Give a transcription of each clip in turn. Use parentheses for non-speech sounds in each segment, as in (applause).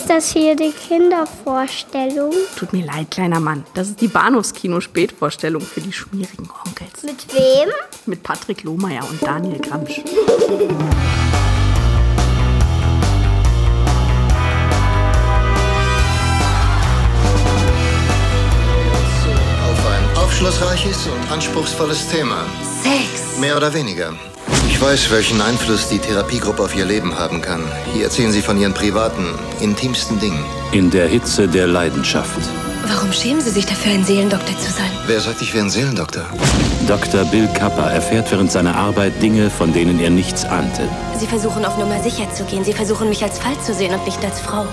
Ist das hier die Kindervorstellung? Tut mir leid, kleiner Mann. Das ist die Bahnhofskino-Spätvorstellung für die schmierigen Onkels. Mit wem? Mit Patrick Lohmeier und Daniel Gramsch. Auf ein aufschlussreiches und anspruchsvolles Thema. Sex. Mehr oder weniger. Ich weiß, welchen Einfluss die Therapiegruppe auf ihr Leben haben kann. Hier erzählen sie von ihren privaten, intimsten Dingen. In der Hitze der Leidenschaft. Warum schämen Sie sich dafür, ein Seelendoktor zu sein? Wer sagt, ich wäre ein Seelendoktor? Dr. Bill Kappa erfährt während seiner Arbeit Dinge, von denen er nichts ahnte. Sie versuchen auf Nummer sicher zu gehen. Sie versuchen mich als Fall zu sehen und nicht als Frau.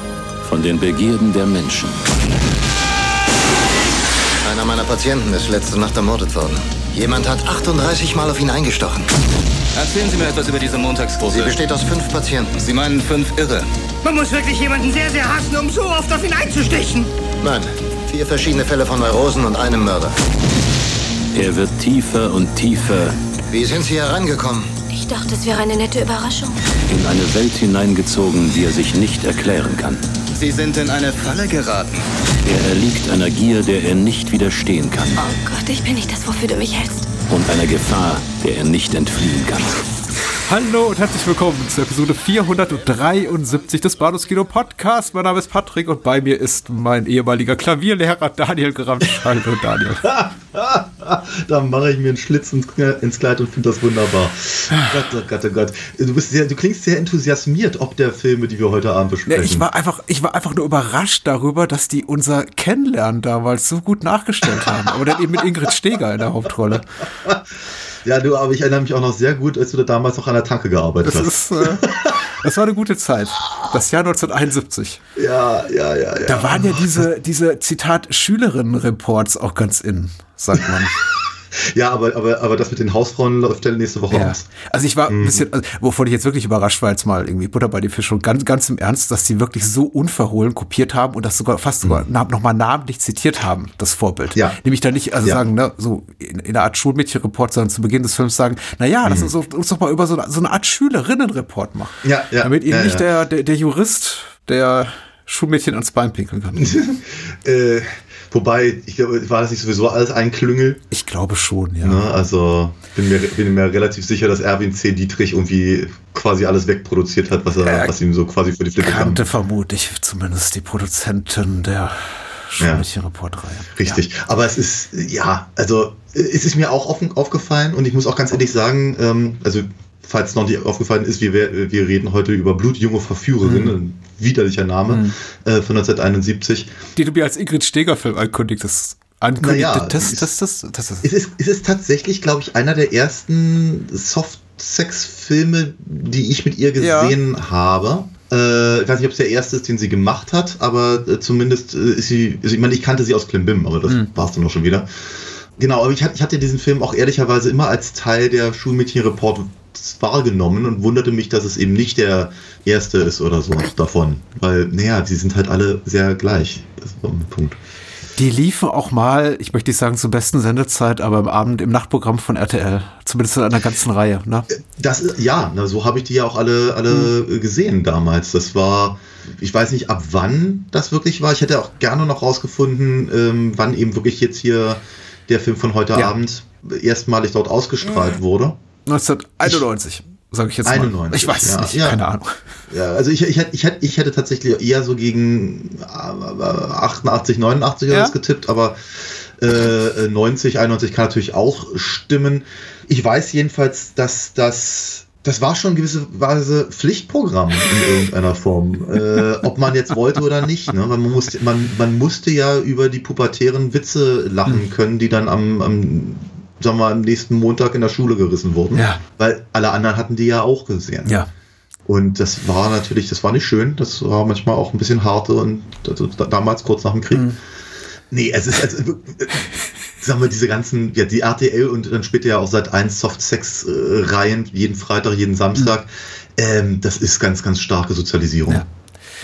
Von den Begierden der Menschen. Einer meiner Patienten ist letzte Nacht ermordet worden. Jemand hat 38 Mal auf ihn eingestochen. Erzählen Sie mir etwas über diese Sie Montagsgruppe. besteht aus fünf Patienten. Sie meinen fünf Irre. Man muss wirklich jemanden sehr, sehr hassen, um so oft auf ihn einzustechen. Nein, vier verschiedene Fälle von Neurosen und einem Mörder. Er wird tiefer und tiefer Wie sind Sie herangekommen? Ich dachte, es wäre eine nette Überraschung. in eine Welt hineingezogen, die er sich nicht erklären kann. Sie sind in eine Falle geraten. Er erliegt einer Gier, der er nicht widerstehen kann. Oh Gott, ich bin nicht das, wofür du mich hältst. Und einer Gefahr, der er nicht entfliehen kann. Hallo und herzlich willkommen zur Episode 473 des Bahnhofs Kino Podcast. Mein Name ist Patrick und bei mir ist mein ehemaliger Klavierlehrer Daniel Gramsch. Hallo Daniel. (laughs) da mache ich mir einen Schlitz ins, Kleid und finde das wunderbar. Gott, oh Gott, oh Gott. Du, bist sehr, du klingst sehr enthusiasmiert ob der Filme, die wir heute Abend Ja, besprechen. ich, war einfach, ich war einfach nur überrascht darüber, dass die unser Kennenlernen damals so gut nachgestellt haben. Aber dann eben mit Ingrid Steger in der Hauptrolle. (laughs) ja, du, aber ich erinnere mich auch noch sehr gut, als du da damals noch an der Tanke gearbeitet Das, hast. ist, äh, das war eine gute Zeit. Das Jahr 1971. Ja, ja, ja, ja. Da waren ja diese, diese Zitat Schülerinnen-Reports auch ganz in, sagt man. (laughs) ja, aber, aber, aber das mit den Hausfrauen läuft ja nächste Woche Ja. aus. Also ich war ein bisschen, also, wovon ich jetzt wirklich überrascht war, jetzt mal irgendwie Butter bei den Fisch und ganz, ganz im Ernst, dass die wirklich so unverhohlen kopiert haben und das sogar fast sogar na- nochmal namentlich zitiert haben, das Vorbild. Ja. Nämlich da nicht, also Ja. sagen, ne, so in, in einer Art Schulmädchenreport, sondern zu Beginn des Films sagen, na ja, lass uns, doch- uns doch mal über so, eine- so eine Art Schülerinnenreport machen. Ja, ja, Damit ihnen ja, nicht. Der, der, der Jurist, der Schulmädchen ans Bein pinkeln kann. (laughs) Äh, wobei, ich glaube, war das nicht sowieso alles ein Klüngel? Ich glaube schon, ja. Ne? Also bin mir, bin mir relativ sicher, dass Erwin C. Dietrich irgendwie quasi alles wegproduziert hat, was, er, Ja, was ihm so quasi für die Flippe kam. Kannte vermutlich zumindest die Produzentin der Schulmädchenreportreihe. Richtig. Aber es ist, ja, also es ist mir auch offen, aufgefallen und ich muss auch ganz ehrlich sagen, ähm, also falls noch nicht aufgefallen ist, wir, wir reden heute über Blutjunge Verführerin, Mhm. ein widerlicher Name äh, von 1971. die du mir als Ingrid Steger-Film ankündigtest. Ankündigtest, Naja, das, das, das, das, das, Es ist, es ist tatsächlich, glaube ich, einer der ersten Soft-Sex-Filme, die ich mit ihr Ja. gesehen habe. Äh, ich weiß nicht, ob es der erste ist, den sie gemacht hat, aber äh, zumindest äh, ist sie, also ich meine, ich kannte sie aus Klimbim, aber das Mhm. war es dann auch schon wieder. Genau, aber ich, ich hatte diesen Film auch ehrlicherweise immer als Teil der Schulmädchenreport wahrgenommen und wunderte mich, dass es eben nicht der erste ist oder so davon. Weil, naja, die sind halt alle sehr gleich. Das war ein Punkt. Die liefen auch mal, ich möchte nicht sagen zur besten Sendezeit, aber am Abend im Nachtprogramm von RTL. Zumindest in einer ganzen Reihe. Ne? Das ist, ja, na, so habe ich die ja auch alle, alle äh, gesehen damals. Das war, ich weiß nicht, ab wann das wirklich war. Ich hätte auch gerne noch rausgefunden, ähm, wann eben wirklich jetzt hier der Film von heute Ja. Abend erstmalig dort ausgestrahlt wurde. 1991, sage ich jetzt mal. 91, Ich weiß es ja, nicht, ja. keine Ahnung. Ja, also ich, ich, hätte- ich, hätte, ich hätte tatsächlich eher so gegen äh, 88, 89 oder Ja. was getippt, aber äh, 90, 91 kann natürlich auch stimmen. Ich weiß jedenfalls, dass das das war schon gewisse Weise Pflichtprogramm in irgendeiner Form, (laughs) äh, ob man jetzt wollte oder nicht. Ne? Weil man musste, man, man musste ja über die pubertären Witze lachen können, die dann am, am sagen wir am nächsten Montag in der Schule gerissen wurden. Ja. Weil alle anderen hatten die ja auch gesehen. Ja. Und das war natürlich, das war nicht schön. Das war manchmal auch ein bisschen harte und also da- damals kurz nach dem Krieg. Nee, es ist also, äh, sagen wir, diese ganzen, ja, die RTL und dann später ja auch seit 1 Soft-Sex-Reihen, jeden Freitag, jeden Samstag, ähm, das ist ganz, ganz starke Sozialisierung. Ja.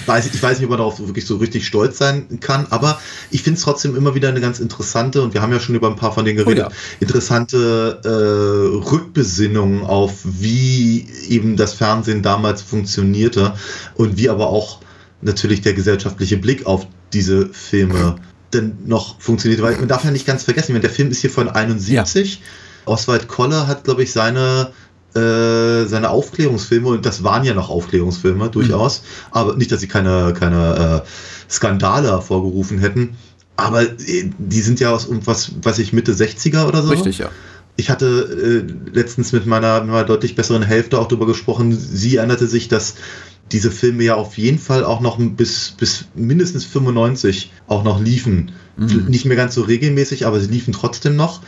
Weiß, ich weiß nicht, ob man darauf wirklich so richtig stolz sein kann, aber ich finde es trotzdem immer wieder eine ganz interessante, und wir haben ja schon über ein paar von denen geredet, Oh ja. interessante äh, Rückbesinnung auf, wie eben das Fernsehen damals funktionierte und wie aber auch natürlich der gesellschaftliche Blick auf diese Filme denn noch funktioniert, weil man darf ja nicht ganz vergessen, der Film ist hier von 71. Ja. Oswald Koller hat, glaube ich, seine äh, seine Aufklärungsfilme, und das waren ja noch Aufklärungsfilme durchaus, mhm. aber nicht, dass sie keine, keine äh, Skandale hervorgerufen hätten, aber äh, die sind ja aus was, was ich, Mitte 60er oder so. Richtig, ja. Ich hatte äh, letztens mit meiner, mit meiner deutlich besseren Hälfte auch darüber gesprochen. Sie erinnerte sich, dass diese Filme ja auf jeden Fall auch noch bis, bis mindestens 95 auch noch liefen. Mhm. Nicht mehr ganz so regelmäßig, aber sie liefen trotzdem noch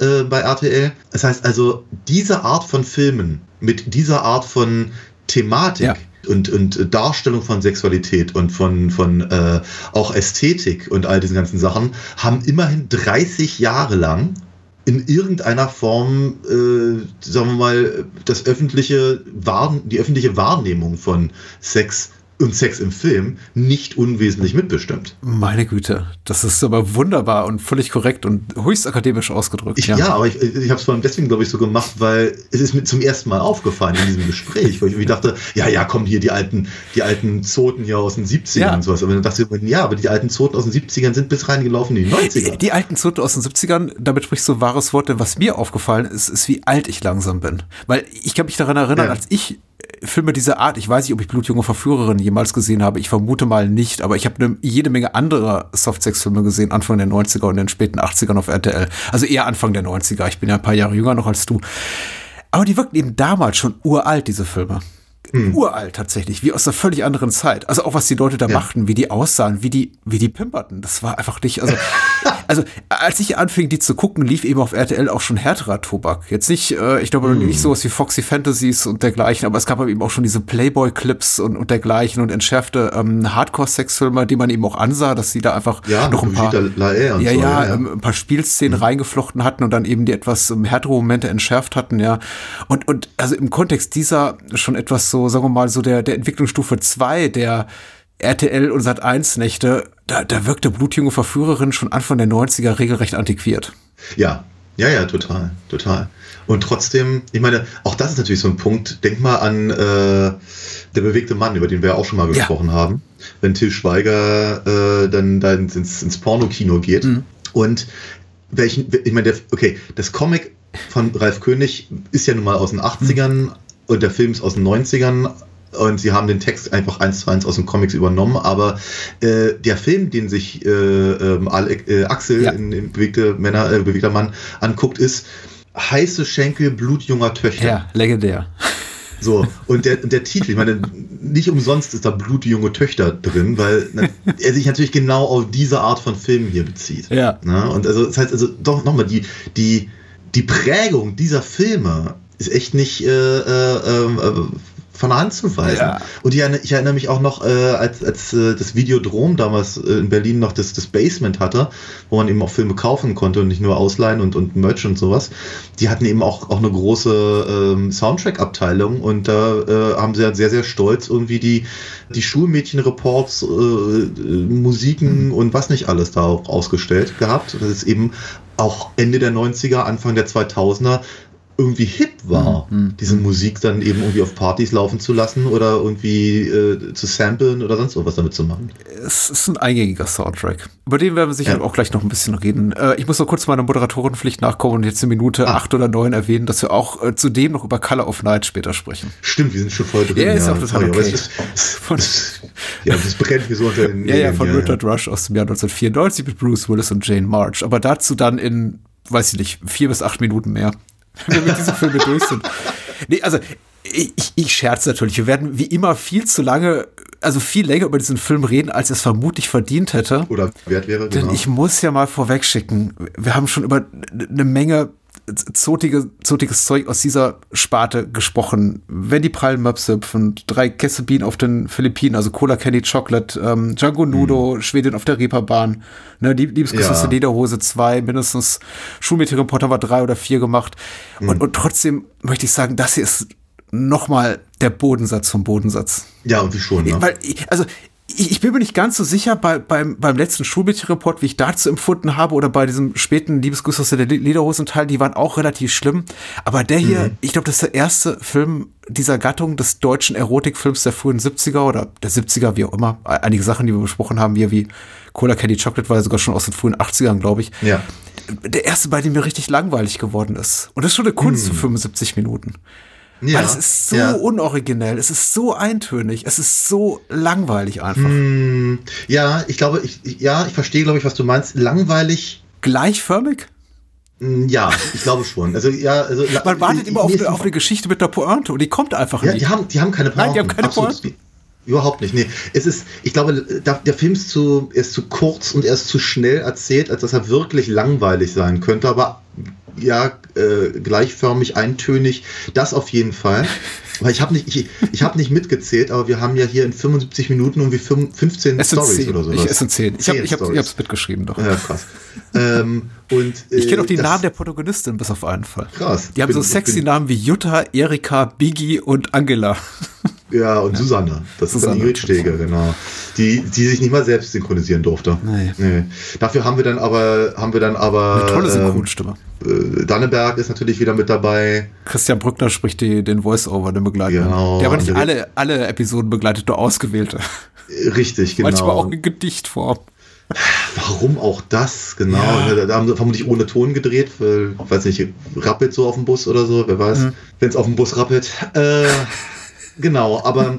äh, bei RTL. Das heißt also, diese Art von Filmen mit dieser Art von Thematik ja. und, und Darstellung von Sexualität und von, von äh, auch Ästhetik und all diesen ganzen Sachen haben immerhin 30 Jahre lang in irgendeiner Form, äh, sagen wir mal, das öffentliche Wahr die öffentliche Wahrnehmung von Sex und Sex im Film nicht unwesentlich mitbestimmt. Meine Güte, das ist aber wunderbar und völlig korrekt und höchst akademisch ausgedrückt. Ich, ja. ja. aber ich, ich habe es vor allem deswegen, glaube ich, so gemacht, weil es ist mir zum ersten Mal aufgefallen in diesem Gespräch, weil ich, dachte, ja, ja, kommen hier die alten, die alten Zoten hier aus den 70ern ja. und sowas. Aber dann dachte ich, ja, aber die alten Zoten aus den 70ern sind bis reingelaufen in die 90er. Die, alten Zoten aus den 70ern, damit sprichst du wahres Wort, denn was mir aufgefallen ist, ist, wie alt ich langsam bin. Weil ich kann mich daran erinnern, ja. als ich Filme dieser Art, ich weiß nicht, ob ich Blutjunge Verführerin jemals gesehen habe, ich vermute mal nicht, aber ich habe ne, jede Menge anderer Softsex-Filme gesehen, Anfang der 90er und den späten 80ern auf RTL. Also eher Anfang der 90er, ich bin ja ein paar Jahre jünger noch als du. Aber die wirkten eben damals schon uralt, diese Filme. Mhm. Uralt tatsächlich, wie aus einer völlig anderen Zeit. Also auch was die Leute da ja. machten, wie die aussahen, wie die, wie die pimperten. Das war einfach nicht, also, (laughs) also als ich anfing, die zu gucken, lief eben auf RTL auch schon härterer Tobak. Jetzt nicht, äh, ich glaube, mhm. nicht sowas wie Foxy Fantasies und dergleichen, aber es gab eben auch schon diese Playboy-Clips und, und dergleichen und entschärfte ähm, Hardcore-Sexfilme, die man eben auch ansah, dass sie da einfach ja, noch ein paar, ja, ja, ja, ähm, ein paar Spielszenen mhm. reingeflochten hatten und dann eben die etwas ähm, härtere Momente entschärft hatten, ja. Und, und also im Kontext dieser schon etwas so so, sagen wir mal, so der, der Entwicklungsstufe 2 der RTL und Sat 1 Nächte, da, da wirkte Blutjunge Verführerin schon Anfang der 90er regelrecht antiquiert. Ja, ja, ja, total, total. Und trotzdem, ich meine, auch das ist natürlich so ein Punkt. Denk mal an äh, der bewegte Mann, über den wir auch schon mal gesprochen ja. haben. Wenn Till Schweiger äh, dann, dann ins, ins Pornokino geht. Mhm. Und welchen, ich meine, der, okay, das Comic von Ralf König ist ja nun mal aus den 80ern, mhm. Und der Film ist aus den 90ern und sie haben den Text einfach eins zu eins aus den Comics übernommen, aber äh, der Film, den sich äh, ähm, äh, Axel ja. in, in bewegte Männer, äh, bewegter Mann anguckt, ist heiße Schenkel blutjunger Töchter. Ja, legendär. So, und der, der Titel, ich meine, nicht umsonst ist da blutjunge Töchter drin, weil na, er sich natürlich genau auf diese Art von Filmen hier bezieht. Ja. Na, und also, das heißt also, doch nochmal, die, die, die Prägung dieser Filme ist echt nicht äh, äh, äh, von der Hand zu weisen. Ja. Und ich, ich, erinnere mich auch noch, äh, als, als äh, das Videodrom damals äh, in Berlin noch das, das Basement hatte, wo man eben auch Filme kaufen konnte und nicht nur ausleihen und, und Merch und sowas. Die hatten eben auch, auch eine große ähm, Soundtrack-Abteilung und da äh, haben sie ja sehr, sehr stolz irgendwie die, die Schulmädchen-Reports, äh, Musiken mhm. und was nicht alles da auch ausgestellt gehabt. Das ist eben auch Ende der 90er, Anfang der 2000er irgendwie hip war, mhm. diese Musik dann eben irgendwie auf Partys laufen zu lassen oder irgendwie äh, zu samplen oder sonst was damit zu machen. Es ist ein eingängiger Soundtrack. Über den werden wir sicher ja. auch gleich noch ein bisschen reden. Äh, ich muss noch kurz meiner Moderatorenpflicht nachkommen und jetzt in Minute ah. acht oder neun erwähnen, dass wir auch äh, zudem noch über Color of Night später sprechen. Stimmt, wir sind schon voll drin. Ja, ist ja. auch total okay. Von, ja, das brennt mir so unter den Ja, ja, von ja, Richard Rush aus dem Jahr 1994 mit Bruce Willis und Jane March. Aber dazu dann in, weiß ich nicht, vier bis acht Minuten mehr (laughs) wenn wir mit diesen Filmen durch sind. Nee, also ich, ich scherze natürlich. Wir werden wie immer viel zu lange, also viel länger über diesen Film reden, als es vermutlich verdient hätte. Oder wert wäre. Denn genau. ich muss ja mal vorwegschicken, wir haben schon über eine Menge zotige, zotiges Zeug aus dieser Sparte gesprochen. Wenn die prallen Möpse hüpfen, drei Kesselbienen auf den Philippinen, also Cola Candy Chocolate, ähm, Django Nudo, hm. Schwedin auf der Reeperbahn, ne, Liebesgeschichte ja. Lederhose 2, mindestens Schulmädchen Potter war drei oder vier gemacht. Hm. Und, und trotzdem möchte ich sagen, das hier ist nochmal der Bodensatz vom Bodensatz. Ja, irgendwie schon. Ne? Weil, also ich, ich bin mir nicht ganz so sicher bei, beim, beim letzten Schulmädchenreport, wie ich dazu empfunden habe, oder bei diesem späten Liebesgrüß aus der Lederhosen-Teil, die waren auch relativ schlimm. Aber der hier, ich glaube, das ist der erste Film dieser Gattung des deutschen Erotikfilms der frühen 70er oder der 70er, wie auch immer. Einige Sachen, die wir besprochen haben, hier wie Cola Candy Chocolate, war ja sogar schon aus den frühen 80ern, glaube ich. Ja. Der erste, bei dem mir richtig langweilig geworden ist. Und das ist schon eine Kunst für 75 Minuten. Ja. Weil es ist so ja. unoriginell, es ist so eintönig, es ist so langweilig einfach. ja, ich glaube, ich, ja, ich verstehe, glaube ich, was du meinst. Langweilig. Gleichförmig? mh, Ja, ich glaube schon. Also ja, also Man wartet immer auf eine, auf eine Geschichte mit einer Pointe und die kommt einfach Ja, nie. die haben, die haben keine Nein, die haben keine nicht. Überhaupt nicht. Nee, es ist, ich glaube, der Film ist zu, er ist zu kurz und er ist zu schnell erzählt, als dass er wirklich langweilig sein könnte. Aber ja, äh, gleichförmig, eintönig, das auf jeden Fall. (laughs) Weil ich habe nicht, ich, ich habe nicht mitgezählt, aber wir haben ja hier in 75 Minuten irgendwie fünf- 15 es sind Stories oder so. Ich, es sind zehn. Ich habe Zehn ich hab, mitgeschrieben doch. Ja, krass. ähm, und, Ich kenne äh, auch die Namen der Protagonistin bis auf einen Fall. Krass. Die haben Bin- so sexy bin- Namen wie Jutta, Erika, Biggie und Angela. Ja, und Susanne. Das ist dann Susanne. Ingrid Steger, genau. Die, die sich nicht mal selbst synchronisieren durfte. Nee. Dafür haben wir dann aber, haben wir dann aber. Eine tolle ähm, Synchronstimme. äh, Danneberg ist natürlich wieder mit dabei. Christian Brückner spricht die, den Voice-Over, den begleitet. Genau, Der aber nicht André- alle, alle Episoden begleitet, nur ausgewählte. Äh, (laughs) Richtig, genau. Manchmal auch in Gedichtform. Warum auch das? Genau. Ja. Da haben sie vermutlich ohne Ton gedreht, weil, weiß nicht, rappelt so auf dem Bus oder so, wer Mhm. weiß, wenn es auf dem Bus rappelt. Äh, (laughs) genau, aber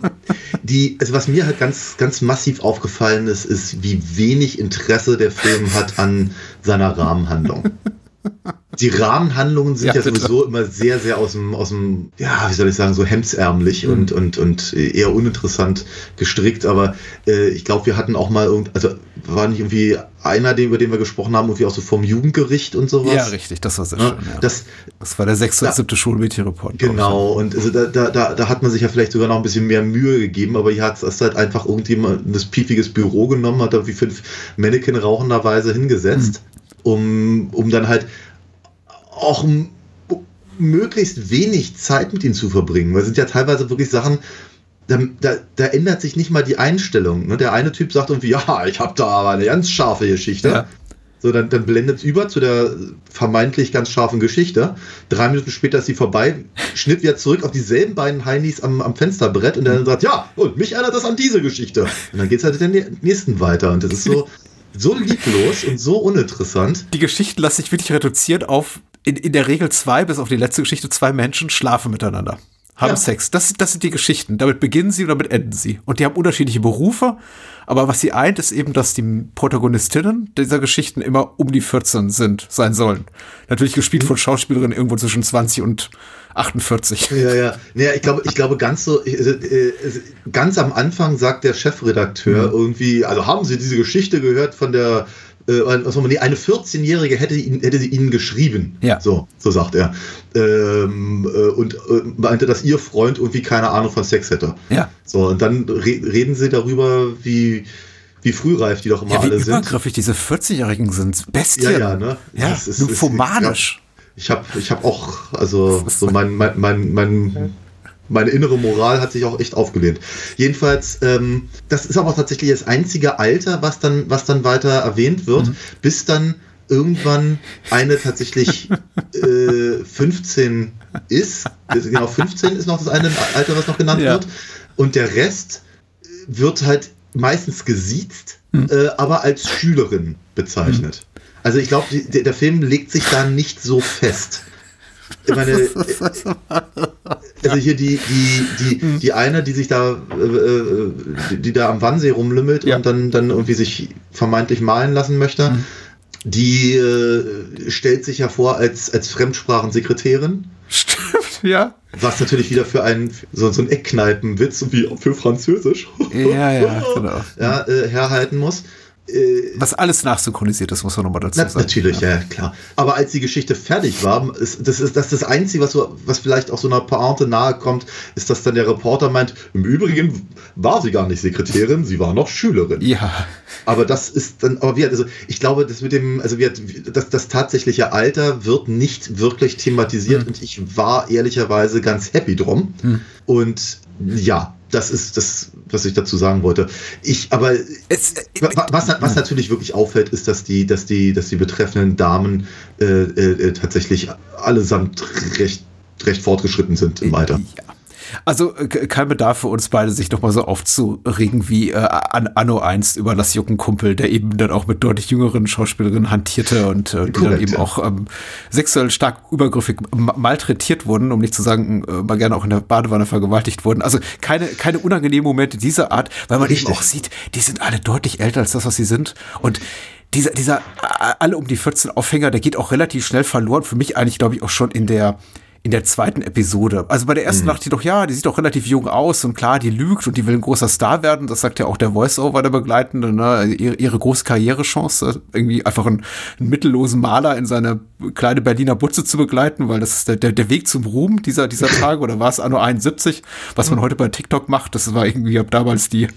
die, also was mir halt ganz, ganz massiv aufgefallen ist, ist, wie wenig Interesse der Film hat an seiner Rahmenhandlung. (laughs) Die Rahmenhandlungen sind Ja, ja, sowieso immer sehr, sehr aus dem, aus dem, ja, wie soll ich sagen, so hemdsärmlich Mhm. und, und, und eher uninteressant gestrickt. Aber äh, ich glaube, wir hatten auch mal irgend, also war nicht irgendwie einer, den, über den wir gesprochen haben, irgendwie auch so vom Jugendgericht und sowas. Ja, richtig, das war sehr Ja, schön. Ja. Das, Das war der sechste und siebte Schulmädchenreport. Genau, und also da, da, da, da hat man sich ja vielleicht sogar noch ein bisschen mehr Mühe gegeben, aber hier hat es halt einfach irgendjemand ein piefiges Büro genommen, hat da wie fünf Mannequin rauchenderweise hingesetzt, um, um dann halt auch möglichst wenig Zeit mit ihnen zu verbringen. Weil es sind ja teilweise wirklich Sachen, da, da, da ändert sich nicht mal die Einstellung. Ne? Der eine Typ sagt irgendwie, (laughs) ja, ich habe da aber eine ganz scharfe Geschichte. Ja. So, dann, dann blendet es über zu der vermeintlich ganz scharfen Geschichte. Drei Minuten später ist sie vorbei, schnitt wieder zurück auf dieselben beiden Heinis am, am Fensterbrett und dann sagt, ja, und mich erinnert das an diese Geschichte. Und dann geht es halt den nächsten weiter. Und das ist so, so lieblos und so uninteressant. Die Geschichten lassen sich wirklich reduziert auf, in, in der Regel zwei, bis auf die letzte Geschichte, zwei Menschen schlafen miteinander. Haben Ja. Sex. Das, das sind die Geschichten. Damit beginnen sie und damit enden sie. Und die haben unterschiedliche Berufe. Aber was sie eint, ist eben, dass die Protagonistinnen dieser Geschichten immer um die 14 sind, sein sollen. Natürlich gespielt von Schauspielerinnen irgendwo zwischen 20 und 48. Ja, ja. Naja, ich glaube, ich glaube ganz so, äh, äh, ganz am Anfang sagt der Chefredakteur irgendwie, also haben Sie diese Geschichte gehört von der, äh, was man, nee, eine 14-Jährige hätte, ihn, hätte sie Ihnen geschrieben. Ja. So, so sagt er. Ähm, äh, und äh, meinte, dass ihr Freund irgendwie keine Ahnung von Sex hätte. Ja. So, und dann re reden sie darüber, wie, wie frühreif die doch immer Ja, wie alle sind. übergriffig diese 40-Jährigen sind. Bestien. Ja, ja, ne? Ja, Das ist- nymphomanisch. Ich habe ich hab auch, also ist so- mein, mein, mein, mein, meine innere Moral hat sich auch echt aufgelehnt. Jedenfalls, ähm, das ist aber tatsächlich das einzige Alter, was dann, was dann weiter erwähnt wird, Mhm. bis dann irgendwann eine tatsächlich (laughs) äh, 15 ist. Genau, 15 ist noch das eine Alter, was noch genannt Ja. wird. Und der Rest wird halt meistens gesiezt, Hm. äh, aber als Schülerin bezeichnet. Also ich glaube, der, der Film legt sich da nicht so fest. Ich meine, (laughs) äh, also hier die, die, die, Hm. die eine, die sich da, äh, äh, die, da am Wannsee rumlümmelt Ja. und dann, dann irgendwie sich vermeintlich malen lassen möchte, Hm. die äh, stellt sich ja vor als, als Fremdsprachensekretärin. Stimmt, ja. Was natürlich wieder für einen, so, so ein Eckkneipenwitz wie für Französisch Ja, ja, (laughs) genau. ja, äh, herhalten muss. Was alles nachsynchronisiert ist, muss man nochmal dazu sagen. natürlich, ja. ja, klar. Aber als die Geschichte fertig war, ist, das ist das, ist das Einzige, was, so, was vielleicht auch so einer Pointe nahe kommt, ist, dass dann der Reporter meint, im Übrigen war sie gar nicht Sekretärin, sie war noch Schülerin. Ja. Aber das ist dann, aber wie, also ich glaube, das mit dem, also wie, das, das tatsächliche Alter wird nicht wirklich thematisiert Hm. und ich war ehrlicherweise ganz happy drum. Und ja, das ist das, was ich dazu sagen wollte. Ich, aber Es, Wa- Was, was natürlich wirklich auffällt, ist, dass die, dass die, dass die betreffenden Damen äh, äh, tatsächlich allesamt recht, recht fortgeschritten sind im Alter. Ja. Also äh, kein Bedarf für uns beide, sich nochmal so aufzuregen wie äh, an Anno einst über das Juckenkumpel, der eben dann auch mit deutlich jüngeren Schauspielerinnen hantierte und äh, die dann Korrekt, eben ja. auch ähm, sexuell stark übergriffig ma- malträtiert wurden, um nicht zu sagen, äh, mal gerne auch in der Badewanne vergewaltigt wurden. Also keine, keine unangenehmen Momente dieser Art, weil man Richtig. eben auch sieht, die sind alle deutlich älter als das, was sie sind. Und dieser, dieser alle um die 14 Aufhänger, der geht auch relativ schnell verloren. Für mich eigentlich, glaube ich, auch schon in der in der zweiten Episode. Also bei der ersten dachte ich doch, ja, die sieht doch relativ jung aus und klar, die lügt und die will ein großer Star werden. Das sagt ja auch der Voice-Over der Begleitende, ne? ihre, ihre große Karrierechance, irgendwie einfach einen, einen mittellosen Maler in seine kleine Berliner Butze zu begleiten, weil das ist der, der, der Weg zum Ruhm dieser, dieser (laughs) Tage oder war es Anno 71, was man heute bei TikTok macht. Das war irgendwie ab damals die,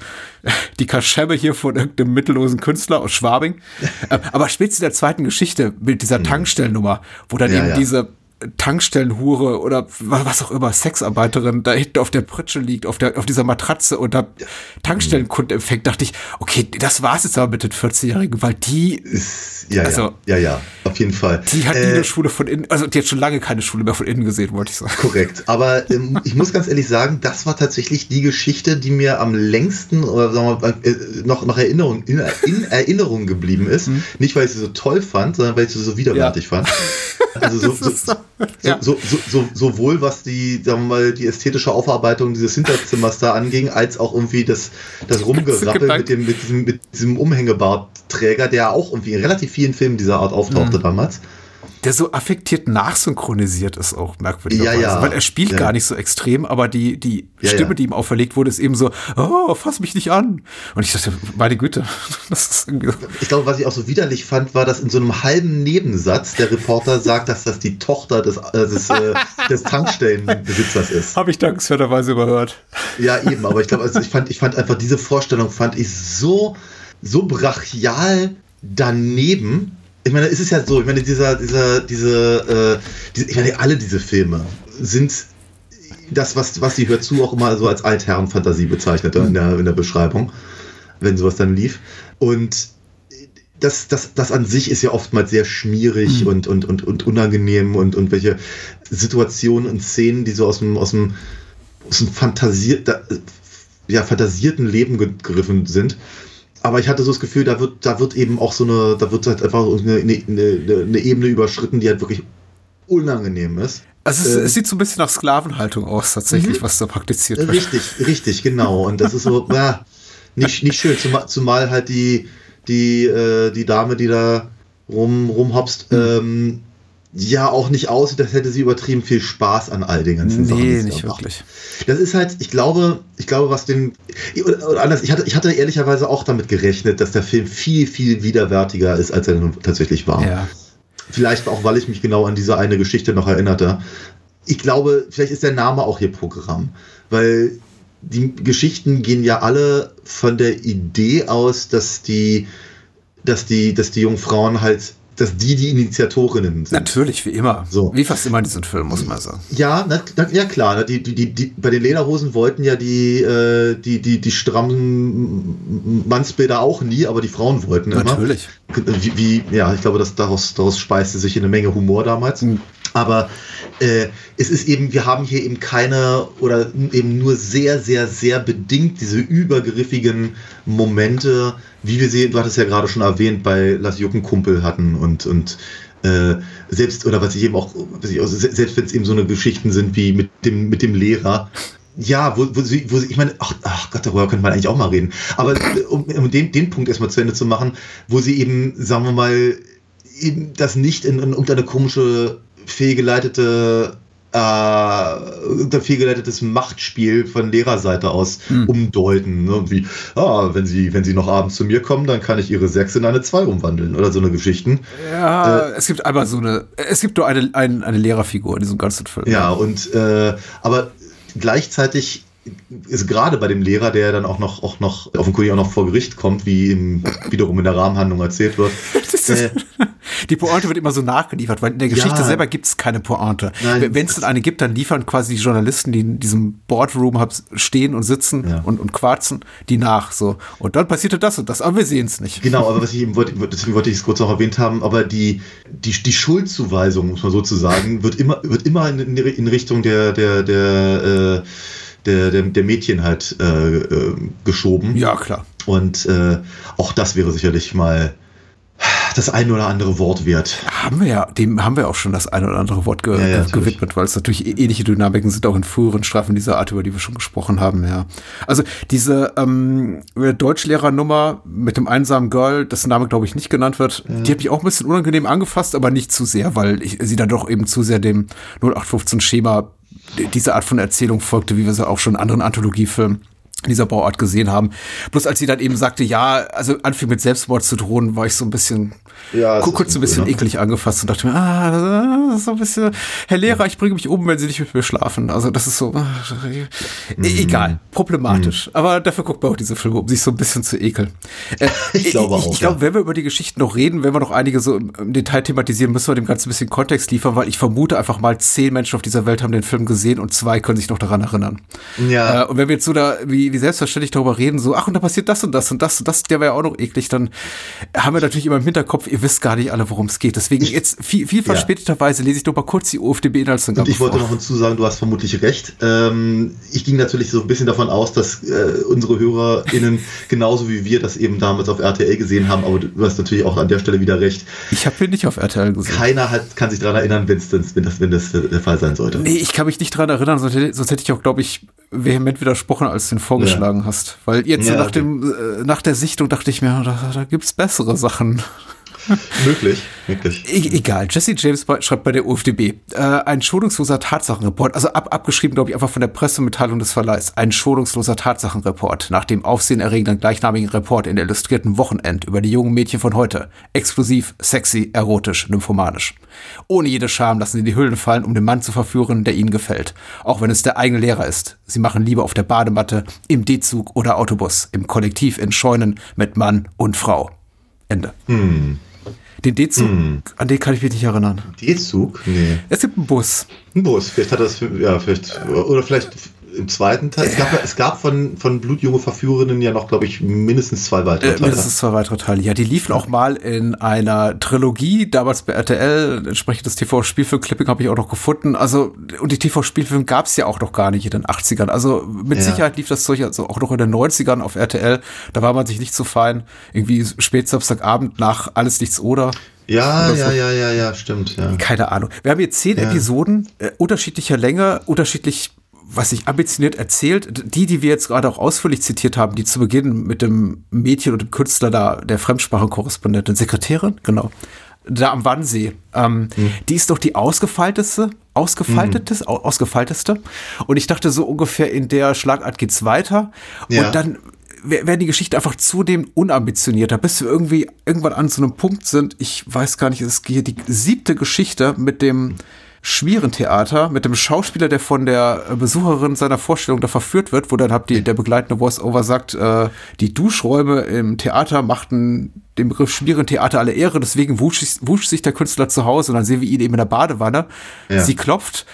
die Kaschemme hier von irgendeinem mittellosen Künstler aus Schwabing. (laughs) Äh, Aber spätestens in der zweiten Geschichte mit dieser Tankstellennummer, wo dann Ja, eben ja. diese Tankstellenhure oder was auch immer, Sexarbeiterin da hinten auf der Pritsche liegt, auf, der, auf dieser Matratze und da Tankstellenkunden empfängt, dachte ich, okay, das war's jetzt aber mit den 14-Jährigen, weil die, ja, Also- ja, ja, ja, auf jeden Fall. die hat nie Äh, eine Schule von innen, also die hat schon lange keine Schule mehr von innen gesehen, wollte ich sagen. Korrekt. Aber ähm, ich muss ganz ehrlich sagen, das war tatsächlich die Geschichte, die mir am längsten oder sagen wir mal, äh, noch, noch Erinnerung, in, in Erinnerung geblieben ist. Mhm. Nicht, weil ich sie so toll fand, sondern weil ich sie so widerwärtig fand. (laughs) Also so- so, ja. so, so, so, sowohl was die, sagen wir mal, die ästhetische Aufarbeitung dieses Hinterzimmers da anging, als auch irgendwie das, das Rumgerappel mit, dem, mit, diesem, mit diesem Umhängebartträger, der auch irgendwie in relativ vielen Filmen dieser Art auftauchte Mhm. damals. Der so affektiert nachsynchronisiert ist auch merkwürdigerweise. Ja, ja. Weil er spielt Ja. gar nicht so extrem, aber die, die Ja, Stimme, die ihm auferlegt wurde, ist eben so, oh, fass mich nicht an. Und ich dachte, meine Güte, (laughs) das ist irgendwie so. Ich glaube, was ich auch so widerlich fand, war, dass in so einem halben Nebensatz der Reporter sagt, dass das die Tochter des, äh, des, äh, (laughs) des Tankstellenbesitzers ist. Habe ich dankenswerterweise überhört. Ja, eben, aber ich glaube, also ich fand, ich fand einfach diese Vorstellung fand ich so, so brachial daneben. Ich meine, es ist ja so, ich meine, dieser, dieser, diese, äh, diese, ich meine, alle diese Filme sind das, was, was die Hört zu auch immer so als Altherrenfantasie bezeichnete in der, in der Beschreibung, wenn sowas dann lief. Und das, das, das an sich ist ja oftmals sehr schmierig und, und, und, und unangenehm und, und welche Situationen und Szenen, die so aus dem, aus dem, aus dem fantasiert, ja, fantasierten Leben gegriffen sind. Aber ich hatte so das Gefühl, da wird, da wird eben auch so eine, da wird halt einfach eine, eine, eine, Ebene überschritten, die halt wirklich unangenehm ist. Also es, Ähm. es sieht so ein bisschen nach Sklavenhaltung aus, tatsächlich, Mhm. was da praktiziert wird. Richtig, richtig, genau. Und das ist so, (laughs) ja, nicht, nicht schön, zumal, zumal halt die, die, äh, die Dame, die da rum, rumhopst, ähm, ja auch nicht aussieht, als hätte sie übertrieben viel Spaß an all den ganzen Sachen. die Nee, nicht wirklich. Das ist halt, ich glaube, ich glaube, was den, oder, anders, ich hatte, ich hatte ehrlicherweise auch damit gerechnet, dass der Film viel, viel widerwärtiger ist, als er nun tatsächlich war. Ja. Vielleicht auch, weil ich mich genau an diese eine Geschichte noch erinnerte. Ich glaube, vielleicht ist der Name auch hier Programm, weil die Geschichten gehen ja alle von der Idee aus, dass die, dass die, dass die jungen Frauen halt, dass die die Initiatorinnen sind. Natürlich, wie immer. So. Wie fast immer in diesen Filmen, muss man sagen. Ja, na, na, ja klar. Die, die, die, die, bei den Lederhosen wollten ja die, äh, die, die, die strammen Mannsbilder auch nie, aber die Frauen wollten immer. Natürlich. Wie, wie, ja, ich glaube, dass daraus, daraus speiste sich eine Menge Humor damals. Aber äh, es ist eben, wir haben hier eben keine oder eben nur sehr, sehr, sehr bedingt diese übergriffigen Momente, wie wir sie, du hattest ja gerade schon erwähnt, bei Lass Juckenkumpel hatten und, und äh, selbst, oder was ich eben auch, ich auch se- selbst wenn es eben so eine Geschichten sind wie mit dem, mit dem Lehrer, ja, wo, wo sie, wo sie, ich meine, ach, ach Gott, darüber könnte man eigentlich auch mal reden. Aber um, um den, den Punkt erstmal zu Ende zu machen, wo sie eben, sagen wir mal, eben das nicht in, in irgendeine komische, fehlgeleitete äh, unter fehlgeleitetes Machtspiel von Lehrerseite aus hm. umdeuten. Ne? Wie, ah, wenn sie, wenn sie noch abends zu mir kommen, dann kann ich ihre 6 in eine 2 umwandeln oder so eine Geschichten. Ja, äh, es gibt einmal so eine, es gibt nur eine, eine, eine Lehrerfigur in diesem ganzen Film. Ja, und äh, aber gleichzeitig ist gerade bei dem Lehrer, der dann auch noch, auch noch offenkundig auch noch vor Gericht kommt, wie im, wiederum in der Rahmenhandlung erzählt wird. (laughs) Äh, die Pointe wird immer so nachgeliefert, weil in der Geschichte ja, selber gibt es keine Pointe. Wenn es eine gibt, dann liefern quasi die Journalisten, die in diesem Boardroom stehen und sitzen ja. und, und quarzen, die nach. So. Und dann passierte das und das, aber wir sehen es nicht. Genau, aber was ich eben wollte, deswegen wollte ich es kurz noch erwähnt haben, aber die, die, die Schuldzuweisung, muss man so zu sagen, wird immer, wird immer in, in Richtung der, der, der äh, der, der, der Mädchen halt äh, äh, geschoben. Ja, klar. Und äh, auch das wäre sicherlich mal das ein oder andere Wort wert. Haben wir ja, dem haben wir auch schon das ein oder andere Wort ge ja, ja, gewidmet, weil es natürlich ähnliche Dynamiken sind auch in früheren Strafen dieser Art, über die wir schon gesprochen haben, ja. Also diese ähm, Deutschlehrernummer mit dem einsamen Girl, dessen Name glaube ich nicht genannt wird, ja. die hat mich auch ein bisschen unangenehm angefasst, aber nicht zu sehr, weil ich, sie dann doch eben zu sehr dem 0815 Schema diese Art von Erzählung folgte, wie wir sie auch schon in anderen Anthologiefilmen dieser Bauart gesehen haben. Bloß als sie dann eben sagte, ja, also anfing mit Selbstmord zu drohen, war ich so ein bisschen, ja, kurz ein bisschen cool, eklig angefasst und dachte mir, ah, so ein bisschen, Herr Lehrer, ich bringe mich um, wenn Sie nicht mit mir schlafen. Also das ist so, mm. egal, problematisch. Mm. Aber dafür guckt man auch diese Filme, um sich so ein bisschen zu ekeln. Äh, (laughs) ich glaube auch. Ich, ich glaube, wenn wir über die Geschichten noch reden, wenn wir noch einige so im, im, Detail thematisieren, müssen wir dem Ganzen ein bisschen Kontext liefern, weil ich vermute einfach mal, zehn Menschen auf dieser Welt haben den Film gesehen und zwei können sich noch daran erinnern. Ja. Äh, und wenn wir jetzt so da, wie wie selbstverständlich darüber reden, so, ach, und da passiert das und das und das und das, der wäre ja auch noch eklig, dann haben wir natürlich immer im Hinterkopf, ihr wisst gar nicht alle, worum es geht. Deswegen jetzt viel, viel verspäteterweise lese ich doch mal kurz die OFDB-Inhaltsangabe Und ich wollte noch hinzusagen, du hast vermutlich recht. Ähm, ich ging natürlich so ein bisschen davon aus, dass äh, unsere HörerInnen (laughs) genauso wie wir das eben damals auf RTL gesehen haben, aber du hast natürlich auch an der Stelle wieder recht. Ich habe hier nicht auf RTL gesehen. Keiner hat, kann sich daran erinnern, wenn das, wenn das der Fall sein sollte. Nee, ich kann mich nicht daran erinnern, sonst hätte, sonst hätte ich auch, glaube ich, vehement widersprochen, als du ihn vorgeschlagen ja. hast. Weil jetzt ja, nach, okay. dem, äh, nach der Sichtung dachte ich mir, da, da gibt's bessere Sachen. (laughs) möglich, möglich. E egal, Jesse James schreibt bei der UFDB, äh, ein schonungsloser Tatsachenreport, also ab, abgeschrieben, glaube ich, einfach von der Pressemitteilung des Verleihs, ein schonungsloser Tatsachenreport nach dem aufsehenerregenden gleichnamigen Report in der illustrierten Wochenend über die jungen Mädchen von heute. Explosiv, sexy, erotisch, nymphomanisch. Ohne jede Scham lassen sie die Hüllen fallen, um den Mann zu verführen, der ihnen gefällt. Auch wenn es der eigene Lehrer ist. Sie machen Liebe auf der Badematte, im D-Zug oder Autobus, im Kollektiv in Scheunen mit Mann und Frau. Ende. Hm. Den D-Zug, hm. an den kann ich mich nicht erinnern. D-Zug? Nee. Es gibt einen Bus. Ein Bus, vielleicht hat das, ja, vielleicht, oder vielleicht im zweiten Teil. Es gab, es gab von, von Blutjunge Verführerinnen ja noch, glaube ich, mindestens zwei weitere Teile. Äh, mindestens zwei weitere Teile. Ja, die liefen auch mal in einer Trilogie, damals bei RTL. Entsprechendes TV-Spielfilm-Clipping habe ich auch noch gefunden. Also, und die TV-Spielfilme gab es ja auch noch gar nicht in den 80ern. Also, mit ja. Sicherheit lief das Zeug also auch noch in den 90ern auf RTL. Da war man sich nicht so fein. Irgendwie spät Samstagabend nach Alles Nichts oder. Ja, ja, so. ja, ja, ja, stimmt. Ja. Keine Ahnung. Wir haben jetzt zehn ja. Episoden äh, unterschiedlicher Länge, unterschiedlich was sich ambitioniert erzählt, die, die wir jetzt gerade auch ausführlich zitiert haben, die zu Beginn mit dem Mädchen und dem Künstler da, der Fremdsprachenkorrespondentin, Sekretärin, genau, da am Wannsee, ähm, mhm. die ist doch die ausgefeilteste, ausgefalteteste, mhm. ausgefeilteste. Und ich dachte so ungefähr in der Schlagart geht's weiter. Ja. Und dann werden die Geschichte einfach zudem unambitionierter, bis wir irgendwie irgendwann an so einem Punkt sind. Ich weiß gar nicht, es ist hier die siebte Geschichte mit dem Schmierentheater mit dem Schauspieler, der von der Besucherin seiner Vorstellung da verführt wird, wo dann habt ihr der begleitende Voice-Over sagt, äh, die Duschräume im Theater machten dem Begriff Schmierentheater alle Ehre, deswegen wusch, wusch sich der Künstler zu Hause und dann sehen wir ihn eben in der Badewanne. Ja. Sie klopft,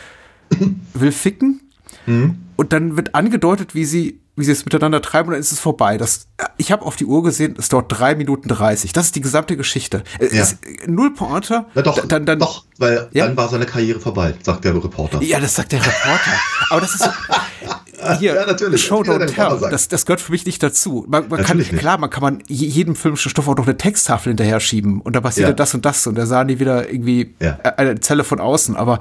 will ficken mhm. und dann wird angedeutet, wie sie wie sie es miteinander treiben und dann ist es vorbei. Das, ich habe auf die Uhr gesehen, es dauert drei Minuten dreißig. Das ist die gesamte Geschichte. Ja. Ist null Pointe. Na doch, dann, dann, doch, weil ja? dann war seine Karriere vorbei, sagt der Reporter. Ja, das sagt der Reporter. Aber das ist so, (laughs) hier, ja, natürlich. Show don't tell. Das, das gehört für mich nicht dazu. Man, man kann, nicht. klar, man kann man jedem filmischen Stoff auch noch eine Texttafel hinterher schieben und da passiert ja. das und das und da sahen die wieder irgendwie ja. eine Zelle von außen. Aber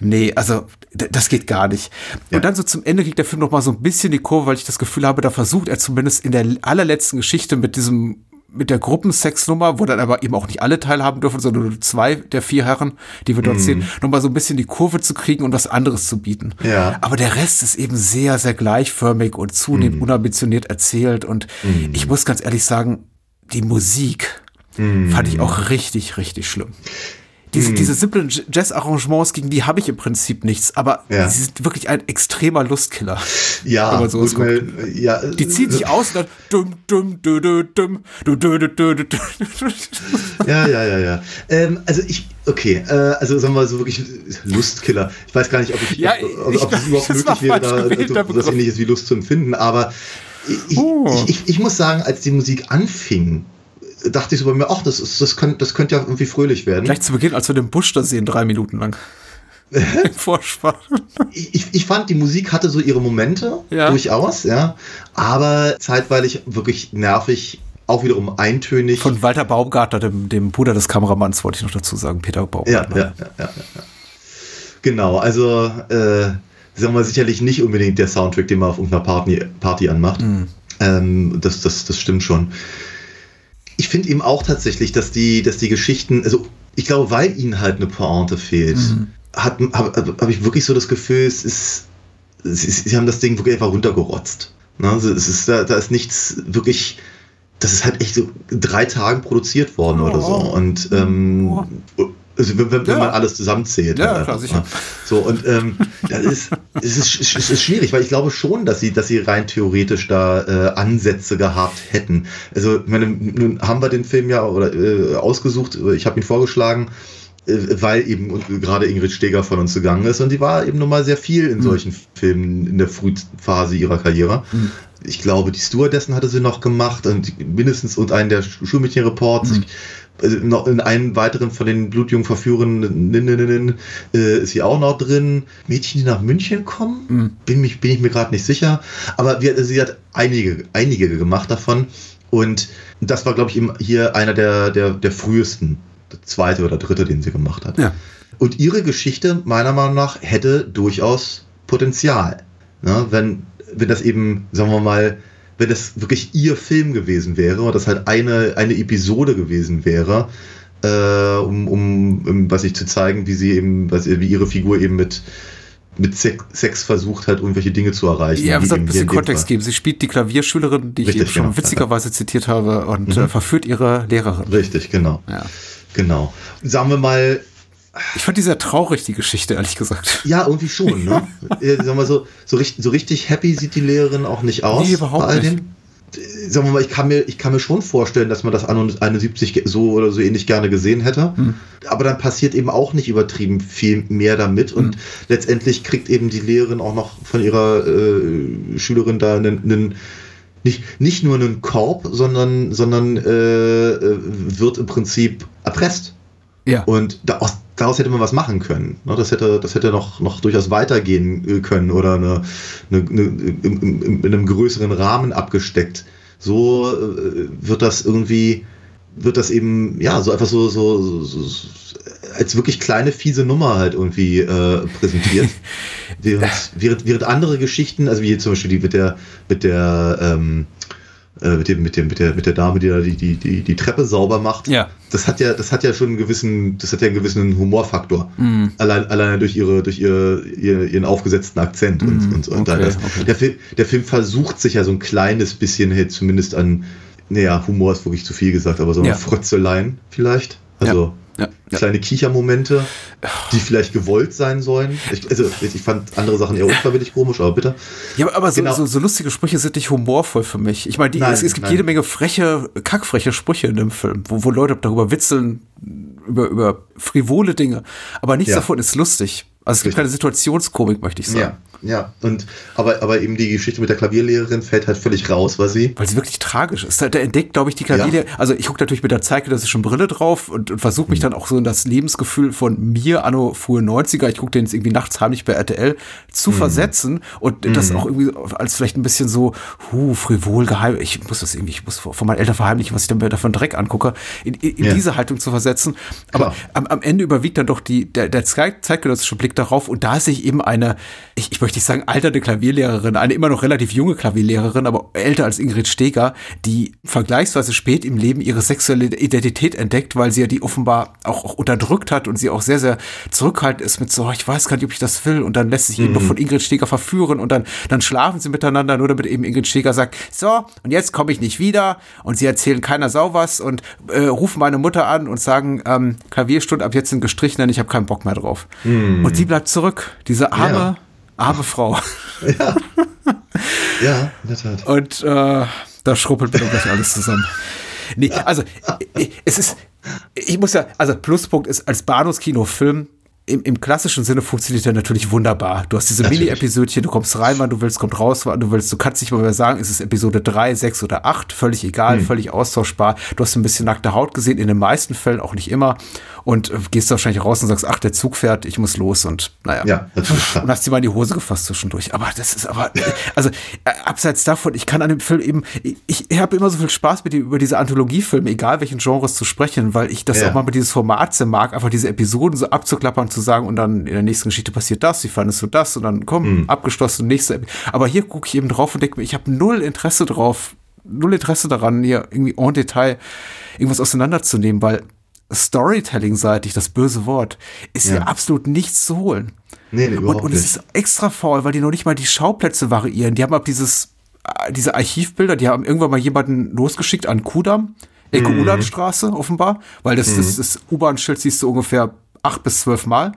nee, also das geht gar nicht. Ja. Und dann so zum Ende kriegt der Film noch mal so ein bisschen die Kurve, weil ich das Gefühl habe, da versucht er zumindest in der allerletzten Geschichte mit diesem mit der Gruppensexnummer, wo dann aber eben auch nicht alle teilhaben dürfen, sondern nur zwei der vier Herren, die wir dort Mhm. sehen, nochmal so ein bisschen die Kurve zu kriegen und was anderes zu bieten. Ja. Aber der Rest ist eben sehr, sehr gleichförmig und zunehmend unambitioniert erzählt. Und ich muss ganz ehrlich sagen, die Musik fand ich auch richtig, richtig schlimm. Diese, diese simplen Jazz-Arrangements, gegen die habe ich im Prinzip nichts, aber Ja. sie sind wirklich ein extremer Lustkiller. Ja, wenn man sowas gut, guckt. ja, Die ziehen sich aus und dann dumm, dumm, dü, dü, dumm, dü, dü, dü, dü, dü, dü. Ja, ja, ja, ja. Ähm, also ich, okay, äh, also sagen wir mal so wirklich Lustkiller. Ich weiß gar nicht, ob ich, Ja, ob, ich ob, es überhaupt möglich wäre, da so was Begriff. ähnliches wie Lust zu empfinden, aber ich, Oh. ich, ich, ich muss sagen, als die Musik anfing, dachte ich so bei mir, ach, das, ist, das, könnte, das könnte ja irgendwie fröhlich werden. Gleich zu Beginn, als wir den Busch da sehen, drei Minuten lang. (laughs) Vorspann. ich, ich- fand, die Musik hatte so ihre Momente, Ja. durchaus, ja, aber zeitweilig wirklich nervig, auch wiederum eintönig. Von Walter Baumgartner, dem, dem Bruder des Kameramanns, wollte ich noch dazu sagen, Peter ja, Baumgartner. ja, ja, ja, ja. Genau, also äh, sagen wir sicherlich nicht unbedingt der Soundtrack, den man auf irgendeiner Party, Party anmacht. Ähm, das, das, das stimmt schon. Ich finde eben auch tatsächlich, dass die, dass die Geschichten, also ich glaube, weil ihnen halt eine Pointe fehlt, habe hab, hab ich wirklich so das Gefühl, es ist, sie, sie haben das Ding wirklich einfach runtergerotzt. Ne? Also es ist, da, da ist nichts wirklich, das ist halt echt so drei Tagen produziert worden oder so. Und ähm, also wenn, wenn, Ja. man alles zusammenzählt. Ja, halt klar, sicher. So, und ähm, das ist, es, ist, es ist schwierig, weil ich glaube schon, dass sie, dass sie rein theoretisch da äh, Ansätze gehabt hätten. Also, meine, nun haben wir den Film ja oder, äh, ausgesucht, ich habe ihn vorgeschlagen, äh, weil eben gerade Ingrid Steger von uns gegangen ist und die war eben nun mal sehr viel in solchen Filmen in der Frühphase ihrer Karriere. Ich glaube, die Stewardessen hatte sie noch gemacht und mindestens und einen der Schulmädchenreports. Ich, also noch in einem weiteren von den blutjungen Verführern äh, ist sie auch noch drin. Mädchen, die nach München kommen, bin, mich, bin ich mir gerade nicht sicher. Aber wir, sie hat einige, einige gemacht davon. Und das war, glaube ich, hier einer der, der, der frühesten, der zweite oder dritte, den sie gemacht hat. Ja. Und ihre Geschichte, meiner Meinung nach, hätte durchaus Potenzial. Ne? Wenn, wenn das eben, sagen wir mal, wenn das wirklich ihr Film gewesen wäre und das halt eine, eine Episode gewesen wäre, äh, um, um, um, was ich zu zeigen, wie sie eben, was, wie ihre Figur eben mit, mit Sex, versucht hat, irgendwelche Dinge zu erreichen. Ja, gesagt, eben ein bisschen Kontext geben. Sie spielt die Klavierschülerin, die ich Richtig, eben schon genau. witzigerweise zitiert habe, und äh, verführt ihre Lehrerin. Richtig, genau. Ja. Genau. Sagen wir mal, Ich fand die sehr traurig, die Geschichte, ehrlich gesagt. Ja, irgendwie schon, ne? (laughs) äh, sagen wir so, so, richtig, so richtig happy sieht die Lehrerin auch nicht aus. Nee, überhaupt bei all nicht. dem. Äh, Sagen wir mal, ich kann, mir, ich kann mir schon vorstellen, dass man das an 71 so oder so ähnlich gerne gesehen hätte. Hm. Aber dann passiert eben auch nicht übertrieben viel mehr damit. Hm. Und letztendlich kriegt eben die Lehrerin auch noch von ihrer äh, Schülerin da einen, einen nicht, nicht nur einen Korb, sondern, sondern äh, äh, wird im Prinzip erpresst. Ja. Und daraus, daraus hätte man was machen können. Ne, Das hätte, das hätte noch, noch durchaus weitergehen äh, können oder eine, eine, eine, in, in, in einem größeren Rahmen abgesteckt. So äh, wird das irgendwie, wird das eben, ja, so einfach so, so, so, so als wirklich kleine, fiese Nummer halt irgendwie äh, präsentiert. (laughs) während, während, während andere Geschichten, also wie zum Beispiel die mit der, mit der, ähm, äh, mit, dem, mit, dem, mit, der, mit der Dame, die da die, die, die, die Treppe sauber macht, Ja. das hat ja, das hat ja schon einen gewissen, das hat ja einen gewissen Humorfaktor. Mhm. Allein, alleine durch ihre, durch ihr, ihr, ihren aufgesetzten Akzent und, und, und Mhm. okay, das, okay. der, Film, der Film versucht sich ja so ein kleines bisschen hey, zumindest an, naja, Humor ist wirklich zu viel gesagt, aber so Ja. Frötzeleien vielleicht. Also Ja, ja. kleine Kichermomente, die vielleicht gewollt sein sollen. Ich, also ich fand andere Sachen eher unfreiwillig komisch, aber bitte. Ja, aber so, Genau. so, so lustige Sprüche sind nicht humorvoll für mich. Ich meine, die- Nein, es, es gibt nein. jede Menge freche, kackfreche Sprüche in dem Film, wo, wo Leute darüber witzeln, über, über frivole Dinge. Aber nichts Ja. davon ist lustig. Also es gibt keine Situationskomik, möchte ich sagen. Ja, ja. Und aber, aber eben die Geschichte mit der Klavierlehrerin fällt halt völlig raus, weil sie. Weil sie wirklich tragisch ist. Da, da entdeckt, glaube ich, die Klavierlehrerin. Also ich gucke natürlich mit der zeitgenössischen Brille drauf und, und versuche Mhm. mich dann auch so in das Lebensgefühl von mir anno frühe 90er, ich gucke den jetzt irgendwie nachts heimlich bei RTL, zu Mhm. versetzen und das auch irgendwie als vielleicht ein bisschen so, hu, frivol, geheim, ich muss das irgendwie, ich muss von meinen Eltern verheimlichen, was ich dann mir davon Dreck angucke, in, in, Ja. diese Haltung zu versetzen. Aber am, am Ende überwiegt dann doch die, der, der zeit- zeitgenössische Blick darauf und da sehe ich eben eine, ich, ich möchte möchte ich sagen, alternde Klavierlehrerin, eine immer noch relativ junge Klavierlehrerin, aber älter als Ingrid Steger, die vergleichsweise spät im Leben ihre sexuelle Identität entdeckt, weil sie ja die offenbar auch, auch unterdrückt hat und sie auch sehr, sehr zurückhaltend ist mit so, ich weiß gar nicht, ob ich das will und dann lässt sich eben noch von Ingrid Steger verführen und dann, dann schlafen sie miteinander, nur damit eben Ingrid Steger sagt, so, und jetzt komme ich nicht wieder und sie erzählen keiner Sau was und äh, rufen meine Mutter an und sagen, ähm, Klavierstunden ab jetzt sind gestrichen, denn ich habe keinen Bock mehr drauf. Und sie bleibt zurück, diese arme, Ja. Arme Frau. Ja. ja, in der Tat. Und äh, da schruppelt mir doch gleich alles zusammen. Nee, also es ist, ich muss ja, also Pluspunkt ist als Bahnhofskino-Film im, im klassischen Sinne funktioniert der natürlich wunderbar. Du hast diese Natürlich. Mini-Episodchen, du kommst rein, wann du willst, kommt raus, wann du willst. Du kannst nicht mal mehr sagen, ist es Episode 3, 6 oder 8, völlig egal, Hm. völlig austauschbar. Du hast ein bisschen nackte Haut gesehen, in den meisten Fällen auch nicht immer. Und äh, gehst wahrscheinlich raus und sagst, ach, der Zug fährt, ich muss los und naja. Ja. Und hast dir mal in die Hose gefasst zwischendurch. Aber das ist aber, also äh, abseits davon, ich kann an dem Film eben, ich, ich habe immer so viel Spaß mit dem, über diese Anthologiefilme, egal welchen Genres zu sprechen, weil ich das Ja. auch mal mit dieses Format sehr mag, einfach diese Episoden so abzuklappern, zu sagen und dann in der nächsten Geschichte passiert das, wie fandest du das und dann komm, abgeschlossen, nächste. Epi- Aber hier gucke ich eben drauf und denke mir, ich habe null Interesse drauf, null Interesse daran, hier irgendwie en Detail irgendwas auseinanderzunehmen, weil Storytelling-seitig, das böse Wort, ist Ja. ja absolut nichts zu holen. Nee, nee, Und, und es ist extra faul, weil die noch nicht mal die Schauplätze variieren. Die haben ab dieses, äh, diese Archivbilder, die haben irgendwann mal jemanden losgeschickt an Kudamm, Ecke Mhm. Ulandstraße offenbar, weil das, das, das U-Bahn-Schild siehst du ungefähr acht bis zwölf Mal.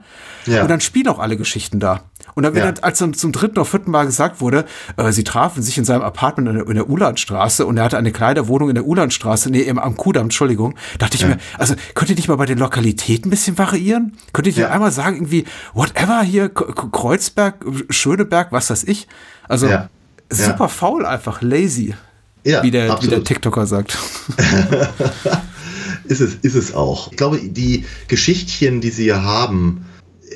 Ja. Und dann spielen auch alle Geschichten da. Und dann, Ja. dann, als dann zum dritten oder vierten Mal gesagt wurde, äh, sie trafen sich in seinem Apartment in der, in der Ulandstraße und er hatte eine Kleiderwohnung in der Ulandstraße, nee, im, am Kudamm, Entschuldigung, dachte ich mir, also könnt ihr nicht mal bei den Lokalitäten ein bisschen variieren? Könnt ihr nicht Ja. einmal sagen, irgendwie, whatever hier, K Kreuzberg, Schöneberg, was weiß ich? Also Ja. super Ja. faul einfach, lazy, Ja, wie, der, wie der. TikToker sagt. (laughs) Ist es, ist es auch. Ich glaube, die Geschichtchen, die sie hier haben,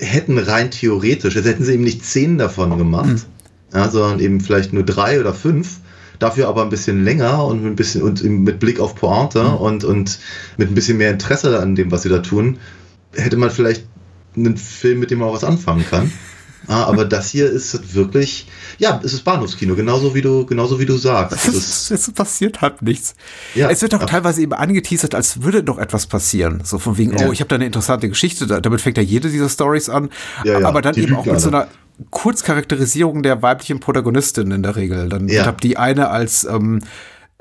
hätten rein theoretisch, jetzt hätten sie eben nicht zehn davon gemacht, ja, sondern eben vielleicht nur drei oder fünf. Dafür aber ein bisschen länger und ein bisschen und mit Blick auf Pointe und, und mit ein bisschen mehr Interesse an dem, was sie da tun, hätte man vielleicht einen Film, mit dem man auch was anfangen kann. Ah, aber das hier ist wirklich, ja, es ist Bahnhofskino, genauso wie du, genauso wie du sagst. Es Es passiert halt nichts. Ja. es wird auch teilweise eben angeteasert, als würde doch etwas passieren. So von wegen, Ja. oh, ich habe da eine interessante Geschichte. Da- Damit fängt ja jede dieser Stories an. Ja, ja, Aber dann eben auch mit so alle. einer Kurzcharakterisierung der weiblichen Protagonistin in der Regel. Dann Ja. wird hab die eine als ähm,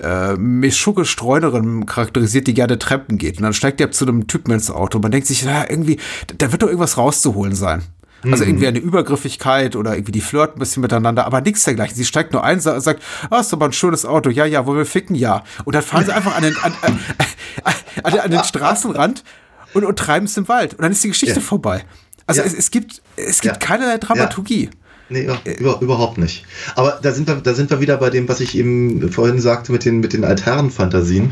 äh, Mischugge Streunerin charakterisiert, die gerne Treppen geht. Und dann steigt die ab zu einem Typen ins Auto. Und man denkt sich, na, irgendwie, da wird doch irgendwas rauszuholen sein. Also irgendwie eine Übergriffigkeit oder irgendwie die flirten ein bisschen miteinander, aber nichts dergleichen. Sie steigt nur ein, sa- sagt, ah, ist aber ein schönes Auto, ja, ja, wo wir ficken, ja. Und dann fahren sie einfach an den, an, (laughs) an, an, den Straßenrand und, und treiben es im Wald. Und dann ist die Geschichte Ja. vorbei. Also Ja. es, es gibt, es gibt Ja. keinerlei Dramaturgie. Nee, über, über, überhaupt nicht. Aber da sind, wir, da sind wir wieder bei dem, was ich eben vorhin sagte mit den, mit den alternen Fantasien.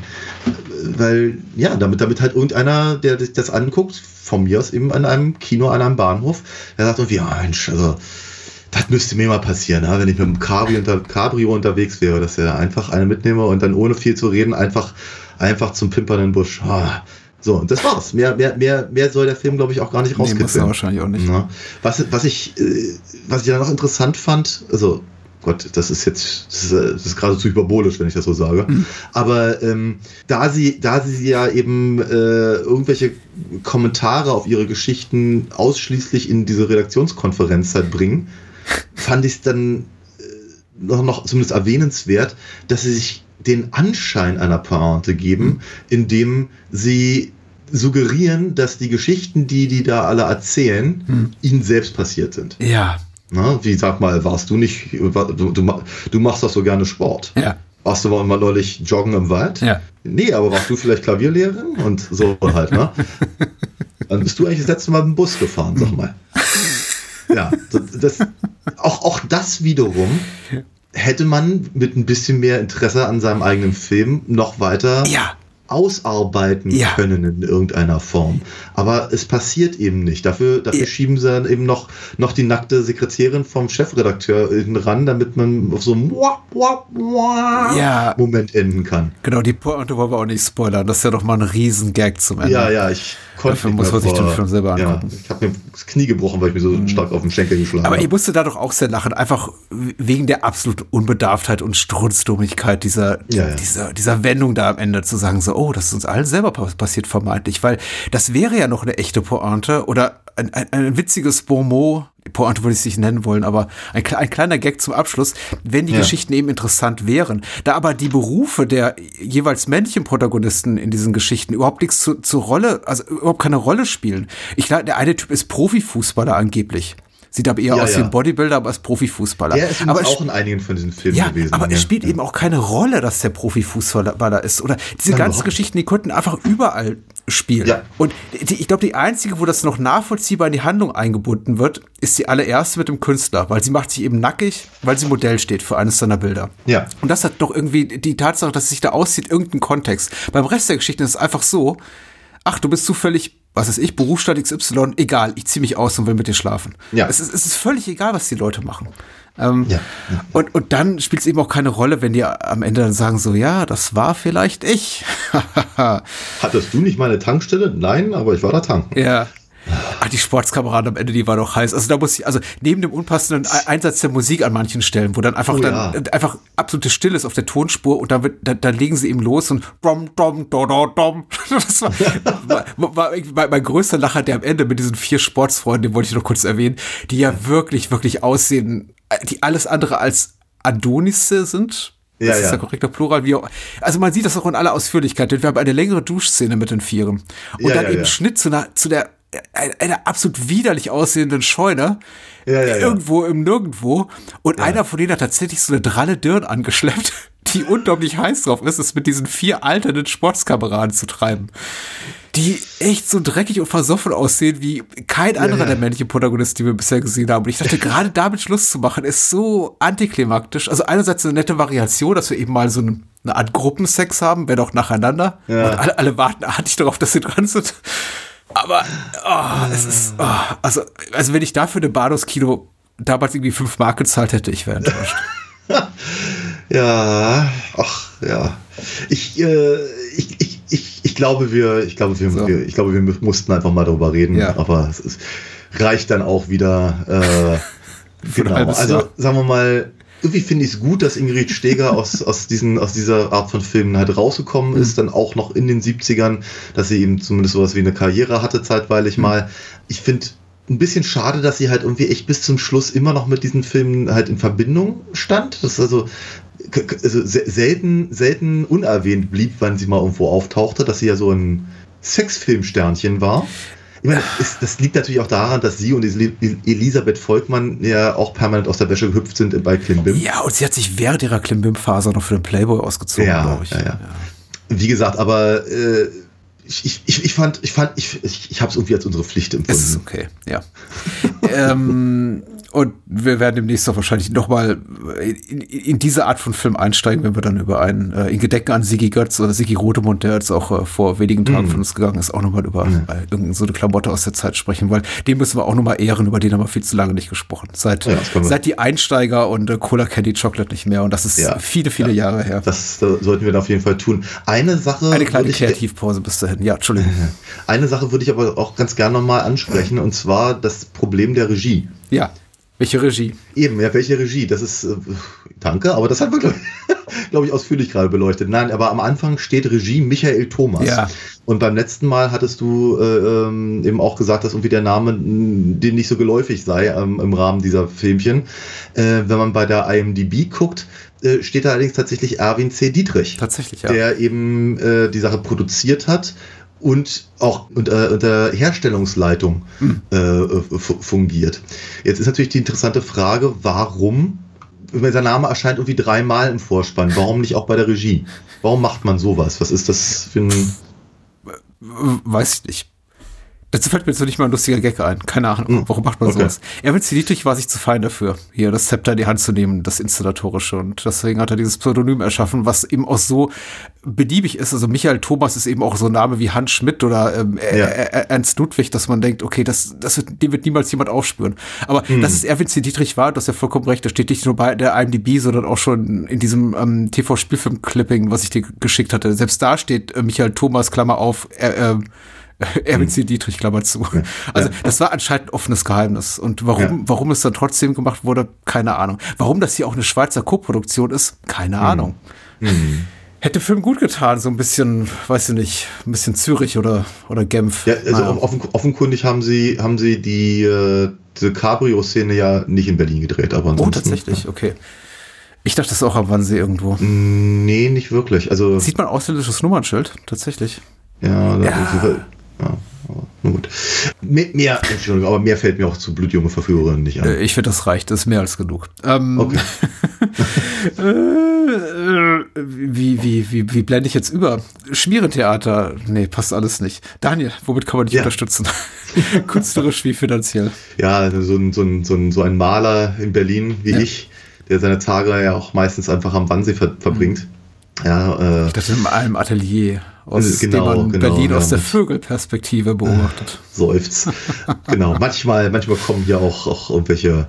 Weil, ja, damit, damit halt irgendeiner, der sich das anguckt, von mir aus eben an einem Kino, an einem Bahnhof, der sagt irgendwie, ja Mensch, also das müsste mir mal passieren, ja, wenn ich mit dem Cabrio, unter, Cabrio unterwegs wäre, dass er einfach eine mitnehme und dann ohne viel zu reden einfach, einfach zum pimpernden Busch. Ah, so, und das war's. Mehr, mehr, mehr, mehr soll der Film, glaube ich, auch gar nicht Nee, muss rauskitzeln. wahrscheinlich auch nicht. Ja. Was, was, ich, äh, was ich dann noch interessant fand, also Gott, das ist jetzt, das ist, das ist geradezu hyperbolisch, wenn ich das so sage. Aber ähm, da sie, da sie ja eben äh, irgendwelche Kommentare auf ihre Geschichten ausschließlich in diese Redaktionskonferenz halt bringen, fand ich es dann äh, noch, noch zumindest erwähnenswert, dass sie sich den Anschein einer Pointe geben, indem sie suggerieren, dass die Geschichten, die die da alle erzählen, ihnen selbst passiert sind. Ja, Na, wie sag mal, warst du nicht, du, du machst doch so gerne Sport. ja, Warst du mal neulich joggen im Wald? ja. Nee, aber warst du vielleicht Klavierlehrerin? Und so halt, ne? Dann bist du eigentlich das letzte Mal mit dem Bus gefahren, sag mal. Ja, das, auch, auch das wiederum hätte man mit ein bisschen mehr Interesse an seinem eigenen Film noch weiter Ja, ausarbeiten Ja. können in irgendeiner Form. Aber es passiert eben nicht. Dafür, dafür Ja. schieben sie dann eben noch, noch die nackte Sekretärin vom Chefredakteur hinten ran, damit man auf so einem Ja. Moment enden kann. Genau, die Pointe wollen wir auch nicht spoilern. Das ist ja doch mal ein Riesengag zum Ende. Ja, ja, ich konnte Dafür muss man sich den Film selber angucken. Ich habe mir das Knie gebrochen, weil ich mir so stark auf den Schenkel geschlagen Aber habe. ich musste da doch auch sehr lachen, einfach wegen der absoluten Unbedarftheit und Strunzdummigkeit dieser, dieser, dieser Wendung da am Ende zu sagen, so, oh, das ist uns allen selber pa- passiert vermeintlich, weil das wäre ja noch eine echte Pointe oder ein, ein, ein witziges Bonmot, Pointe würde ich es nicht nennen wollen, aber ein, ein kleiner Gag zum Abschluss, wenn die Ja. Geschichten eben interessant wären. Da aber die Berufe der jeweils männlichen Protagonisten in diesen Geschichten überhaupt nichts zu, zur Rolle, also überhaupt keine Rolle spielen. Ich glaube, der eine Typ ist Profifußballer angeblich. Sieht aber eher Ja, aus wie ein Bodybuilder, aber ist Profifußballer. Er ist aber auch in einigen von diesen Filmen ja, gewesen. aber es spielt eben auch keine Rolle, dass der Profifußballer ist. Oder diese ganzen überhaupt Geschichten, die könnten einfach überall spielen. Ja. Und die, ich glaube, die einzige, wo das noch nachvollziehbar in die Handlung eingebunden wird, ist die allererste mit dem Künstler, weil sie macht sich eben nackig, weil sie Modell steht für eines seiner Bilder. Ja. Und das hat doch irgendwie die Tatsache, dass es sich da aussieht, irgendeinen Kontext. Beim Rest der Geschichte ist es einfach so, ach, du bist zufällig, was weiß ich, Berufsstadt XY, egal, ich ziehe mich aus und will mit dir schlafen. Ja. Es ist, es ist völlig egal, was die Leute machen. Ähm, Ja, Und, und dann spielt es eben auch keine Rolle, wenn die am Ende dann sagen so, ja, das war vielleicht ich. (laughs) Hattest du nicht mal eine Tankstelle? Nein, aber ich war da tanken. ja. Ach, die Sportskameraden am Ende, die war doch heiß. Also da muss ich, also neben dem unpassenden Einsatz der Musik an manchen Stellen, wo dann einfach Oh, dann ja. einfach absolute Stille ist auf der Tonspur und dann, wird, dann, dann legen sie eben los und dom, dom, do, do, dom. (laughs) Das war, (laughs) war, war mein, mein größter Lacher, der am Ende mit diesen vier Sportsfreunden, den wollte ich noch kurz erwähnen, die ja wirklich, wirklich aussehen, die alles andere als Adonisse sind. Das Ja, ist ja. der korrekte Plural. Wie auch, also man sieht das auch in aller Ausführlichkeit. denn Wir haben eine längere Duschszene mit den Vieren. Und Ja, dann ja, eben. Schnitt zu einer, zu der, einer, absolut widerlich aussehenden Scheune. Ja, ja, ja. Irgendwo im Nirgendwo. Und einer von denen hat tatsächlich so eine dralle Dirn angeschleppt, (laughs) die unglaublich heiß drauf ist, es mit diesen vier alternden Sportskameraden zu treiben. Die echt so dreckig und versoffen aussehen wie kein anderer ja. der männlichen Protagonisten, die wir bisher gesehen haben. Und ich dachte, (laughs) gerade damit Schluss zu machen, ist so antiklimaktisch. Also einerseits eine nette Variation, dass wir eben mal so eine, eine Art Gruppensex haben, wenn auch nacheinander. Ja. Und alle, alle warten artig darauf, dass sie dran sind. Aber oh, es ist, oh, also, also wenn ich dafür eine Bahnhofskino damals irgendwie fünf Mark gezahlt hätte, ich wäre enttäuscht. (laughs) Ja, ach ja. Ich, äh, ich, ich, ich, ich glaube, wir, ich glaube, wir, So. wir, ich glaube, wir mussten einfach mal darüber reden. Ja. Aber es ist, reicht dann auch wieder. Äh, (laughs) genau. Also sagen wir mal. Irgendwie finde ich es gut, dass Ingrid Steger aus, aus, diesen, aus dieser Art von Filmen halt rausgekommen Mhm. ist, dann auch noch in den 70ern, dass sie eben zumindest sowas wie eine Karriere hatte, zeitweilig Mhm. mal. Ich finde ein bisschen schade, dass sie halt irgendwie echt bis zum Schluss immer noch mit diesen Filmen halt in Verbindung stand. Das ist also, also se- selten, selten unerwähnt blieb, wann sie mal irgendwo auftauchte, dass sie ja so ein Sexfilmsternchen war. Ich meine, es, das liegt natürlich auch daran, dass sie und Eli- Elisabeth Volkmann ja auch permanent aus der Wäsche gehüpft sind bei Klimbim. Ja, und sie hat sich während ihrer Klimbim-Phase noch für den Playboy ausgezogen, Ja, glaube ich. ja, ja. Wie gesagt, aber äh, ich, ich, ich fand, ich fand, ich, ich, ich habe es irgendwie als unsere Pflicht Es ist empfunden. okay, ja. (laughs) ähm, und wir werden demnächst auch wahrscheinlich nochmal in, in diese Art von Film einsteigen, wenn wir dann über einen, äh, in Gedenken an Sigi Götz oder Sigi Rotemund, der jetzt auch äh, vor wenigen Tagen Mhm. von uns gegangen ist, auch nochmal über äh, irgendeine so eine Klamotte aus der Zeit sprechen, weil den müssen wir auch nochmal ehren, über den haben wir viel zu lange nicht gesprochen. Seit, Ja, das seit die Einsteiger und äh, Cola Candy Chocolate nicht mehr und das ist Ja, viele, viele Jahre her. Das äh, sollten wir auf jeden Fall tun. Eine Sache, Eine kleine Kreativpause bis dahin. Ja, Entschuldigung. (laughs) eine Sache würde ich aber auch ganz gerne nochmal ansprechen, und zwar das Problem der Regie. Ja. Welche Regie? Eben, ja, welche Regie? Das ist, äh, danke, aber das hat wir, glaube (laughs) glaub ich, ausführlich gerade beleuchtet. Nein, aber am Anfang steht Regie Michael Thomas. Ja. Und beim letzten Mal hattest du äh, ähm, eben auch gesagt, dass irgendwie der Name mh, dir nicht so geläufig sei ähm, im Rahmen dieser Filmchen. Äh, wenn man bei der IMDb guckt, äh, steht da allerdings tatsächlich Erwin C. Dietrich. Tatsächlich, ja. Der eben äh, die Sache produziert hat und auch unter, unter Herstellungsleitung Hm. äh, fu- fungiert. Jetzt ist natürlich die interessante Frage, warum, wenn sein Name erscheint irgendwie dreimal im Vorspann, warum nicht auch bei der Regie? Warum macht man sowas? Was ist das für ein... Weiß ich nicht. Dazu fällt mir jetzt noch nicht mal ein lustiger Gag ein. Keine Ahnung, Hm. warum macht man Okay. sowas? Erwin C. Dietrich war sich zu fein dafür, hier das Zepter in die Hand zu nehmen, das Inszenatorische. Und deswegen hat er dieses Pseudonym erschaffen, was eben auch so beliebig ist. Also Michael Thomas ist eben auch so ein Name wie Hans Schmidt oder ähm, Ja. Ernst Ludwig, dass man denkt, okay, das, das wird, den wird niemals jemand aufspüren. Aber Hm. dass es Erwin C. Dietrich war, das ist ja vollkommen recht, das steht nicht nur bei der IMDb, sondern auch schon in diesem ähm, TV-Spielfilm-Clipping, was ich dir geschickt hatte. Selbst da steht äh, Michael Thomas, Klammer auf, äh, äh, (laughs) Erwin C. Dietrich, Klammer zu. Also das war anscheinend ein offenes Geheimnis. Und warum, Ja. warum es dann trotzdem gemacht wurde, keine Ahnung. Warum das hier auch eine Schweizer Co-Produktion ist, keine Ahnung. Hätte Film gut getan, so ein bisschen, weiß ich nicht, ein bisschen Zürich oder, oder Genf. Ja, also Naja. offen, offenkundig haben sie, haben sie die, äh, diese Cabrio-Szene ja nicht in Berlin gedreht, aber Oh, tatsächlich, okay. Ich dachte, das ist auch am Wannsee irgendwo. Nee, nicht wirklich. Also, Sieht man ausländisches Nummernschild, tatsächlich. ja, da- Ja. Ja. na gut. Mehr, Entschuldigung, aber mehr fällt mir auch zu blutjunge Verführerinnen nicht an. Äh, Ich finde, das reicht, das ist mehr als genug. Ähm, Okay. (laughs) äh, wie, wie, wie, wie blende ich jetzt über? Schmierentheater, nee, passt alles nicht. Daniel, womit kann man dich Ja. unterstützen? (laughs) Künstlerisch wie finanziell. Ja, so ein, so, ein, so, ein, so ein Maler in Berlin wie Ja. ich, der seine Tage ja auch meistens einfach am Wannsee ver verbringt. Ja, äh, Das in einem Atelier, aus Genau, dem man genau, Berlin ja, aus der Vögelperspektive beobachtet. seufzt. (laughs) genau. Manchmal, manchmal kommen hier auch, auch irgendwelche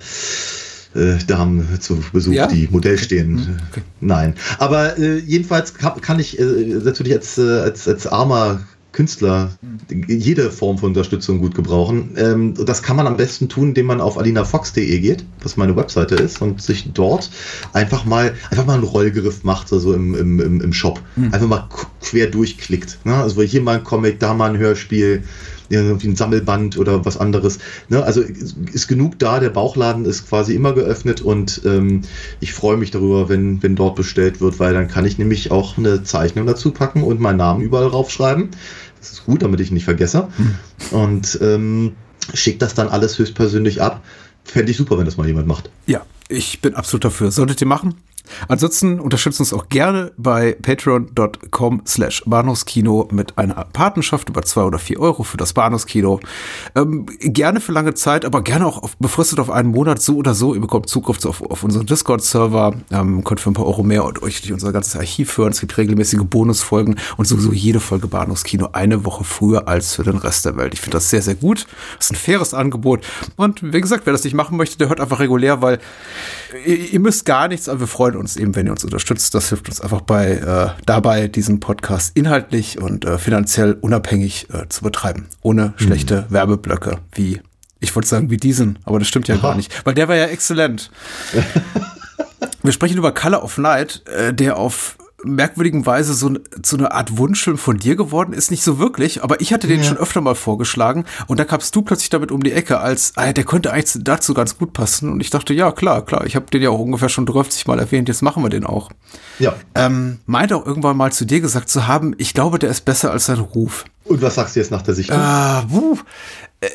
äh, Damen zu Besuch, Ja? die Modell stehen. Hm, okay. Nein. Aber äh, jedenfalls kann, kann ich äh, natürlich als, äh, als, als armer Künstler jede Form von Unterstützung gut gebrauchen. Ähm, das kann man am besten tun, indem man auf alinafox.de geht, was meine Webseite ist, und sich dort einfach mal einfach mal einen Rollgriff macht, also im, im, im, Shop. Einfach mal qu- quer durchklickt. Ne? Also hier mal ein Comic, da mal ein Hörspiel, irgendwie ein Sammelband oder was anderes. Ne? Also ist genug da, der Bauchladen ist quasi immer geöffnet und ähm, ich freue mich darüber, wenn, wenn dort bestellt wird, weil dann kann ich nämlich auch eine Zeichnung dazu packen und meinen Namen überall raufschreiben. Das ist gut, damit ich ihn nicht vergesse. Und ähm, schicke das dann alles höchstpersönlich ab. Fände ich super, wenn das mal jemand macht. Ja, ich bin absolut dafür. Solltet ihr machen. Ansonsten unterstützt uns auch gerne bei patreon.com slash Bahnhofskino mit einer Patenschaft über zwei oder vier Euro für das Bahnhofskino. Ähm, gerne für lange Zeit, aber gerne auch auf, befristet auf einen Monat, so oder so. Ihr bekommt Zugriff auf, auf unseren Discord-Server, ähm, könnt für ein paar Euro mehr und euch durch unser ganzes Archiv hören. Es gibt regelmäßige Bonusfolgen und sowieso jede Folge Bahnhofskino eine Woche früher als für den Rest der Welt. Ich finde das sehr, sehr gut. Das ist ein faires Angebot. Und wie gesagt, wer das nicht machen möchte, der hört einfach regulär, weil ihr, ihr müsst gar nichts, aber wir freuen uns eben, wenn ihr uns unterstützt. Das hilft uns einfach bei äh, dabei, diesen Podcast inhaltlich und äh, finanziell unabhängig äh, zu betreiben. Ohne schlechte Werbeblöcke wie, ich wollte sagen, wie diesen, aber das stimmt ja gar nicht, weil der war ja exzellent. (laughs) Wir sprechen über Color of Night, äh, der auf merkwürdigen Weise so, so eine Art Wunschfilm von dir geworden ist, nicht so wirklich, aber ich hatte den Ja. schon öfter mal vorgeschlagen und da kamst du plötzlich damit um die Ecke, als ah, der könnte eigentlich dazu ganz gut passen und ich dachte, ja klar, klar, ich habe den ja auch ungefähr schon 30 Mal erwähnt, jetzt machen wir den auch. Ja. Ähm, meinte auch irgendwann mal zu dir gesagt zu haben, ich glaube, der ist besser als sein Ruf. Und was sagst du jetzt nach der Sichtung? Ah, wuh. Äh,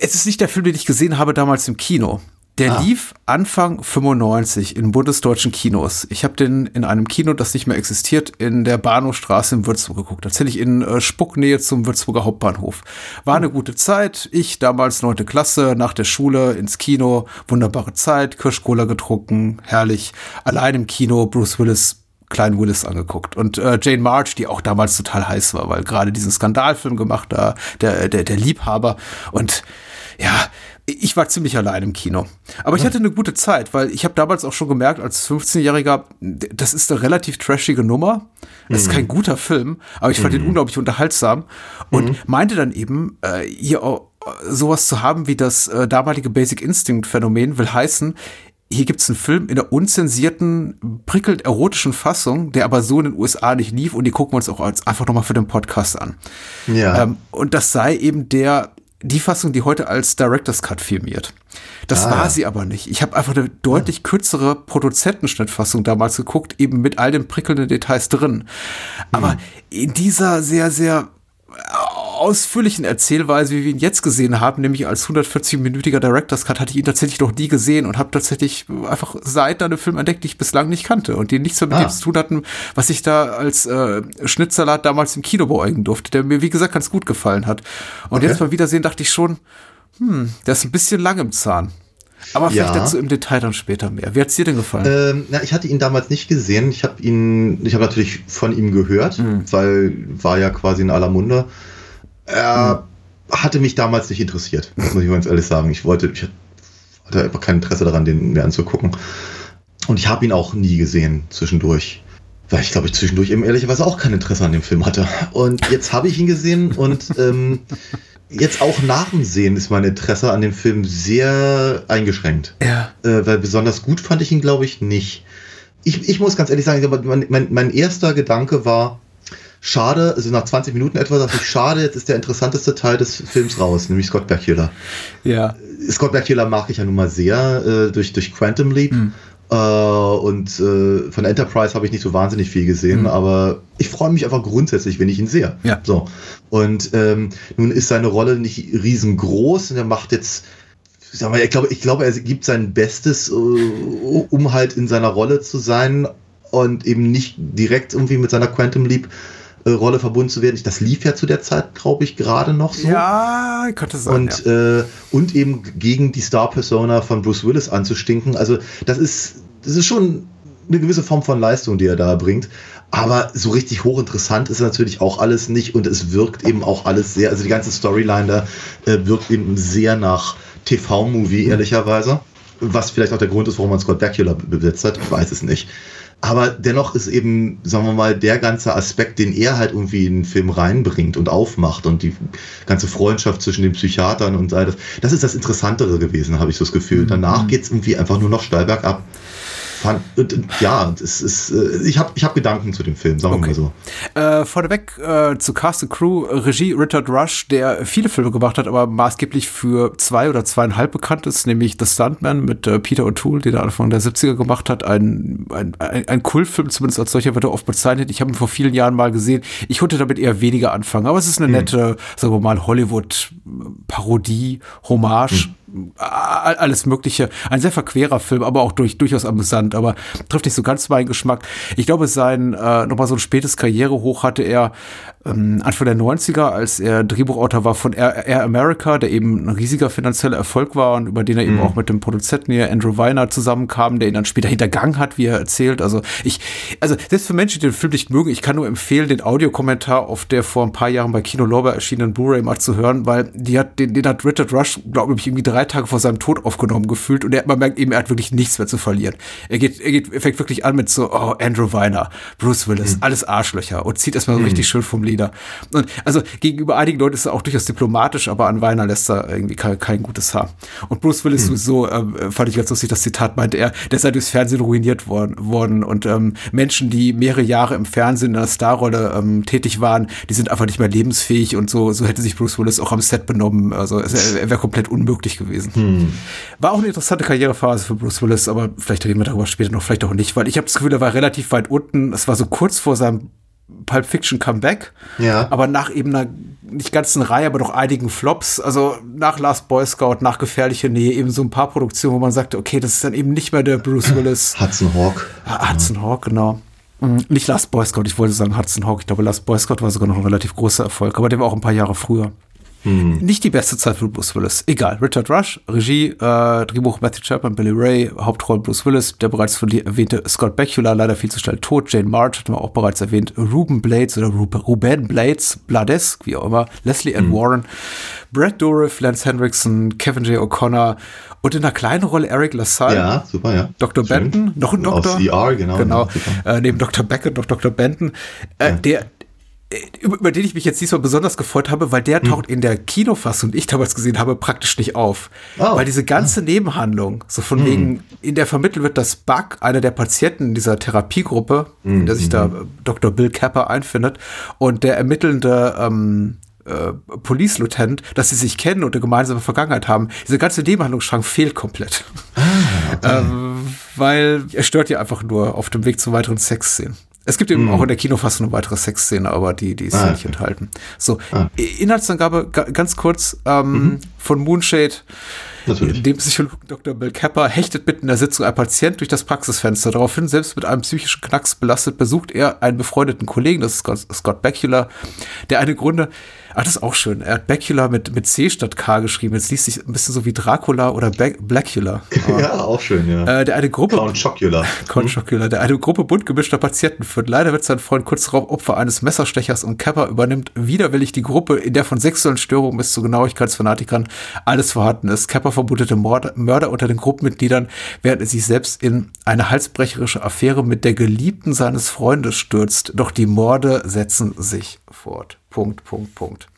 Es ist nicht der Film, den ich gesehen habe damals im Kino. Der Ah. lief Anfang 95 in bundesdeutschen Kinos. Ich habe den in einem Kino, das nicht mehr existiert, in der Bahnhofstraße in Würzburg geguckt. Tatsächlich in äh, Spucknähe zum Würzburger Hauptbahnhof. War eine gute Zeit. Ich damals neunte Klasse, nach der Schule ins Kino. Wunderbare Zeit, Kirschcola getrunken, herrlich. Allein im Kino, Bruce Willis Klein Willis angeguckt und äh, Jane March, die auch damals total heiß war, weil gerade diesen Skandalfilm gemacht da, der, der, der Liebhaber und ja, ich war ziemlich allein im Kino. Aber ich hatte eine gute Zeit, weil ich habe damals auch schon gemerkt, als 15-Jähriger, das ist eine relativ trashige Nummer. Das ist kein guter Film, aber ich fand ihn unglaublich unterhaltsam und meinte dann eben, äh, hier auch, äh, sowas zu haben wie das äh, damalige Basic Instinct Phänomen will heißen, hier gibt's einen Film in der unzensierten, prickelnd erotischen Fassung, der aber so in den USA nicht lief und die gucken wir uns auch als einfach nochmal für den Podcast an. ja. Ähm, und das sei eben der, die Fassung, die heute als Director's Cut filmiert. Das Ah, war ja. sie aber nicht. Ich habe einfach eine deutlich kürzere Produzentenschnittfassung damals geguckt, eben mit all den prickelnden Details drin. Aber Hm. in dieser sehr, sehr ausführlichen Erzählweise, wie wir ihn jetzt gesehen haben, nämlich als 140-minütiger Director's Cut, hatte ich ihn tatsächlich noch nie gesehen und habe tatsächlich einfach seit einem Film entdeckt, die ich bislang nicht kannte und die nichts mehr mit Ah. dem zu tun hatten, was ich da als äh, Schnittsalat damals im Kino beäugen durfte, der mir, wie gesagt, ganz gut gefallen hat. Und Okay. jetzt beim Wiedersehen dachte ich schon, hm, der ist ein bisschen lang im Zahn. Aber vielleicht Ja. dazu im Detail dann später mehr. Wie hat's dir denn gefallen? Ähm, na, ich hatte ihn damals nicht gesehen. Ich habe ihn, ich habe natürlich von ihm gehört, Mhm. weil war ja quasi in aller Munde. Er hatte mich damals nicht interessiert, muss ich ganz ehrlich sagen. Ich wollte, ich hatte einfach kein Interesse daran, den mir anzugucken. Und ich habe ihn auch nie gesehen zwischendurch. Weil ich glaube, ich zwischendurch eben ehrlicherweise auch kein Interesse an dem Film hatte. Und jetzt habe ich ihn gesehen und ähm, jetzt auch nach dem Sehen ist mein Interesse an dem Film sehr eingeschränkt ja. äh, weil besonders gut fand ich ihn, glaube ich, nicht. Ich, ich muss ganz ehrlich sagen, mein, mein, mein erster Gedanke war, schade, also nach 20 Minuten etwa dachte (laughs) ich, schade, jetzt ist der interessanteste Teil des Films raus, nämlich Scott Bakula. Ja. Scott Bakula mag ich ja nun mal sehr äh, durch, durch Quantum Leap. Äh, und äh, von Enterprise habe ich nicht so wahnsinnig viel gesehen, Mhm. aber ich freue mich einfach grundsätzlich, wenn ich ihn sehe. Ja. So. Und ähm, nun ist seine Rolle nicht riesengroß und er macht jetzt, ich sag mal, ich glaube, ich glaube, er gibt sein Bestes, äh, um halt in seiner Rolle zu sein und eben nicht direkt irgendwie mit seiner Quantum Leap äh, Rolle verbunden zu werden. Das lief ja zu der Zeit, glaube ich, gerade noch so. Ja, könnte sein. Und, ja. äh, und eben gegen die Star-Persona von Bruce Willis anzustinken. Also das ist, das ist schon eine gewisse Form von Leistung, die er da bringt. Aber so richtig hochinteressant ist natürlich auch alles nicht und es wirkt eben auch alles sehr, also die ganze Storyline da äh, wirkt eben sehr nach TV-Movie, ehrlicherweise. Was vielleicht auch der Grund ist, warum man Scott Bakula besetzt hat, ich weiß es nicht. Aber dennoch ist eben, sagen wir mal, der ganze Aspekt, den er halt irgendwie in den Film reinbringt und aufmacht und die ganze Freundschaft zwischen den Psychiatern und all das, das ist das Interessantere gewesen, habe ich so das Gefühl. Danach geht's irgendwie einfach nur noch steil bergab. Fand, ja, das ist, äh, ich habe ich hab Gedanken zu dem Film, sagen wir mal so. Äh, vorneweg äh, zu Cast and Crew, Regie Richard Rush, der viele Filme gemacht hat, aber maßgeblich für zwei oder zweieinhalb bekannt ist, nämlich The Stuntman mit äh, Peter O'Toole, den er Anfang der 70er gemacht hat. Ein, ein, ein, ein Kultfilm, zumindest als solcher wird er oft bezeichnet. Ich habe ihn vor vielen Jahren mal gesehen. Ich konnte damit eher weniger anfangen, aber es ist eine nette, sagen wir mal, Hollywood-Parodie, Hommage. a- alles Mögliche. Ein sehr verquerer Film, aber auch durch, durchaus amüsant, aber trifft nicht so ganz meinen Geschmack. Ich glaube, sein äh, nochmal so ein spätes Karrierehoch hatte er ähm, Anfang der 90er, als er Drehbuchautor war von Air, Air America, der eben ein riesiger finanzieller Erfolg war und über den er eben auch mit dem Produzenten hier Andrew Weiner zusammenkam, der ihn dann später hintergangen hat, wie er erzählt. Also ich, also selbst für Menschen, die den Film nicht mögen, ich kann nur empfehlen, den Audiokommentar auf der vor ein paar Jahren bei Kino Lorber erschienenen Blu-ray mal zu hören, weil die hat, den, den hat Richard Rush, glaube ich, irgendwie drei Tage vor seinem Tod aufgenommen gefühlt und er, man merkt eben, er hat wirklich nichts mehr zu verlieren. Er geht, er geht, er fängt wirklich an mit so, oh, Andrew Weiner, Bruce Willis, alles Arschlöcher und zieht erstmal so richtig schön vom Leder. Und also gegenüber einigen Leuten ist er auch durchaus diplomatisch, aber an Weiner lässt er irgendwie kein, kein gutes Haar. Und Bruce Willis sowieso, ähm, fand ich ganz lustig, das Zitat meinte er, der sei durchs Fernsehen ruiniert worden, worden und ähm, Menschen, die mehrere Jahre im Fernsehen in einer Starrolle ähm, tätig waren, die sind einfach nicht mehr lebensfähig und so, so hätte sich Bruce Willis auch am Set benommen. Also er, er wäre komplett unmöglich gewesen. War auch eine interessante Karrierephase für Bruce Willis, aber vielleicht reden wir darüber später noch, vielleicht auch nicht, weil ich habe das Gefühl, er war relativ weit unten. Es war so kurz vor seinem Pulp Fiction Comeback, Ja. aber nach eben einer nicht ganzen Reihe, aber doch einigen Flops, also nach Last Boy Scout, nach Gefährliche Nähe, eben so ein paar Produktionen, wo man sagte, okay, das ist dann eben nicht mehr der Bruce Willis. (clears throat) Hudson Hawk. Ah, Hudson Hawk, genau. Mhm, Nicht Last Boy Scout, ich wollte sagen Hudson Hawk. Ich glaube, Last Boy Scout war sogar noch ein relativ großer Erfolg, aber der war auch ein paar Jahre früher. Nicht die beste Zeit für Bruce Willis. Egal. Richard Rush, Regie, äh, Drehbuch Matthew Chapman, Billy Ray, Hauptrolle Bruce Willis, der bereits von dir erwähnte Scott Bakula, leider viel zu schnell tot. Jane March hatten wir auch bereits erwähnt. Ruben Blades oder Ruben, Ruben Blades, Blades, wie auch immer. Leslie Ann Warren, Brad Dourif, Lance Hendrickson, Kevin J. O'Connor und in einer kleinen Rolle Eric LaSalle. Ja, super, ja. Dr. Schön. Benton, noch ein Aus Doktor. ER, genau. Genau, Ja, äh, neben Dr. Beckett noch Dr. Benton, äh, der äh, über, über den ich mich jetzt diesmal besonders gefreut habe, weil Hm. der taucht in der Kinofassung, die ich damals gesehen habe, praktisch nicht auf. Oh. Weil diese ganze Nebenhandlung, so von Hm. wegen, in der vermittelt wird, dass Buck, einer der Patienten in dieser Therapiegruppe, Hm, in der sich da äh, Dr. Bill Capper einfindet, und der ermittelnde ähm, äh, Police Lieutenant, dass sie sich kennen und eine gemeinsame Vergangenheit haben. Diese ganze Nebenhandlungsstrang fehlt komplett. Ah, ähm, weil er stört ja einfach nur auf dem Weg zu weiteren Sexszenen. Es gibt eben auch in der Kinofassung eine weitere Sexszene, aber die, die ist Ah, ja nicht okay. enthalten. So, Ah. Inhaltsangabe ga- ganz kurz ähm, von Moonshade. Natürlich. Dem Psychologen Dr. Bill Kepper hechtet mitten in der Sitzung ein Patient durch das Praxisfenster. Daraufhin, selbst mit einem psychischen Knacks belastet, besucht er einen befreundeten Kollegen, das ist Scott, Scott Bakula, der eine Gründe, ach, das ist auch schön, er hat Bakula mit, mit C statt K geschrieben. Jetzt liest sich ein bisschen so wie Dracula oder Ba- Blackula. (laughs) Ja, auch schön, ja. Äh, der eine Gruppe. Count Chocula. (laughs) Count Chocula, der eine Gruppe bunt gemischter Patienten führt. Leider wird sein Freund kurz darauf Opfer eines Messerstechers und Kepper übernimmt widerwillig die Gruppe, in der von sexuellen Störungen bis zu Genauigkeitsfanatikern alles vorhanden ist. Kepper vermutete Mord, Mörder unter den Gruppenmitgliedern, während er sich selbst in eine halsbrecherische Affäre mit der Geliebten seines Freundes stürzt. Doch die Morde setzen sich fort. Punkt, Punkt, Punkt.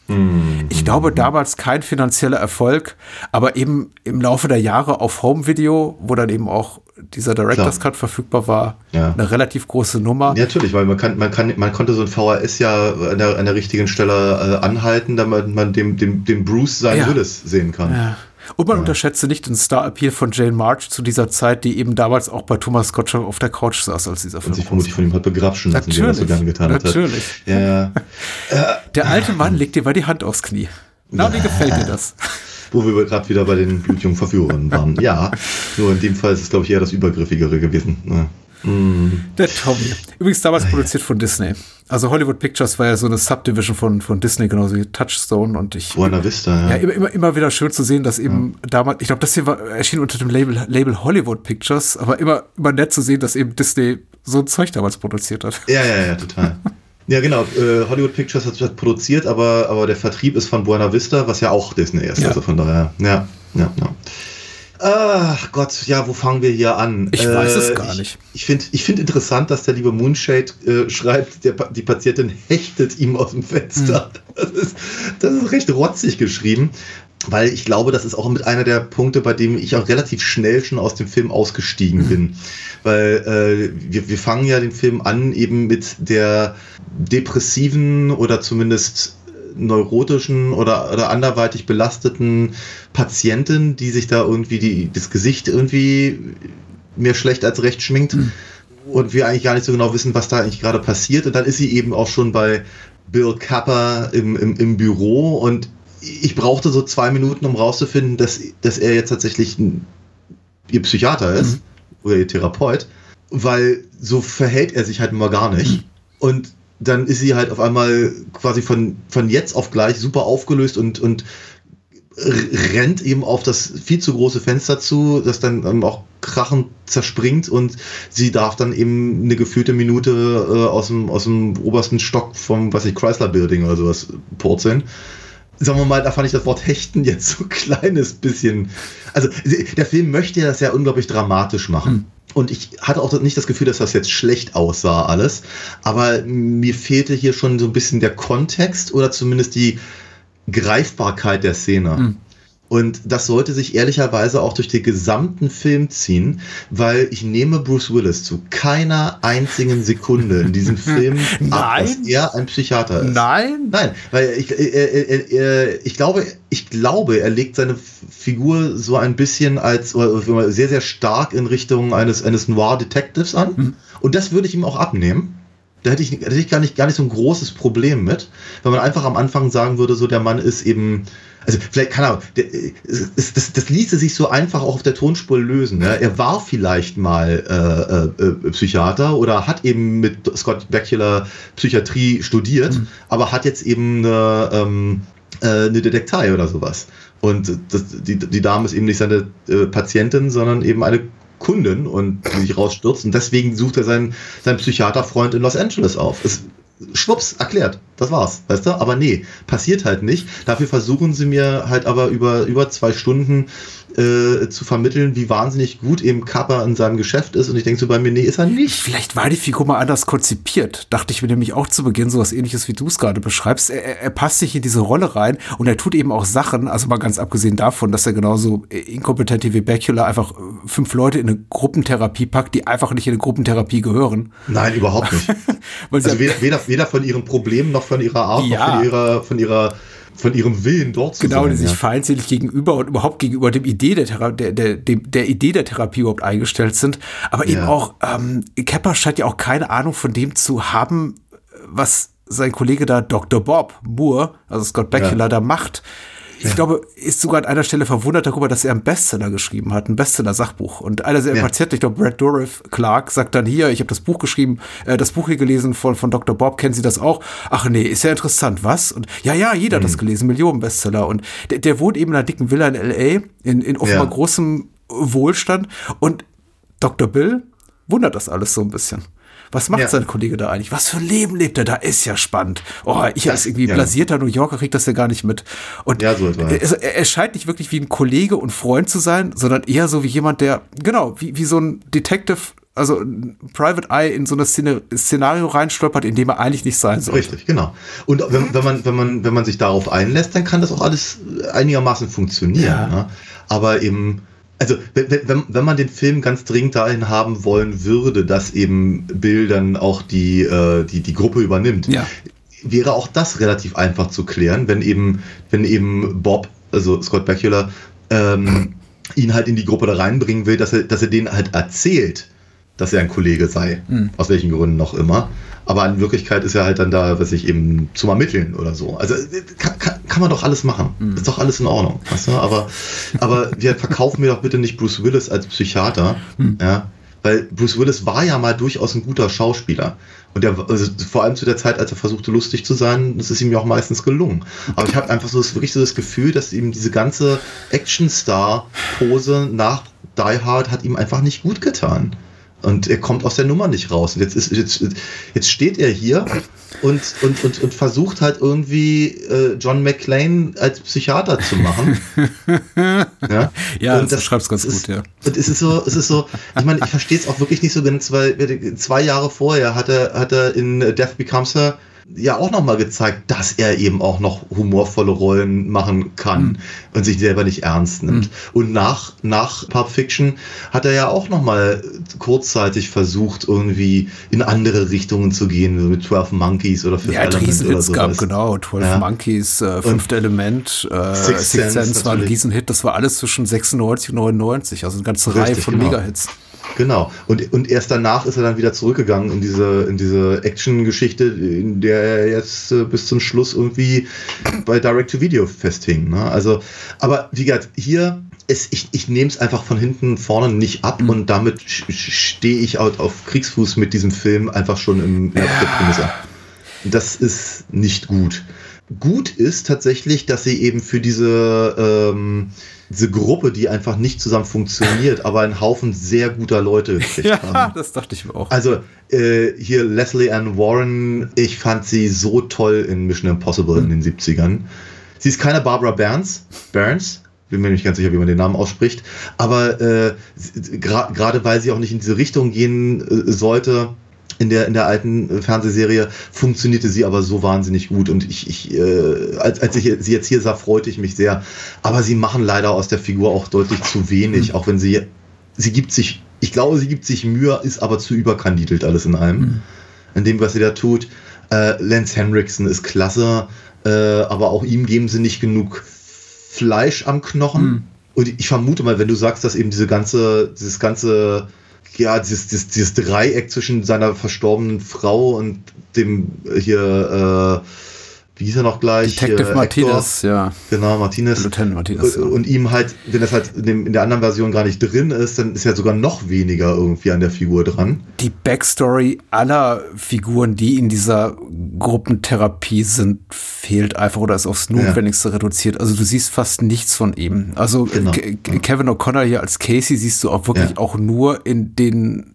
Ich glaube, damals kein finanzieller Erfolg, aber eben im Laufe der Jahre auf Home Video, wo dann eben auch dieser Director's Klar. Cut verfügbar war, Ja. eine relativ große Nummer. Ja, natürlich, weil man kann, man kann, man konnte so ein VHS ja an der, an der richtigen Stelle äh, anhalten, damit man dem, dem, dem Bruce seinen Ja. Willis sehen kann. Ja. Und man unterschätze nicht den Star-Appeal von Jane March zu dieser Zeit, die eben damals auch bei Thomas Gottschalk auf der Couch saß, als dieser Und Film sich vermutlich von ihm hat begrapschen lassen, wie er das so Natürlich, gerne getan natürlich. hat. Ja, (laughs) Der alte Mann legt dir mal die Hand aufs Knie. Na, wie gefällt dir das? (laughs) wo wir gerade wieder bei den blutjungen Verführern waren. Ja, nur in dem Fall ist es, glaube ich, eher das Übergriffigere gewesen. Ja. Der Tommy. Übrigens damals produziert von Disney. Also Hollywood Pictures war ja so eine Subdivision von, von Disney, genauso wie Touchstone. Und ich Buena Vista, ja. Ja, immer, immer, immer wieder schön zu sehen, dass eben damals, ich glaube, das hier war, erschien unter dem Label, Label Hollywood Pictures, aber immer, immer nett zu sehen, dass eben Disney so ein Zeug damals produziert hat. Ja, ja, ja, total. (laughs) Ja, genau. Äh, Hollywood Pictures hat das produziert, aber, aber der Vertrieb ist von Buena Vista, was ja auch Disney ist. Ja. Also von daher, ja, ja, ja. Ach Gott, ja, wo fangen wir hier an? Ich weiß es gar ich, nicht. Ich finde ich find interessant, dass der liebe Moonshade äh, schreibt, der, die Patientin hechtet ihm aus dem Fenster. Hm. Das, ist, das ist recht rotzig geschrieben, weil ich glaube, das ist auch mit einer der Punkte, bei dem ich auch relativ schnell schon aus dem Film ausgestiegen bin. Weil äh, wir, wir fangen ja den Film an eben mit der depressiven oder zumindest neurotischen oder, oder anderweitig belasteten Patientin, die sich da irgendwie die, das Gesicht irgendwie mehr schlecht als recht schminkt und wir eigentlich gar nicht so genau wissen, was da eigentlich gerade passiert. Und dann ist sie eben auch schon bei Bill Capper im, im, im Büro und ich brauchte so zwei Minuten, um rauszufinden, dass, dass er jetzt tatsächlich ein, ihr Psychiater ist oder ihr Therapeut, weil so verhält er sich halt immer gar nicht. Und dann ist sie halt auf einmal quasi von, von jetzt auf gleich super aufgelöst und, und rennt eben auf das viel zu große Fenster zu, das dann auch krachend zerspringt und sie darf dann eben eine gefühlte Minute äh, aus, dem, aus dem obersten Stock vom, was ich, Chrysler Building oder sowas purzeln. Sagen wir mal, da fand ich das Wort Hechten jetzt so ein kleines bisschen. Also, der Film möchte ja das ja unglaublich dramatisch machen. Und ich hatte auch nicht das Gefühl, dass das jetzt schlecht aussah, alles. Aber mir fehlte hier schon so ein bisschen der Kontext oder zumindest die Greifbarkeit der Szene. Und das sollte sich ehrlicherweise auch durch den gesamten Film ziehen, weil ich nehme Bruce Willis zu keiner einzigen Sekunde in diesem (laughs) Film ab, dass Nein? er ein Psychiater ist. Nein? Nein, weil ich, äh, äh, äh, ich glaube, ich glaube, er legt seine Figur so ein bisschen als sehr, sehr stark in Richtung eines, eines Noir-Detectives an. Und das würde ich ihm auch abnehmen. Da hätte ich, hätte ich gar, nicht, gar nicht so ein großes Problem mit, wenn man einfach am Anfang sagen würde, so der Mann ist eben, also vielleicht keine Ahnung, der, äh, das, das ließe sich so einfach auch auf der Tonspur lösen. Ne? Er war vielleicht mal äh, äh, äh, Psychiater oder hat eben mit Scott Bakula Psychiatrie studiert, aber hat jetzt eben eine, ähm, äh, eine Detektei oder sowas. Und das, die, die Dame ist eben nicht seine äh, Patientin, sondern eben eine Kundin und die sich rausstürzt. Und deswegen sucht er seinen, seinen Psychiaterfreund in Los Angeles auf. Es, schwupps, erklärt. Das war's, weißt du? Aber nee, passiert halt nicht. Dafür versuchen sie mir halt aber über, über zwei Stunden äh, zu vermitteln, wie wahnsinnig gut eben Kappa in seinem Geschäft ist. Und ich denke so bei mir, nee, ist er nicht. Vielleicht war die Figur mal anders konzipiert. Dachte ich mir nämlich auch zu Beginn sowas ähnliches, wie du es gerade beschreibst. Er, er, passt sich in diese Rolle rein und er tut eben auch Sachen, also mal ganz abgesehen davon, dass er genauso inkompetent wie Bakula einfach äh, fünf Leute in eine Gruppentherapie packt, die einfach nicht in eine Gruppentherapie gehören. Nein, überhaupt nicht. (laughs) Also weder, weder, weder von ihren Problemen noch von ihrer Art Ja. noch von ihrer, von ihrer von ihrem Willen dort zu genau, sein. die sich ja. feindselig gegenüber und überhaupt gegenüber dem Idee der, Thera der, der, der Idee der Therapie überhaupt eingestellt sind. Aber eben Ja. auch, ähm, Kepper scheint ja auch keine Ahnung von dem zu haben, was sein Kollege da Dr. Bob Moore, also Scott Bakula, Ja. da macht. Ich glaube, ist sogar an einer Stelle verwundert darüber, dass er einen Bestseller geschrieben hat, ein Bestseller-Sachbuch. Und einer der Ja. Patienten, ich glaube, Brad Dourif Clark, sagt dann hier, ich habe das Buch geschrieben, äh, das Buch hier gelesen von, von Dr. Bob, kennen Sie das auch? Ach nee, ist ja interessant, was? Und ja, ja, jeder hat das gelesen, Millionen Bestseller. Und der, der wohnt eben in einer dicken Villa in L.A., in, in offenbar Ja. großem Wohlstand. Und Dr. Bill wundert das alles so ein bisschen. Was macht Ja. sein Kollege da eigentlich? Was für ein Leben lebt er da? Ist ja spannend. Oh, ich als irgendwie ja. blasierter New Yorker krieg das ja gar nicht mit. Und Ja, so er, er scheint nicht wirklich wie ein Kollege und Freund zu sein, sondern eher so wie jemand, der, genau, wie, wie so ein Detective, also ein Private Eye in so ein Szene, Szenario reinstolpert, in dem er eigentlich nicht sein soll. Richtig, genau. Und wenn, wenn, man, wenn, man, wenn man sich darauf einlässt, dann kann das auch alles einigermaßen funktionieren. Ja. Ne? Aber eben, also wenn, wenn, wenn man den Film ganz dringend dahin haben wollen würde, dass eben Bill dann auch die, äh, die, die Gruppe übernimmt, Ja. wäre auch das relativ einfach zu klären, wenn eben, wenn eben Bob, also Scott Bakula, ähm, ihn halt in die Gruppe da reinbringen will, dass er, dass er denen halt erzählt, dass er ein Kollege sei. Aus welchen Gründen noch immer. Aber in Wirklichkeit ist er halt dann da, was ich eben zum Ermitteln oder so. Also kann, kann, kann man doch alles machen. Ist doch alles in Ordnung. Weißt du? Aber, aber wir verkaufen mir doch bitte nicht Bruce Willis als Psychiater. Ja. Weil Bruce Willis war ja mal durchaus ein guter Schauspieler. Und der, also vor allem zu der Zeit, als er versuchte, lustig zu sein, das ist ihm ja auch meistens gelungen. Aber ich habe einfach so das, wirklich so das Gefühl, dass ihm diese ganze Actionstar-Pose nach Die Hard hat ihm einfach nicht gut getan. Und er kommt aus der Nummer nicht raus. Und jetzt, ist, jetzt, jetzt steht er hier und, und, und, und versucht halt irgendwie äh, John McClane als Psychiater zu machen. (laughs) ja, Ja, Und das beschreibst ganz ist, gut, ja. Und es ist so, es ist so, ich meine, ich verstehe es auch wirklich nicht so ganz, weil zwei Jahre vorher hat er, hat er in Death Becomes Her ja auch nochmal gezeigt, dass er eben auch noch humorvolle Rollen machen kann und sich selber nicht ernst nimmt. Und nach, nach Pulp Fiction hat er ja auch nochmal kurzzeitig versucht, irgendwie in andere Richtungen zu gehen, so mit 12 Monkeys oder Fifth Ja, Element oder Riesenhits gab, genau. 12 Ja. Monkeys, äh, Fünfte Element, äh, Sixth Sense Sense war ein. Riesenhit. Das war alles zwischen 96 und 99. Also eine ganze Reihe Richtig, von genau. Megahits. Genau. Und, und erst danach ist er dann wieder zurückgegangen in diese, in diese Action-Geschichte, in der er jetzt äh, bis zum Schluss irgendwie bei Direct-to-Video festhing. Ne? Also, aber wie gesagt, hier, es, ich, ich nehme es einfach von hinten vorne nicht ab und damit stehe ich halt auf Kriegsfuß mit diesem Film einfach schon im, in Prämisse. Das ist nicht gut. Gut ist tatsächlich, dass sie eben für diese, ähm, diese Gruppe, die einfach nicht zusammen funktioniert, aber einen Haufen sehr guter Leute gekriegt Ja, haben. (laughs) das dachte ich mir auch. Also äh, hier Leslie Ann Warren, ich fand sie so toll in Mission Impossible in den 70ern. Sie ist keine Barbara Burns, Burns, bin mir nicht ganz sicher, wie man den Namen ausspricht, aber äh, sie- gra- gerade weil sie auch nicht in diese Richtung gehen äh, sollte, in der, in der alten äh, Fernsehserie funktionierte sie aber so wahnsinnig gut und ich, ich äh, als, als ich sie jetzt hier sah, freute ich mich sehr. Aber sie machen leider aus der Figur auch deutlich zu wenig, auch wenn sie, sie gibt sich, ich glaube, sie gibt sich Mühe, ist aber zu überkandidelt alles in allem, in dem, was sie da tut. Äh, Lance Henriksen ist klasse, äh, aber auch ihm geben sie nicht genug Fleisch am Knochen. Und ich vermute mal, wenn du sagst, dass eben diese ganze, dieses ganze, ja, dieses, dieses, dieses Dreieck zwischen seiner verstorbenen Frau und dem hier, äh, wie hieß er noch gleich? Detective Äh, Martinez, ja. Genau, Martinez. Lieutenant Martinez, ja. Und ihm halt, wenn das halt in, dem, in der anderen Version gar nicht drin ist, dann ist ja sogar noch weniger irgendwie an der Figur dran. Die Backstory aller Figuren, die in dieser Gruppentherapie sind, fehlt einfach oder ist aufs Notwendigste reduziert. Also du siehst fast nichts von ihm. Also Genau. Ke- Ke- Kevin O'Connor hier als Casey siehst du auch wirklich Ja. auch nur in den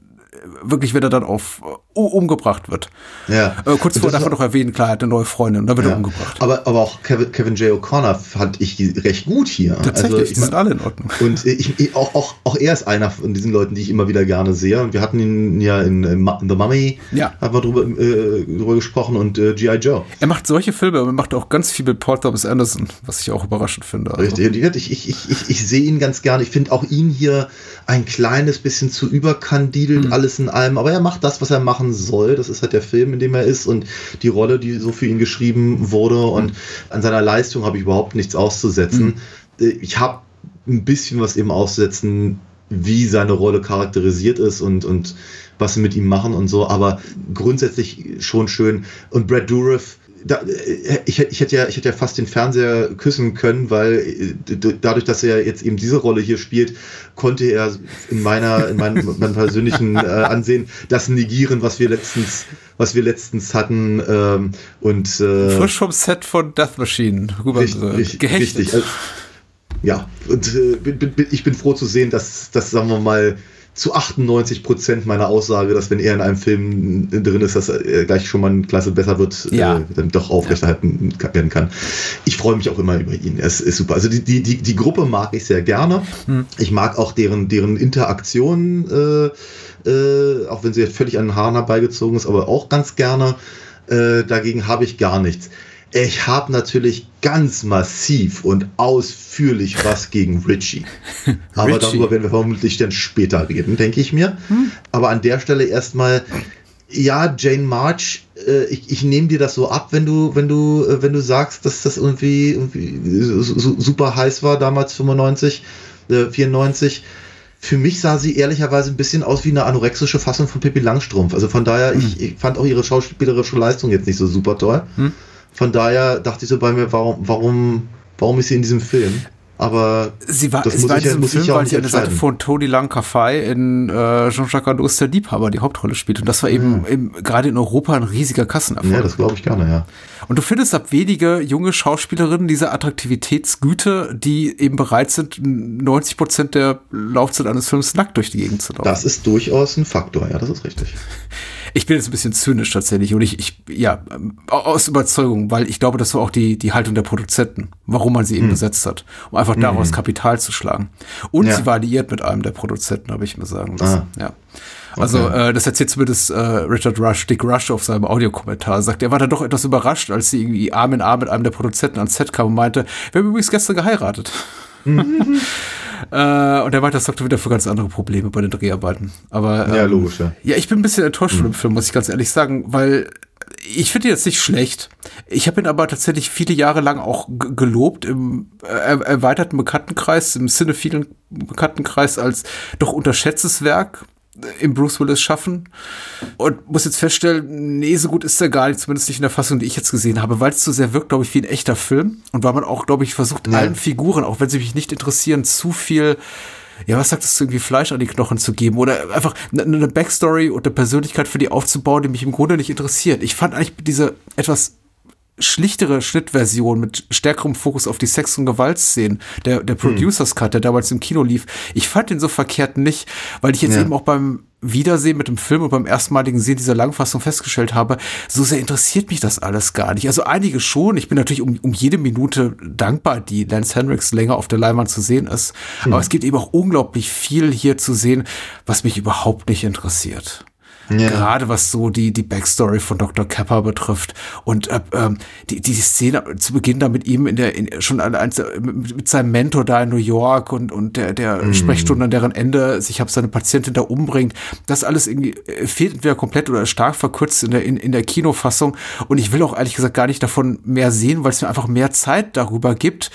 wirklich, wenn er dann auf uh, umgebracht wird. Ja. Äh, kurz Und vor das darf er noch erwähnen, klar, er hat eine neue Freundin und dann wird Ja. er umgebracht. Aber, aber auch Kevin, Kevin J. O'Connor fand ich recht gut hier. Tatsächlich, also, die sind alle in Ordnung. Und ich, ich, auch, auch, auch er ist einer von diesen Leuten, die ich immer wieder gerne sehe. Und wir hatten ihn ja in, äh, Ma- The Mummy, Ja. haben wir drüber, äh, drüber gesprochen und äh, G.I. Joe. Er macht solche Filme, aber er macht auch ganz viel mit Paul Thomas Anderson, was ich auch überraschend finde. Also, Richtig. Ich, ich, ich, ich, ich sehe ihn ganz gerne. Ich finde auch ihn hier ein kleines bisschen zu überkandidelt, alles in allem, aber er macht das, was er machen soll. Das ist halt der Film, in dem er ist und die Rolle, die so für ihn geschrieben wurde. Und an seiner Leistung habe ich überhaupt nichts auszusetzen. Mhm. Ich habe ein bisschen was eben auszusetzen, wie seine Rolle charakterisiert ist und, und was sie mit ihm machen und so, aber grundsätzlich schon schön. Und Brad Dourif, da, äh, ich, ich, hätte ja, ich hätte ja fast den Fernseher küssen können, weil äh, dadurch, dass er jetzt eben diese Rolle hier spielt, konnte er in meiner, in meinem, (laughs) meinem persönlichen äh, Ansehen das negieren, was wir letztens, was wir letztens hatten. Ähm, und äh, frisch vom Set von Death Machine rüber richtig, gehechtet. Richtig. Also, ja, und äh, bin, bin, ich bin froh zu sehen, dass, dass sagen wir mal, zu 98 Prozent meiner Aussage, dass wenn er in einem Film drin ist, dass er gleich schon mal eine Klasse besser wird, ja. äh, dann doch aufrechterhalten ja. werden kann. Ich freue mich auch immer über ihn. Es ist super. Also die, die, die, die Gruppe mag ich sehr gerne. Hm. Ich mag auch deren, deren Interaktion, äh, äh, auch wenn sie jetzt völlig an den Haaren herbeigezogen ist, aber auch ganz gerne. Äh, dagegen habe ich gar nichts. Ich habe natürlich ganz massiv und ausführlich was gegen Richie. (laughs) Aber Richie. darüber werden wir vermutlich dann später reden, denke ich mir. Hm. Aber an der Stelle erstmal, ja, Jane March, äh, ich, ich nehme dir das so ab, wenn du, wenn du, äh, wenn du sagst, dass das irgendwie, irgendwie super heiß war damals 95, äh, 94 für mich sah sie ehrlicherweise ein bisschen aus wie eine anorexische Fassung von Pippi Langstrumpf. Also von daher, hm. ich, ich, fand auch ihre schauspielerische Leistung jetzt nicht so super toll. Hm. Von daher dachte ich so bei mir, warum, warum, warum ist sie in diesem Film? Aber sie war, das sie muss war in diesem Film, weil sie an der Seite von Tony Langkafei in äh, Jean-Jacques Ados der Liebhaber die Hauptrolle spielt. Und das war eben, eben gerade in Europa ein riesiger Kassenerfolg. Ja, das glaube ich gerne, ja. Und du findest ab wenige junge Schauspielerinnen diese Attraktivitätsgüte, die eben bereit sind, 90 Prozent der Laufzeit eines Films nackt durch die Gegend zu laufen. Das ist durchaus ein Faktor, ja, das ist richtig. (laughs) Ich bin jetzt ein bisschen zynisch tatsächlich und ich, ich ja, aus Überzeugung, weil ich glaube, das war auch die, die Haltung der Produzenten, warum man sie eben hm. besetzt hat, um einfach daraus hm. Kapital zu schlagen. Und ja. sie war alliiert mit einem der Produzenten, habe ich mir sagen lassen. Ah. Ja. Also okay. äh, das erzählt zumindest äh, Richard Rush, Dick Rush auf seinem Audiokommentar. Sagt, er war da doch etwas überrascht, als sie irgendwie Arm in Arm mit einem der Produzenten ans Set kam und meinte, wir haben übrigens gestern geheiratet. (laughs) Äh, und er weiter sorgte wieder für ganz andere Probleme bei den Dreharbeiten. Aber ähm, ja, logisch. Ja. ja, ich bin ein bisschen enttäuscht mhm. von dem Film, muss ich ganz ehrlich sagen, weil ich finde ihn jetzt nicht schlecht. Ich habe ihn aber tatsächlich viele Jahre lang auch gelobt im äh, erweiterten Bekanntenkreis, im cinephilen Bekanntenkreis als doch unterschätztes Werk im Bruce Willis schaffen und muss jetzt feststellen, nee, so gut ist er gar nicht, zumindest nicht in der Fassung, die ich jetzt gesehen habe, weil es so sehr wirkt, glaube ich, wie ein echter Film und weil man auch, glaube ich, versucht, ja. allen Figuren, auch wenn sie mich nicht interessieren, zu viel ja, was sagt das, irgendwie Fleisch an die Knochen zu geben oder einfach eine Backstory und eine Persönlichkeit für die aufzubauen, die mich im Grunde nicht interessiert. Ich fand eigentlich diese etwas schlichtere Schnittversion mit stärkerem Fokus auf die Sex- und Gewaltszenen, der, der hm. Producers Cut, der damals im Kino lief, ich fand den so verkehrt nicht, weil ich jetzt ja. eben auch beim Wiedersehen mit dem Film und beim erstmaligen Sehen dieser Langfassung festgestellt habe, so sehr interessiert mich das alles gar nicht. Also einige schon. Ich bin natürlich um, um jede Minute dankbar, die Lance Henricks länger auf der Leinwand zu sehen ist. Mhm. Aber es gibt eben auch unglaublich viel hier zu sehen, was mich überhaupt nicht interessiert. Ja. Gerade was so die, die Backstory von Dr. Kepper betrifft. Und äh, ähm, die, die Szene zu Beginn da mit ihm in der, in, schon an, an, mit seinem Mentor da in New York und, und der, der mm. Sprechstunde, an deren Ende sich habe seine Patientin da umbringt, das alles irgendwie äh, fehlt entweder komplett oder stark verkürzt in der, in, in der Kinofassung. Und ich will auch ehrlich gesagt gar nicht davon mehr sehen, weil es mir einfach mehr Zeit darüber gibt,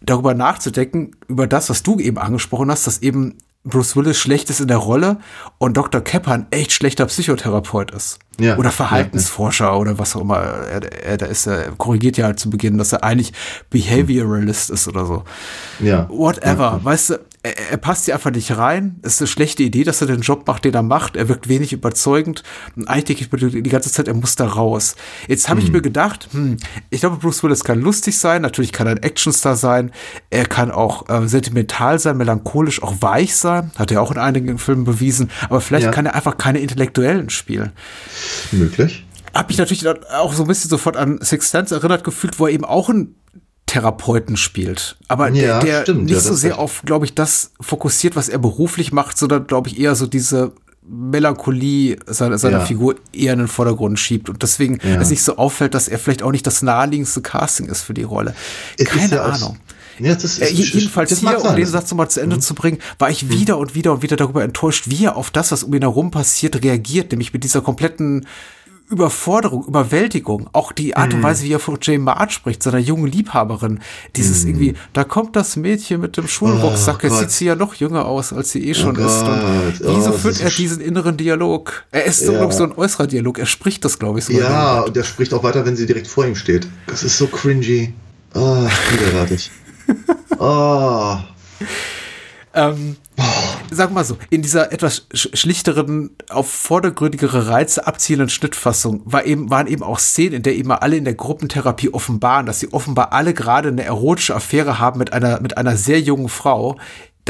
darüber nachzudenken, über das, was du eben angesprochen hast, dass eben Bruce Willis schlecht ist in der Rolle und Dr. Kepper ein echt schlechter Psychotherapeut ist. Ja, oder Verhaltensforscher ja, ja. oder was auch immer. Er, er, er, ist, er korrigiert ja halt zu Beginn, dass er eigentlich Behavioralist ist oder so. Ja. Whatever. Weißt du, er, er, passt hier einfach nicht rein. Es ist eine schlechte Idee, dass er den Job macht, den er macht. Er wirkt wenig überzeugend. Und eigentlich denke ich die ganze Zeit, er muss da raus. Jetzt habe hm. ich mir gedacht, hm, ich glaube, Bruce Willis kann lustig sein. Natürlich kann er ein Actionstar sein. Er kann auch äh, sentimental sein, melancholisch, auch weich sein. Hat er auch in einigen Filmen bewiesen. Aber vielleicht ja. kann er einfach keine Intellektuellen spielen. Möglich. Hab mich natürlich auch so ein bisschen sofort an Six Sense erinnert gefühlt, wo er eben auch ein Therapeuten spielt. Aber ja, der, der stimmt, nicht ja, so sehr auf, glaube ich, das fokussiert, was er beruflich macht, sondern, glaube ich, eher so diese Melancholie seiner, seiner ja. Figur eher in den Vordergrund schiebt und deswegen ja. es nicht so auffällt, dass er vielleicht auch nicht das naheliegendste Casting ist für die Rolle. Es Keine Ahnung. Ja, das ist, Äh, jedenfalls das hier, um sein. den Satz nochmal zu Ende Mhm. zu bringen, war ich wieder und wieder und wieder darüber enttäuscht, wie er auf das, was um ihn herum passiert, reagiert, nämlich mit dieser kompletten Überforderung, Überwältigung, auch die Art Mhm. und Weise, wie er von Jane March spricht, seiner jungen Liebhaberin, dieses irgendwie, da kommt das Mädchen mit dem Schulrucksack, Mhm. Oh sieht sie ja noch jünger aus, als sie eh schon Oh ist. Und. Oh, wieso führt er diesen inneren Dialog? Er ist so, Ja. so ein äußerer Dialog, er spricht das, glaube ich, so. Ja, und der spricht auch weiter, wenn sie direkt vor ihm steht. Das ist so cringy. Ah, widerwärtig. (laughs) Ah. Ähm, sag mal so, in dieser etwas sch- schlichteren, auf vordergründigere Reize abzielenden Schnittfassung war eben, waren eben auch Szenen, in der eben alle in der Gruppentherapie offenbaren, dass sie offenbar alle gerade eine erotische Affäre haben mit einer, mit einer sehr jungen Frau,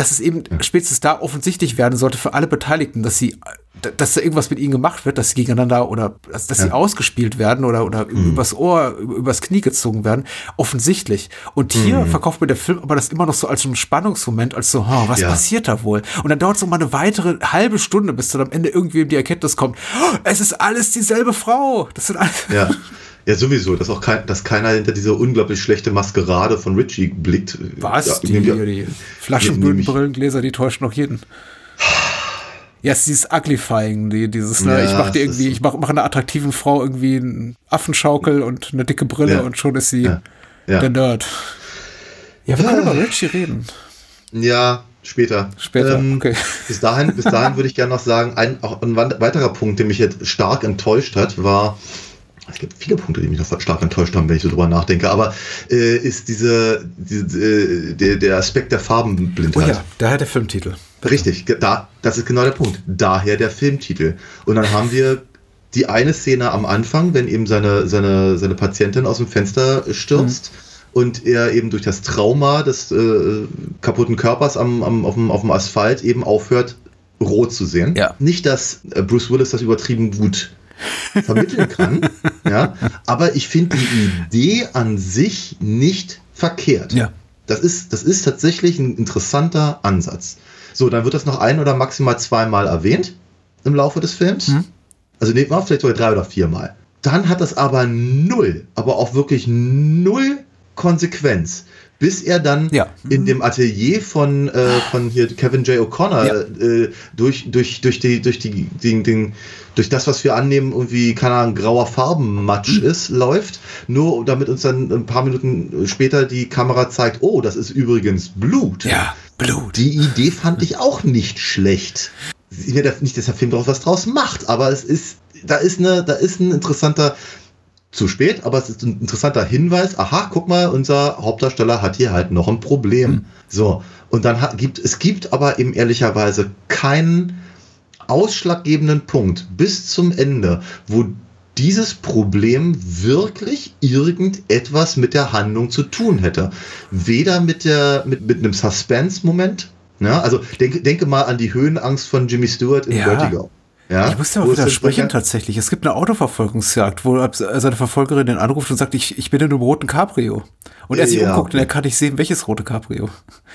dass es eben spätestens da offensichtlich werden sollte für alle Beteiligten, dass sie, dass da irgendwas mit ihnen gemacht wird, dass sie gegeneinander oder dass, dass sie ausgespielt werden oder, oder übers Ohr, über- übers Knie gezogen werden, offensichtlich. Und hier verkauft mir der Film aber das immer noch so als so ein Spannungsmoment, als so, oh, was Ja. passiert da wohl? Und dann dauert es noch mal eine weitere halbe Stunde, bis dann am Ende irgendwie die Erkenntnis kommt, oh, es ist alles dieselbe Frau. Das sind alles. Ja. (laughs) Ja, sowieso, dass auch kein, dass keiner hinter diese unglaublich schlechte Maskerade von Richie blickt. Was? Ja, die, die nehm ich- Flaschenbödenbrillengläser, die täuschen noch jeden. Ja, es ist dieses Uglifying, die, dieses, ne, Ja, ich mach dir es irgendwie, ich mach, mach einer attraktiven Frau irgendwie einen Affenschaukel und eine dicke Brille Ja. und schon ist sie Ja. Ja. der Nerd. Ja, wir können über Richie reden. Ja, später. Später, okay. Bis dahin, bis dahin würde ich gerne noch sagen, ein, auch ein weiterer Punkt, der mich jetzt stark enttäuscht hat, war, es gibt viele Punkte, die mich noch stark enttäuscht haben, wenn ich so drüber nachdenke, aber äh, ist diese, diese äh, der, der Aspekt der Oh Farbenblindheit. ja, daher der Filmtitel. Richtig, da, das ist genau der Punkt. Daher der Filmtitel. Und dann haben wir die eine Szene am Anfang, wenn eben seine, seine, seine Patientin aus dem Fenster stürzt und er eben durch das Trauma des äh, kaputten Körpers am, am, auf, dem, auf dem Asphalt eben aufhört, rot zu sehen. Ja. Nicht, dass äh, Bruce Willis das übertrieben gut vermitteln kann, ja, aber ich finde die Idee an sich nicht verkehrt. Ja. Das ist, das ist tatsächlich ein interessanter Ansatz. So, dann wird das noch ein oder maximal zweimal erwähnt im Laufe des Films. Mhm. Also nehmen wir vielleicht sogar drei oder viermal. Dann hat das aber null, aber auch wirklich null Konsequenz. Bis er dann Ja. in dem Atelier von, äh, von hier Kevin J. O'Connor Ja. äh, durch, durch, durch, die, durch, die, den, den, durch das, was wir annehmen, irgendwie, keine Ahnung, grauer Farbenmatsch Mhm. ist, läuft. Nur damit uns dann ein paar Minuten später die Kamera zeigt, oh, das ist übrigens Blut. Ja, Blut. Die Idee fand ich auch nicht schlecht. Nicht, dass der Film draus was draus macht, aber es ist, da ist eine, da ist ein interessanter, zu spät, aber es ist ein interessanter Hinweis. Aha, guck mal, unser Hauptdarsteller hat hier halt noch ein Problem. So. Und dann hat, gibt, es gibt aber eben ehrlicherweise keinen ausschlaggebenden Punkt bis zum Ende, wo dieses Problem wirklich irgendetwas mit der Handlung zu tun hätte. Weder mit der, mit, mit einem Suspense-Moment, ja, also denke, denke mal an die Höhenangst von Jimmy Stewart in Ja. Vertigo. Ja, Ich muss ja es dann- widersprechen tatsächlich. Es gibt eine Autoverfolgungsjagd, wo seine Verfolgerin den anruft und sagt, ich, ich bin in einem roten Cabrio. Und er sich Ja, umguckt und okay. er kann nicht sehen, welches rote Cabrio.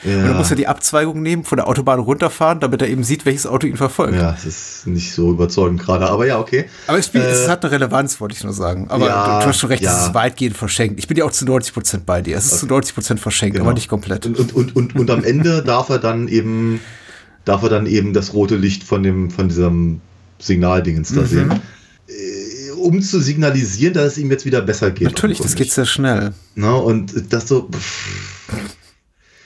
Ja. Und dann muss er die Abzweigung nehmen, von der Autobahn runterfahren, damit er eben sieht, welches Auto ihn verfolgt. Ja, es ist nicht so überzeugend gerade, aber ja, okay. Aber es, spielt, es Äh, hat eine Relevanz, wollte ich nur sagen. Aber ja, du, hast schon recht, ja. es ist weitgehend verschenkt. Ich bin ja auch zu 90 Prozent bei dir. Es ist zu 90 Prozent verschenkt, Genau. aber nicht komplett. Und, und, und, und, und am Ende darf er dann eben, darf er dann eben das rote Licht von dem, von diesem Signaldingens Mhm. da sehen. Äh, Um zu signalisieren, dass es ihm jetzt wieder besser geht. Natürlich, das geht sehr schnell. Ne? Und das so.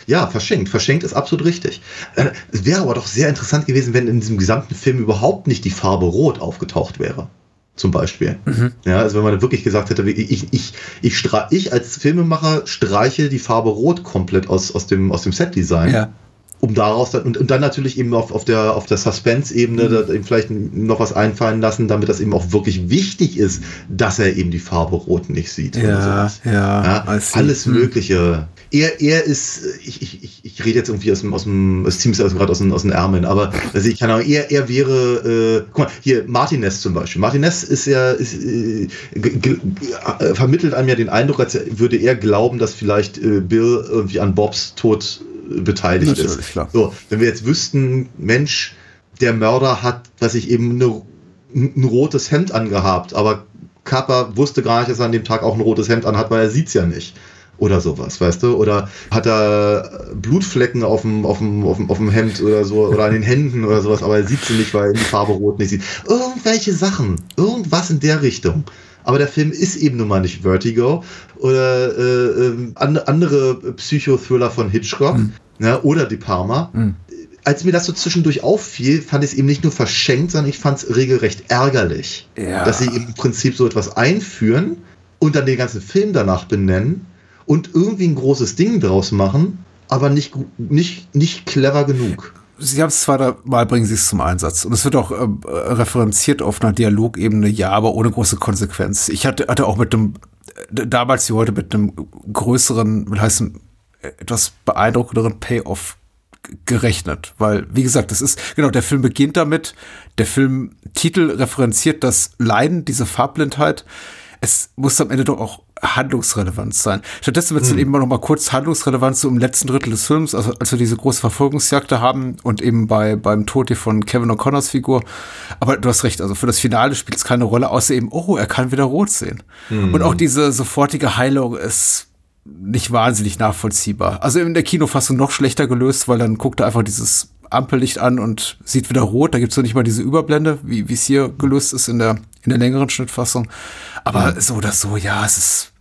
Ja, verschenkt. Verschenkt ist absolut richtig. Äh, Es wäre aber doch sehr interessant gewesen, wenn in diesem gesamten Film überhaupt nicht die Farbe Rot aufgetaucht wäre. Zum Beispiel. Mhm. Ja, also wenn man wirklich gesagt hätte, ich, ich, ich, ich als Filmemacher streiche die Farbe Rot komplett aus, aus dem, aus dem Setdesign Ja. Um daraus dann, und, und dann natürlich eben auf, auf der, auf der Suspense-Ebene Mhm. eben vielleicht noch was einfallen lassen, damit das eben auch wirklich wichtig ist, dass er eben die Farbe Rot nicht sieht. Ja, ja, ja alles Hm. Mögliche. Er, er ist, ich, ich, ich, rede jetzt irgendwie aus dem, aus dem, es zieht mich also gerade aus den, aus den Ärmeln, aber also ich kann auch, er, er wäre, äh, guck mal, hier, Martinez zum Beispiel. Martinez ist ja, ist, äh, äh, vermittelt einem ja den Eindruck, als würde er glauben, dass vielleicht äh, Bill irgendwie an Bobs Tod beteiligt Natürlich, ist. klar. So, wenn wir jetzt wüssten, Mensch, der Mörder hat, was ich eben eine, ein rotes Hemd angehabt, aber Kappa wusste gar nicht, dass er an dem Tag auch ein rotes Hemd anhat, weil er sieht's ja nicht. oder sowas, weißt du? Oder hat er Blutflecken auf dem, auf dem, auf dem, auf dem Hemd oder so oder an den Händen oder sowas, aber er sieht sie nicht, weil er die Farbe rot nicht sieht. Irgendwelche Sachen, irgendwas in der Richtung. Aber der Film ist eben nun mal nicht Vertigo oder äh, äh, andere Psychothriller von Hitchcock Mhm. ne, oder De Palma. Als mir das so zwischendurch auffiel, fand ich es eben nicht nur verschenkt, sondern ich fand es regelrecht ärgerlich, Ja. dass sie im Prinzip so etwas einführen und dann den ganzen Film danach benennen und irgendwie ein großes Ding draus machen, aber nicht, nicht, nicht clever genug. Sie haben es zweimal, bringen sie es zum Einsatz. Und es wird auch äh, referenziert auf einer Dialogebene, ja, aber ohne große Konsequenz. Ich hatte, hatte auch mit einem, äh, damals wie heute, mit einem größeren, will heißen, äh, etwas beeindruckenderen Payoff gerechnet. Weil, wie gesagt, das ist, genau, der Film beginnt damit, der Filmtitel referenziert das Leiden, diese Farbblindheit. Es muss am Ende doch auch handlungsrelevant sein. Stattdessen wird es dann eben noch mal kurz handlungsrelevant so im letzten Drittel des Films, also als wir diese große Verfolgungsjagd da haben und eben bei beim Tod hier von Kevin O'Connors Figur. Aber du hast recht, also für das Finale spielt es keine Rolle, außer eben, oh, er kann wieder rot sehen. Und auch diese sofortige Heilung ist nicht wahnsinnig nachvollziehbar. Also in der Kinofassung noch schlechter gelöst, weil dann guckt er einfach dieses Ampellicht an und sieht wieder rot. Da gibt's so nicht mal diese Überblende, wie wie es hier gelöst ist in der, in der längeren Schnittfassung. Aber so oder so, ja, es ist,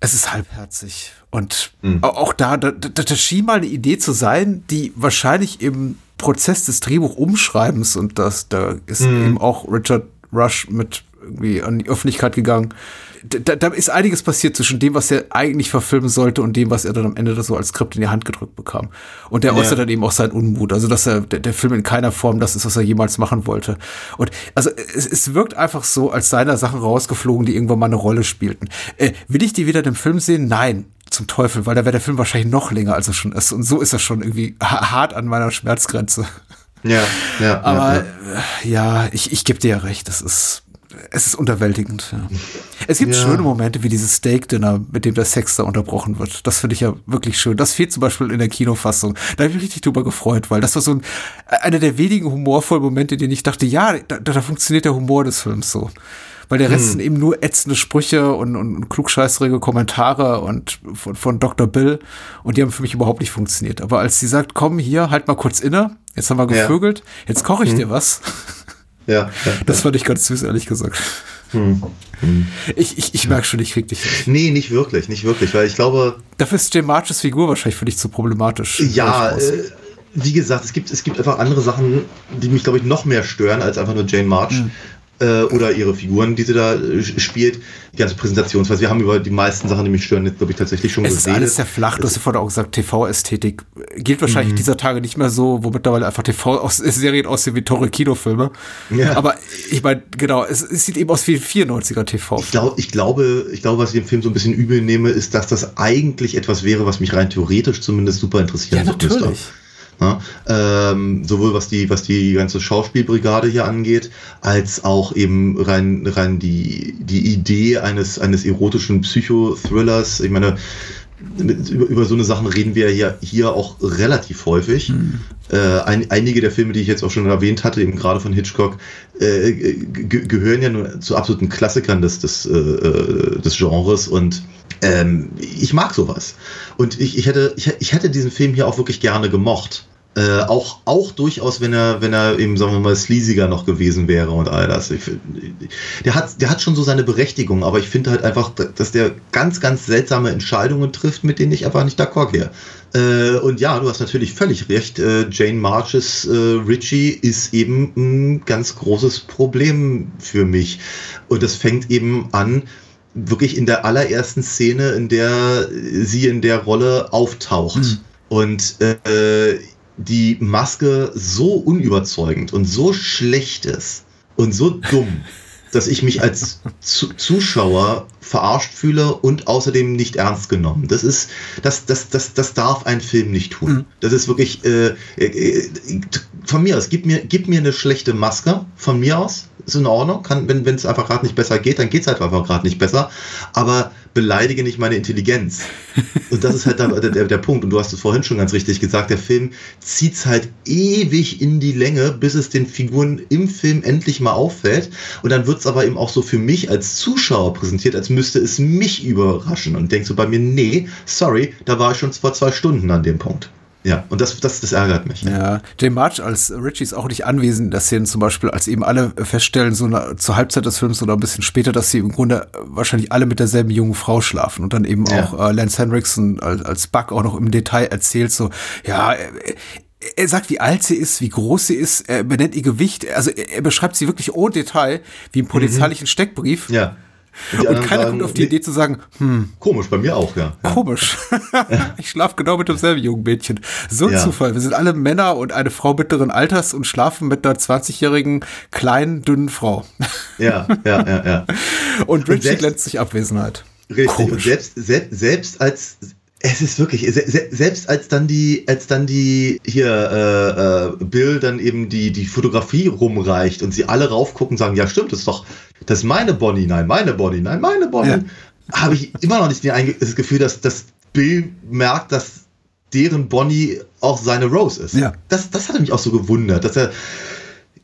es ist halbherzig. Und au- auch da, da, da, da schien mal eine Idee zu sein, die wahrscheinlich im Prozess des Drehbuchumschreibens und das, da ist eben auch Richard Rush mit irgendwie an die Öffentlichkeit gegangen. Da, da ist einiges passiert zwischen dem, was er eigentlich verfilmen sollte und dem, was er dann am Ende so als Skript in die Hand gedrückt bekam. Und der Ja. äußert dann eben auch seinen Unmut. Also, dass er, der, der Film in keiner Form das ist, was er jemals machen wollte. Und also es, es wirkt einfach so, als seien da Sachen rausgeflogen, die irgendwann mal eine Rolle spielten. Äh, will ich die wieder in dem Film sehen? Nein. Zum Teufel, weil da wäre der Film wahrscheinlich noch länger, als er schon ist. Und so ist er schon irgendwie ha- hart an meiner Schmerzgrenze. Ja, ja. Aber ja, äh, ja, ich, ich gebe dir ja recht, das ist, es ist unterwältigend. Ja. Es gibt Ja. schöne Momente wie dieses Steak-Dinner, mit dem der Sex da unterbrochen wird. Das finde ich ja wirklich schön. Das fehlt zum Beispiel in der Kinofassung. Da habe ich mich richtig drüber gefreut, weil das war so ein, einer der wenigen humorvollen Momente, in denen ich dachte, ja, da, da funktioniert der Humor des Films so. Weil der Rest sind eben nur ätzende Sprüche und, und, und klugscheißerige Kommentare und von, von Dr. Bill und die haben für mich überhaupt nicht funktioniert. Aber als sie sagt, komm hier, halt mal kurz inne, jetzt haben wir Ja. gevögelt, jetzt koche ich dir was. Ja, ja. Das fand ich ganz süß, ehrlich gesagt. Ich, ich, ich merke schon, ich krieg dich nicht. Nee, nicht wirklich, nicht wirklich, weil ich glaube, Dafür ist Jim Marches Figur wahrscheinlich für dich zu problematisch. Ja, äh, wie gesagt, es gibt, es gibt einfach andere Sachen, die mich, glaube ich, noch mehr stören als einfach nur Jane March. Mhm. Äh, oder ihre Figuren, die sie da äh, spielt. Die ganze Präsentationsweise. Wir haben über die meisten Sachen, die mich stören, jetzt, glaube ich, tatsächlich schon es ist geredet. alles sehr flach. Du hast ja vorhin auch gesagt, TV-Ästhetik gilt wahrscheinlich dieser Tage nicht mehr so, wo mittlerweile einfach TV-Serien aussehen wie teure Kinofilme. Ja. Aber ich meine, genau, es, es sieht eben aus wie ein 94er TV. Ich, glaub, ich, glaube, ich glaube, was ich dem Film so ein bisschen übel nehme, ist, dass das eigentlich etwas wäre, was mich rein theoretisch zumindest super interessieren Ja, müsste. Ja, ähm, sowohl was die, was die ganze Schauspielbrigade hier angeht, als auch eben rein, rein die, die Idee eines, eines erotischen Psychothrillers. Ich meine, mit, über, über so eine Sachen reden wir ja hier auch relativ häufig. Äh, ein, einige der Filme, die ich jetzt auch schon erwähnt hatte, eben gerade von Hitchcock, äh, ge- gehören ja nur zu absoluten Klassikern des, des, äh, äh, des Genres und ähm, ich mag sowas. Und ich, ich, hätte, ich, ich hätte diesen Film hier auch wirklich gerne gemocht. Äh, auch, auch durchaus, wenn er, wenn er eben, sagen wir mal, sleasiger noch gewesen wäre und all das. Ich, der, hat, der hat schon so seine Berechtigung, aber ich finde halt einfach, dass der ganz, ganz seltsame Entscheidungen trifft, mit denen ich einfach nicht d'accord gehe. Äh, und ja, du hast natürlich völlig recht. Äh, Jane Marches äh, Richie ist eben ein ganz großes Problem für mich. Und das fängt eben an, wirklich in der allerersten Szene, in der sie in der Rolle auftaucht. Und äh, die Maske so unüberzeugend und so schlecht ist und so dumm, (laughs) dass ich mich als Zu Zuschauer verarscht fühle und außerdem nicht ernst genommen. Das ist, das, das, das, das darf ein Film nicht tun. Das ist wirklich, äh, äh, von mir aus, gib mir, gib mir eine schlechte Maske, von mir aus, ist in Ordnung. Kann, wenn es einfach gerade nicht besser geht, dann geht es halt einfach gerade nicht besser. Aber beleidige nicht meine Intelligenz. (laughs) Und das ist halt der, der, der Punkt. Und du hast es vorhin schon ganz richtig gesagt, der Film zieht es halt ewig in die Länge, bis es den Figuren im Film endlich mal auffällt. Und dann wird es aber eben auch so für mich als Zuschauer präsentiert, als müsste es mich überraschen. Und denkst du bei mir, nee, sorry, da war ich schon vor zwei Stunden an dem Punkt. Ja, und das, das, das ärgert mich. Ja, Jay March als Richie ist auch nicht anwesend in der Szene zum Beispiel, als eben alle feststellen, so eine, zur Halbzeit des Films oder ein bisschen später, dass sie im Grunde wahrscheinlich alle mit derselben jungen Frau schlafen und dann eben ja. auch äh, Lance Henriksen als, als Buck auch noch im Detail erzählt, so, ja, er sagt, wie alt sie ist, wie groß sie ist, er benennt ihr Gewicht, also er beschreibt sie wirklich ohne Detail, wie im polizeilichen mhm. Steckbrief. Ja. Und, und keiner sagen, kommt auf die Idee zu sagen, hm. Komisch, bei mir auch, ja. Komisch. (laughs) ich schlafe genau mit demselben jungen Mädchen. So ein ja. Zufall. Wir sind alle Männer und eine Frau mittleren Alters und schlafen mit einer 20-jährigen, kleinen, dünnen Frau. ja, ja, ja, ja. (laughs) Und Richie glänzt sich Abwesenheit. Richtig. Komisch. Und selbst, selbst, selbst als es ist wirklich, selbst als dann die, als dann die hier äh, äh, Bill dann eben die, die Fotografie rumreicht und sie alle raufgucken und sagen, ja stimmt, das ist doch, das ist meine Bonnie, nein, meine Bonnie, nein, meine Bonnie, ja. habe ich immer noch nicht das Gefühl, dass, dass Bill merkt, dass deren Bonnie auch seine Rose ist. Ja. Das, das hat mich auch so gewundert, dass er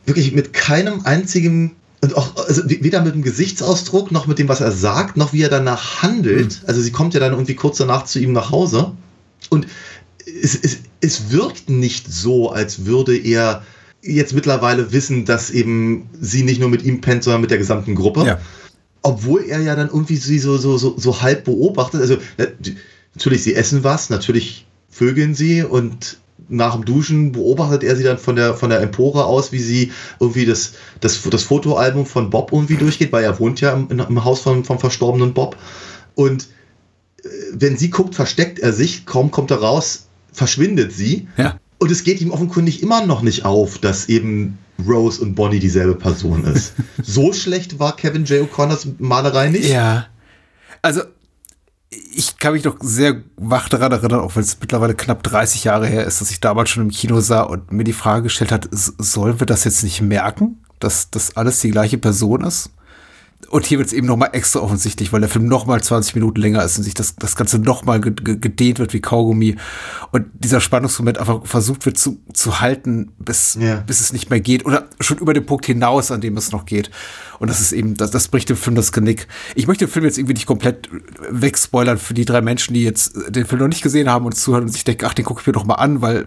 wirklich mit keinem einzigen und auch also weder mit dem Gesichtsausdruck noch mit dem, was er sagt, noch wie er danach handelt. Mhm. Also sie kommt ja dann irgendwie kurz danach zu ihm nach Hause und es, es, es wirkt nicht so, als würde er jetzt mittlerweile wissen, dass eben sie nicht nur mit ihm pennt, sondern mit der gesamten Gruppe. Ja. Obwohl er ja dann irgendwie sie so, so, so, so halb beobachtet. Also natürlich, sie essen was, natürlich vögeln sie und nach dem Duschen beobachtet er sie dann von der, von der Empore aus, wie sie irgendwie das, das, das Fotoalbum von Bob irgendwie durchgeht, weil er wohnt ja im, im Haus vom, vom verstorbenen Bob. Und äh, wenn sie guckt, versteckt er sich, kaum kommt er raus, verschwindet sie. Ja. Und es geht ihm offenkundig immer noch nicht auf, dass eben Rose und Bonnie dieselbe Person ist. (laughs) so schlecht war Kevin J. O'Connors Malerei nicht. Ja. Also ich kann mich doch sehr wach daran erinnern, auch wenn es mittlerweile knapp 30 Jahre her ist, dass ich damals schon im Kino sah und mir die Frage gestellt hat, sollen wir das jetzt nicht merken, dass das alles die gleiche Person ist? Und hier wird es eben noch mal extra offensichtlich, weil der Film noch mal 20 Minuten länger ist und sich das, das Ganze noch mal gedehnt wird wie Kaugummi. Und dieser Spannungsmoment einfach versucht wird zu, zu halten, bis, ja. bis es nicht mehr geht. Oder schon über den Punkt hinaus, an dem es noch geht. Und das ist eben, das, das bricht dem Film das Genick. Ich möchte den Film jetzt irgendwie nicht komplett wegspoilern für die drei Menschen, die jetzt den Film noch nicht gesehen haben und zuhören und sich denken, ach, den gucke ich mir doch mal an, weil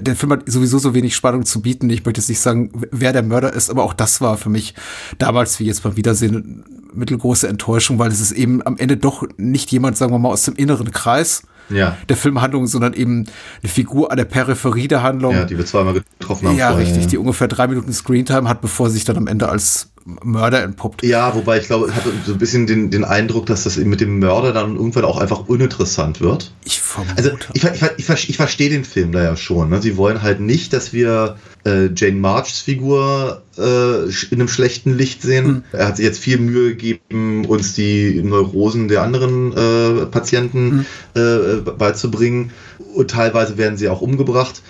der Film hat sowieso so wenig Spannung zu bieten. Ich möchte jetzt nicht sagen, wer der Mörder ist, aber auch das war für mich damals, wie jetzt beim Wiedersehen, mittelgroße Enttäuschung, weil es ist eben am Ende doch nicht jemand, sagen wir mal, aus dem inneren Kreis ja. der Filmhandlung, sondern eben eine Figur an der Peripherie der Handlung. Ja, die wir zweimal getroffen haben. Ja, vorher, richtig, ja. die ungefähr drei Minuten Screentime hat, bevor sie sich dann am Ende als Mörder entpuppt. Ja, wobei ich glaube, ich hatte so ein bisschen den, den Eindruck, dass das mit dem Mörder dann irgendwann auch einfach uninteressant wird. Ich vermute. Also ich, ich, ich, ich verstehe den Film da ja schon. Ne? Sie wollen halt nicht, dass wir äh, Jane Marchs Figur äh, in einem schlechten Licht sehen. Mhm. Er hat sich jetzt viel Mühe gegeben, uns die Neurosen der anderen äh, Patienten mhm. beizubringen. Und teilweise werden sie auch umgebracht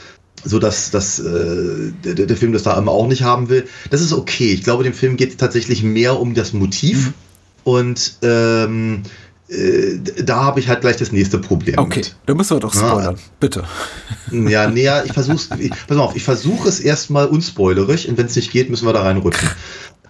so dass, dass äh, der, der, Film das da immer auch nicht haben will. Das ist okay. Ich glaube, dem Film geht es tatsächlich mehr um das Motiv. Mhm. Und ähm, äh, da habe ich halt gleich das nächste Problem. Okay, mit. da müssen wir doch spoilern, ja. bitte. Ja, nee, ja, ich versuche pass auf, ich versuche es erstmal unspoilerig und wenn es nicht geht, müssen wir da reinrutschen.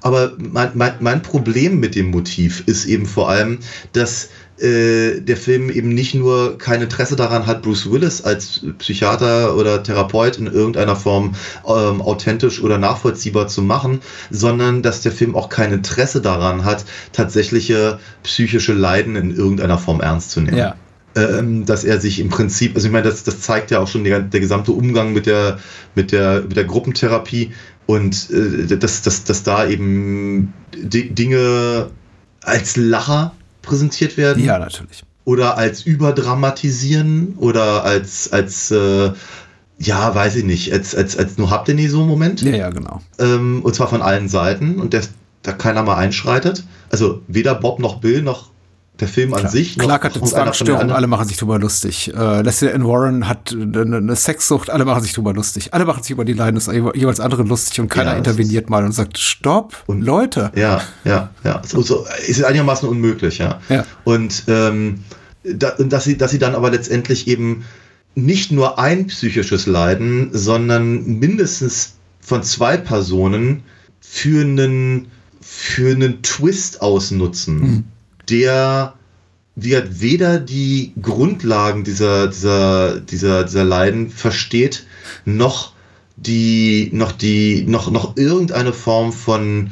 Aber mein, mein, mein Problem mit dem Motiv ist eben vor allem, dass äh, der Film eben nicht nur kein Interesse daran hat, Bruce Willis als Psychiater oder Therapeut in irgendeiner Form ähm, authentisch oder nachvollziehbar zu machen, sondern dass der Film auch kein Interesse daran hat, tatsächliche psychische Leiden in irgendeiner Form ernst zu nehmen. Ja dass er sich im Prinzip, also ich meine, das, das zeigt ja auch schon der, der gesamte Umgang mit der, mit der, mit der Gruppentherapie und äh, dass, dass, dass da eben Dinge als Lacher präsentiert werden. Ja, natürlich. Oder als überdramatisieren oder als, als äh, ja, weiß ich nicht, als, als, als nur habt ihr nie so einen Moment. Ja, ja, genau. Ähm, und zwar von allen Seiten und der, da keiner mal einschreitet. Also weder Bob noch Bill noch der Film an Klar. sich. Clark hat eine Zwangsstörung, alle machen sich drüber lustig. Äh, Leslie Ann Warren hat eine, eine Sexsucht, alle machen sich drüber lustig. Alle machen sich über die Leiden des jeweils anderen lustig und keiner Ja, interveniert mal und sagt, stopp, Leute. Ja, ja, ja. So, so, ist einigermaßen unmöglich, ja. Ja. Und ähm, da, und dass, sie, dass sie dann aber letztendlich eben nicht nur ein psychisches Leiden, sondern mindestens von zwei Personen für einen, für einen Twist ausnutzen, der die hat weder die Grundlagen dieser, dieser, dieser, dieser Leiden versteht, noch die, noch die, noch, noch irgendeine Form von,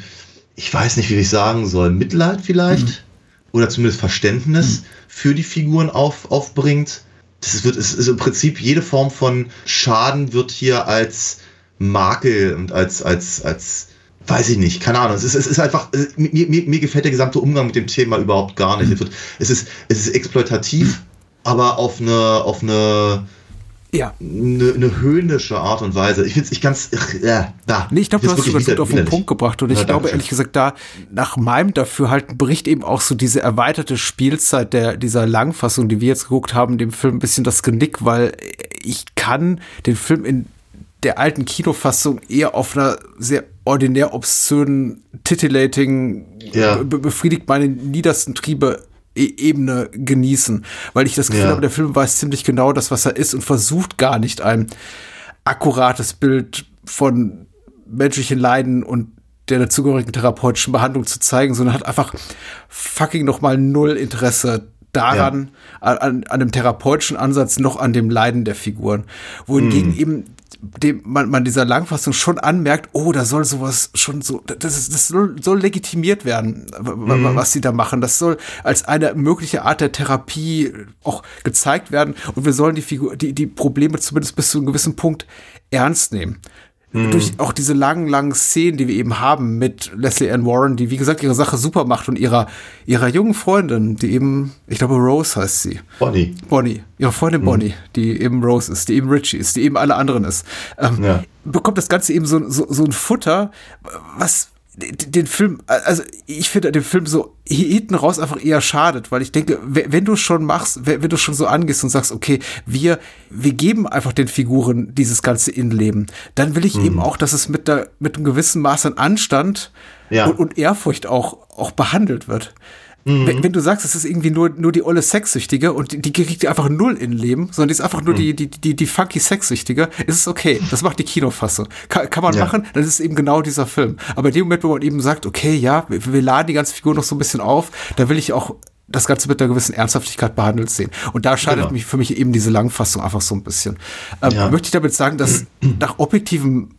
ich weiß nicht, wie ich sagen soll, Mitleid vielleicht? Oder zumindest Verständnis für die Figuren auf, aufbringt. Das wird, es ist im Prinzip jede Form von Schaden wird hier als Makel und als, als, als, weiß ich nicht, keine Ahnung. Es ist, es ist einfach, es- mir, mir, mir gefällt der gesamte Umgang mit dem Thema überhaupt gar nicht. Es, wird, es, ist, es ist exploitativ, aber auf eine, auf eine, Ja. eine, eine höhnische Art und Weise. Ich finde es ich ganz, äh, da. Nee, ich glaube, du hast es ganz gut auf den Punkt gebracht und ich Ja, glaube ehrlich gesagt, da nach meinem Dafürhalten bricht eben auch so diese erweiterte Spielzeit der dieser Langfassung, die wir jetzt geguckt haben, dem Film ein bisschen das Genick, weil ich kann den Film in der alten Kinofassung eher auf einer sehr ordinär obszönen, titillating, Ja. be befriedigt meine niedersten Triebe E- Ebene genießen, weil ich das Gefühl Ja. habe, der Film weiß ziemlich genau das, was er ist und versucht gar nicht ein akkurates Bild von menschlichen Leiden und der dazugehörigen therapeutischen Behandlung zu zeigen, sondern hat einfach fucking noch mal null Interesse daran, an, an, an dem therapeutischen Ansatz, noch an dem Leiden der Figuren. Wohingegen Mhm. eben dem man, man dieser Langfassung schon anmerkt, oh, da soll sowas schon so, das, ist, das soll, soll legitimiert werden, Mhm. was sie da machen. Das soll als eine mögliche Art der Therapie auch gezeigt werden und wir sollen die Figur, die, die Probleme zumindest bis zu einem gewissen Punkt ernst nehmen. Durch auch diese langen, langen Szenen, die wir eben haben mit Leslie Ann Warren, die wie gesagt ihre Sache super macht und ihrer, ihrer jungen Freundin, die eben, ich glaube Rose heißt sie. Bonnie. Bonnie, ihre Freundin Bonnie, die eben Rose ist, die eben Richie ist, die eben alle anderen ist, ähm, Ja. bekommt das Ganze eben so, so, so ein Futter, was den Film, also ich finde den Film so hinten raus einfach eher schadet, weil ich denke, we- wenn du schon machst, we- wenn du schon so angehst und sagst, okay, wir, wir geben einfach den Figuren dieses ganze Innenleben, dann will ich eben auch, dass es mit, der, mit einem gewissen Maß an Anstand Ja. und, und Ehrfurcht auch, auch behandelt wird. Wenn, wenn du sagst, es ist irgendwie nur, nur die olle Sexsüchtige und die, die kriegt einfach null in Leben, sondern die ist einfach nur die, die, die, die funky Sexsüchtige, ist es okay. Das macht die Kinofassung. Kann, kann man Ja. machen, dann ist es eben genau dieser Film. Aber in dem Moment, wo man eben sagt, okay, ja, wir, wir laden die ganze Figur noch so ein bisschen auf, da will ich auch das Ganze mit einer gewissen Ernsthaftigkeit behandelt sehen. Und da scheidet Genau. mich für mich eben diese Langfassung einfach so ein bisschen. Ähm, Ja. Möchte ich damit sagen, dass (clears throat) nach objektivem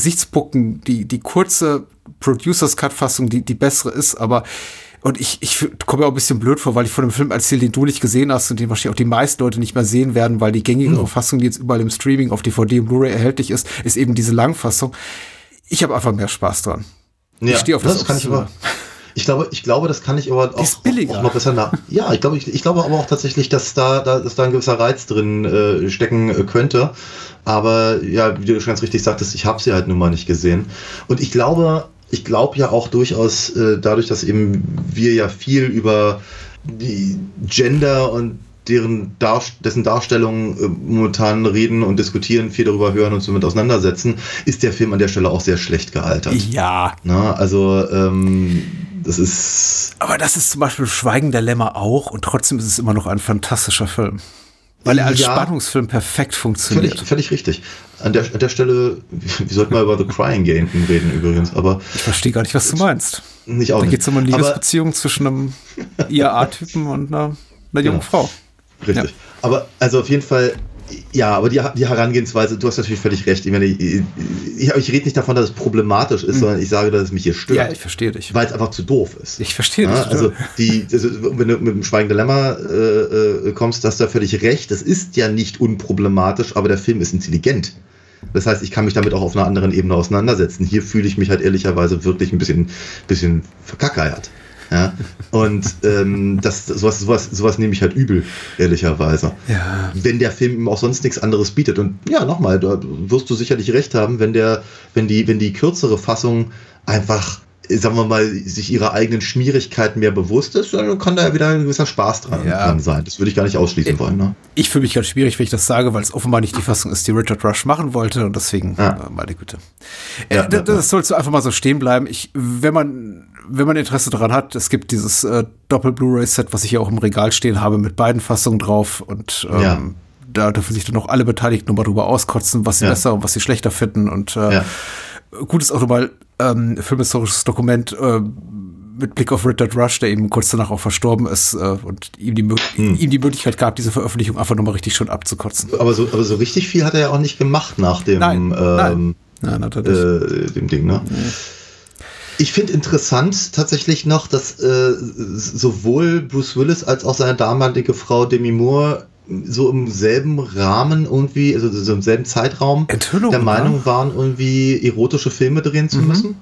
Gesichtspunkten die, die kurze Producers Cut Fassung die, die bessere ist, aber und ich, ich komme mir auch ein bisschen blöd vor, weil ich von einem Film erzähle, den du nicht gesehen hast und den wahrscheinlich auch die meisten Leute nicht mehr sehen werden, weil die gängige Fassung, die jetzt überall im Streaming auf DVD und Blu-ray erhältlich ist, ist eben diese Langfassung. Ich habe einfach mehr Spaß dran. ich stehe auf das, kann ich aber. Ich glaube, ich glaube, das kann ich aber auch, auch noch besser nach. Ja, ich glaube, ich, ich glaube aber auch tatsächlich, dass da, da, dass da ein gewisser Reiz drin äh, stecken äh, könnte. Aber ja, wie du schon ganz richtig sagtest, ich habe sie halt nun mal nicht gesehen. Und ich glaube, ich glaube ja auch durchaus, äh, dadurch, dass eben wir ja viel über die Gender und deren Dar dessen Darstellung äh, momentan reden und diskutieren, viel darüber hören und somit auseinandersetzen, ist der Film an der Stelle auch sehr schlecht gealtert. Ja, Na, also ähm, das ist aber das ist zum Beispiel Schweigen der Lämmer auch und trotzdem ist es immer noch ein fantastischer Film. Weil er als Ja. Spannungsfilm perfekt funktioniert. völlig, völlig richtig. An der, an der Stelle, (laughs) wir sollten mal über The Crying Game reden übrigens, aber Ich verstehe gar nicht, was du meinst. nicht auch Da geht es um eine Liebesbeziehung zwischen einem (laughs) IAA-Typen und einer, einer jungen Genau. Frau. Richtig. Ja. Aber also auf jeden Fall, ja, aber die, die Herangehensweise, du hast natürlich völlig recht. Ich meine, ich, ich, ich rede nicht davon, dass es problematisch ist, sondern ich sage, dass es mich hier stört. Mhm. Ja, ich verstehe dich. weil es einfach zu doof ist. Ich verstehe Ja, dich. also, die, also, wenn du mit dem Schweigende Lämmer äh, äh, kommst, hast du da völlig recht. Das ist ja nicht unproblematisch, aber der Film ist intelligent. Das heißt, ich kann mich damit auch auf einer anderen Ebene auseinandersetzen. Hier fühle ich mich halt ehrlicherweise wirklich ein bisschen, bisschen verkackeiert. Ja? Und ähm, das, sowas, sowas, sowas nehme ich halt übel, ehrlicherweise. Ja. Wenn der Film ihm auch sonst nichts anderes bietet. Und ja, nochmal, da wirst du sicherlich recht haben, wenn der, wenn die, wenn die kürzere Fassung einfach sagen wir mal, sich ihrer eigenen Schmierigkeiten mehr bewusst ist, dann kann da ja wieder ein gewisser Spaß dran, Ja. dran sein. Das würde ich gar nicht ausschließen wollen. Ne? Ich fühle mich ganz schwierig, wenn ich das sage, weil es offenbar nicht die Fassung ist, die Richard Rush machen wollte und deswegen, Ja. äh, meine Güte. Äh, Ja, das, ja, ja. das sollst du einfach mal so stehen bleiben. Ich, wenn man, wenn man Interesse daran hat, es gibt dieses äh, Doppel-Blu-ray-Set, was ich hier auch im Regal stehen habe, mit beiden Fassungen drauf und ähm, Ja. da dürfen sich dann auch alle Beteiligten nochmal drüber auskotzen, was sie Ja. besser und was sie schlechter finden und äh, Ja. gut ist auch nochmal ähm, filmhistorisches Dokument äh, mit Blick auf Richard Rush, der eben kurz danach auch verstorben ist äh, und ihm die, Hm. ihm die Möglichkeit gab, diese Veröffentlichung einfach nochmal richtig schön abzukotzen. Aber so, aber so richtig viel hat er ja auch nicht gemacht nach dem, Nein, ähm, nein. Nein, äh, dem Ding, ne? Ich finde interessant tatsächlich noch, dass äh, sowohl Bruce Willis als auch seine damalige Frau Demi Moore so im selben Rahmen irgendwie, also so im selben Zeitraum Enthüllung, der Meinung ne? waren, irgendwie erotische Filme drehen zu Mhm. müssen.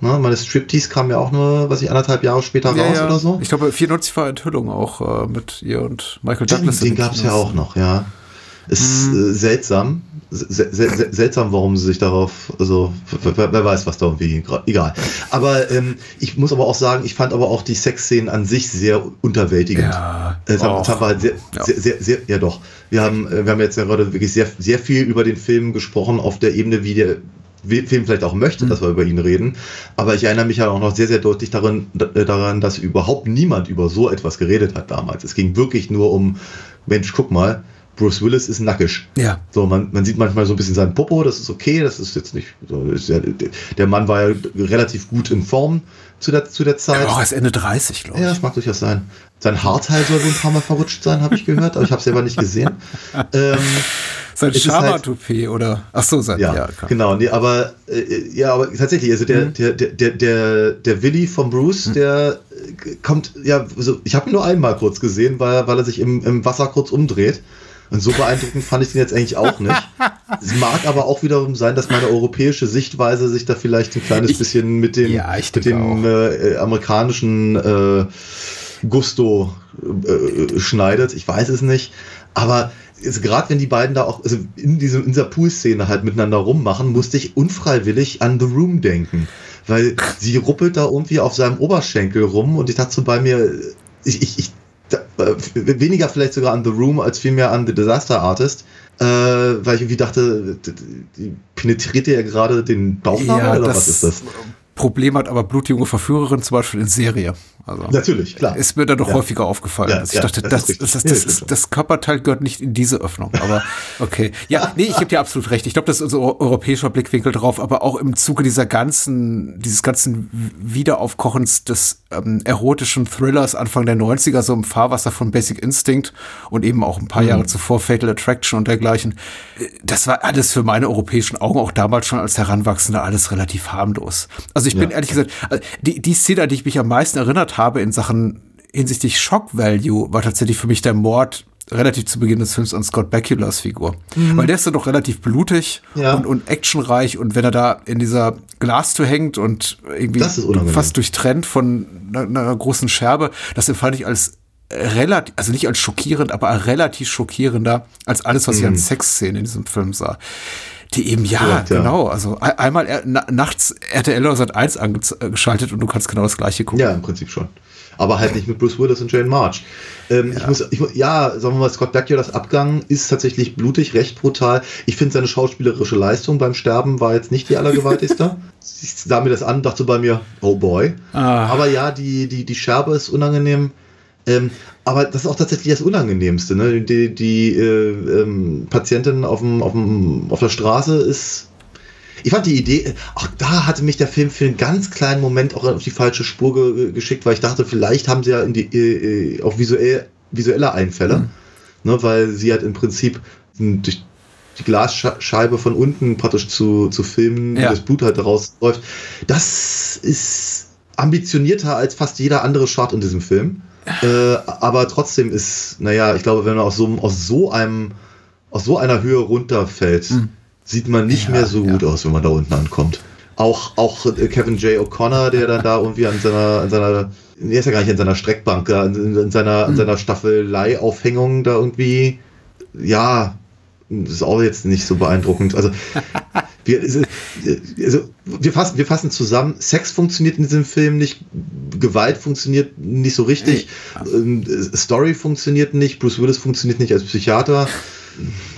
Ne, meine Striptease kam ja auch nur, was ich, anderthalb Jahre später raus oder so. Ich glaube, 94 war Enthüllung auch äh, mit ihr und Michael Douglas. den den gab es ja auch noch, ja. Ist Mhm. äh, seltsam. Se se se seltsam, warum sie sich darauf, also wer, wer weiß, was da irgendwie, egal. Aber ähm, ich muss aber auch sagen, ich fand aber auch die Sexszenen an sich sehr unterwältigend. Ja, Äh, Das haben, wir halt sehr, Ja. sehr, sehr, sehr, ja doch. Wir haben, äh, wir haben jetzt ja gerade wirklich sehr, sehr viel über den Film gesprochen, auf der Ebene, wie der Film vielleicht auch Mhm. möchte, dass wir über ihn reden. Aber ich erinnere mich ja auch noch sehr, sehr deutlich daran, äh, daran, dass überhaupt niemand über so etwas geredet hat damals. Es ging wirklich nur um, Mensch, guck mal, Bruce Willis ist nackig. Ja. So, man, man sieht manchmal so ein bisschen seinen Popo, das ist okay, das ist jetzt nicht, so, ist ja, der Mann war ja relativ gut in Form zu der, zu der Zeit. Er auch erst Ende 30, glaube ich. Ja, das mag durchaus sein. Sein Haarteil soll wohl ein paar Mal verrutscht sein, habe ich gehört, aber ich habe es selber nicht gesehen. (laughs) Ähm, Sein ist halt- Schabertoupet oder, ach so, sein, ja, ja, genau. Nee, aber äh, ja, aber tatsächlich, also der, der, der, der, der, der Willi von Bruce, der äh, kommt, ja, also ich habe ihn nur einmal kurz gesehen, weil, weil er sich im, im Wasser kurz umdreht. Und so beeindruckend fand ich den jetzt eigentlich auch nicht. Es mag aber auch wiederum sein, dass meine europäische Sichtweise sich da vielleicht ein kleines Ich- bisschen mit dem, Ja, mit dem äh, amerikanischen äh, Gusto äh, schneidet. Ich weiß es nicht. Aber gerade wenn die beiden da auch also in, diesem, in dieser Pool-Szene halt miteinander rummachen, musste ich unfreiwillig an The Room denken. Weil sie ruppelt da irgendwie auf seinem Oberschenkel rum und ich dachte so bei mir, ich, ich, ich weniger vielleicht sogar an The Room als vielmehr an The Disaster Artist. Äh, weil ich irgendwie dachte, die penetriert ja gerade den Bauchnabel oder was ist das? Problem hat aber blutjunge Verführerin zum Beispiel in Serie. Also Natürlich, klar. ist mir dann doch Ja. häufiger aufgefallen. Ja, Also ich ja, dachte, das das, das, Ja, ist, das Körperteil gehört nicht in diese Öffnung. Aber okay. Ja, (laughs) nee, ich gebe dir absolut recht. Ich glaube, das ist unser eu- europäischer Blickwinkel drauf, aber auch im Zuge dieser ganzen, dieses ganzen Wiederaufkochens des ähm, erotischen Thrillers Anfang der 90er, so im Fahrwasser von Basic Instinct und eben auch ein paar Jahre zuvor Fatal Attraction und dergleichen. Äh, Das war alles für meine europäischen Augen auch damals schon als Heranwachsender alles relativ harmlos. Also ich bin Ja. ehrlich gesagt, äh, die, die Szene, an die ich mich am meisten erinnert habe in Sachen hinsichtlich Shock Value, war tatsächlich für mich der Mord relativ zu Beginn des Films an Scott Bakula's Figur. Weil der ist dann doch relativ blutig Mhm. Ja. und, und actionreich und wenn er da in dieser Glastür hängt und irgendwie fast durchtrennt von einer, einer großen Scherbe, das empfand ich als relativ, also nicht als schockierend, aber relativ schockierender als alles, was ich an Sexszenen in diesem Film sah. Die eben, ja, Mhm. ja. genau, also ein- einmal er, na, nachts RTL oder Sat 1 angeschaltet und du kannst genau das gleiche gucken. Ja, im Prinzip schon. Aber halt nicht mit Bruce Willis und Jane March. Ähm, Ich muss, ich, ja, sagen wir mal, Scott Bakula's Abgang ist tatsächlich blutig, recht brutal. Ich finde seine schauspielerische Leistung beim Sterben war jetzt nicht die allergewaltigste. (laughs) ich sah mir das an, dachte bei mir, oh boy. Ah. Aber ja, die, die, die Scherbe ist unangenehm. Ähm, aber das ist auch tatsächlich das Unangenehmste. Ne? Die, die äh, ähm, Patientin auf, dem, auf, dem, auf der Straße ist ich fand die Idee, auch da hatte mich der Film für einen ganz kleinen Moment auch auf die falsche Spur ge geschickt, weil ich dachte, vielleicht haben sie ja die, äh, äh, auch visuell, visuelle Einfälle, ne, weil sie hat im Prinzip durch die Glasscheibe von unten praktisch zu, zu filmen, Ja. das Blut halt rausläuft. Das ist ambitionierter als fast jeder andere Shot in diesem Film. Äh, aber trotzdem ist, naja, ich glaube, wenn man aus so, aus so einem, aus so einer Höhe runterfällt, sieht man nicht Ja, mehr so ja. gut aus, wenn man da unten ankommt. Auch, auch äh, Kevin J. O'Connor, der dann da irgendwie an seiner, an seiner, nee, ist ja gar nicht an seiner Streckbank, an, seiner, an seiner Staffelei-Aufhängung da irgendwie, ja, das ist auch jetzt nicht so beeindruckend. Also, (laughs) wir, also wir fassen, wir fassen zusammen, Sex funktioniert in diesem Film nicht, Gewalt funktioniert nicht so richtig, ähm, Story funktioniert nicht, Bruce Willis funktioniert nicht als Psychiater.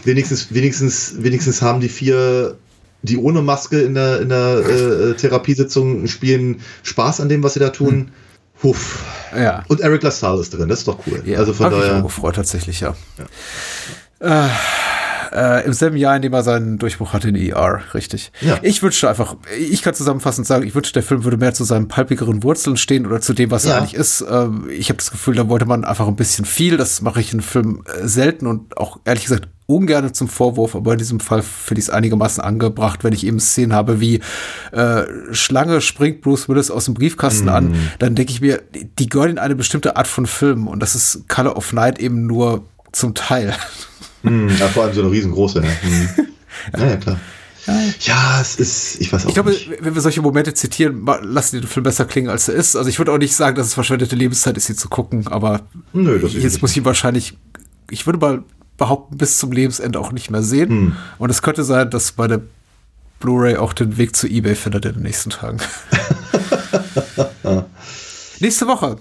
Wenigstens, wenigstens, wenigstens haben die vier, die ohne Maske in der, in der äh, Therapiesitzung spielen, Spaß an dem, was sie da tun. Huff. Ja. Und Eric LaSalle ist drin, das ist doch cool. Ja, also von daher. auch gefreut, tatsächlich, ja. Äh, äh, Im selben Jahr, in dem er seinen Durchbruch hatte in ER, richtig. Ja. Ich wünschte einfach, ich kann zusammenfassend sagen, ich wünschte, der Film würde mehr zu seinen palpigeren Wurzeln stehen oder zu dem, was Ja. er eigentlich ist. Ähm, ich habe das Gefühl, da wollte man einfach ein bisschen viel. Das mache ich in Filmen äh, selten und auch ehrlich gesagt ungern zum Vorwurf, aber in diesem Fall finde ich es einigermaßen angebracht, wenn ich eben Szenen habe wie äh, Schlange springt Bruce Willis aus dem Briefkasten an, dann denke ich mir, die- die gehören in eine bestimmte Art von Film und das ist Color of Night eben nur zum Teil. (laughs) Hm, ja, vor allem so eine riesengroße. Ja, hm. (laughs) ja, ja klar. Ja, es ist, ich weiß auch Ich glaube, nicht. wenn wir solche Momente zitieren, lassen die den Film besser klingen, als er ist. Also ich würde auch nicht sagen, dass es verschwendete Lebenszeit ist, hier zu gucken, aber Nö, das ist jetzt nicht. muss ich ihn wahrscheinlich, ich würde mal behaupten, bis zum Lebensende auch nicht mehr sehen. Hm. Und es könnte sein, dass bei der Blu-ray auch den Weg zu Ebay findet in den nächsten Tagen. (laughs) Nächste Woche.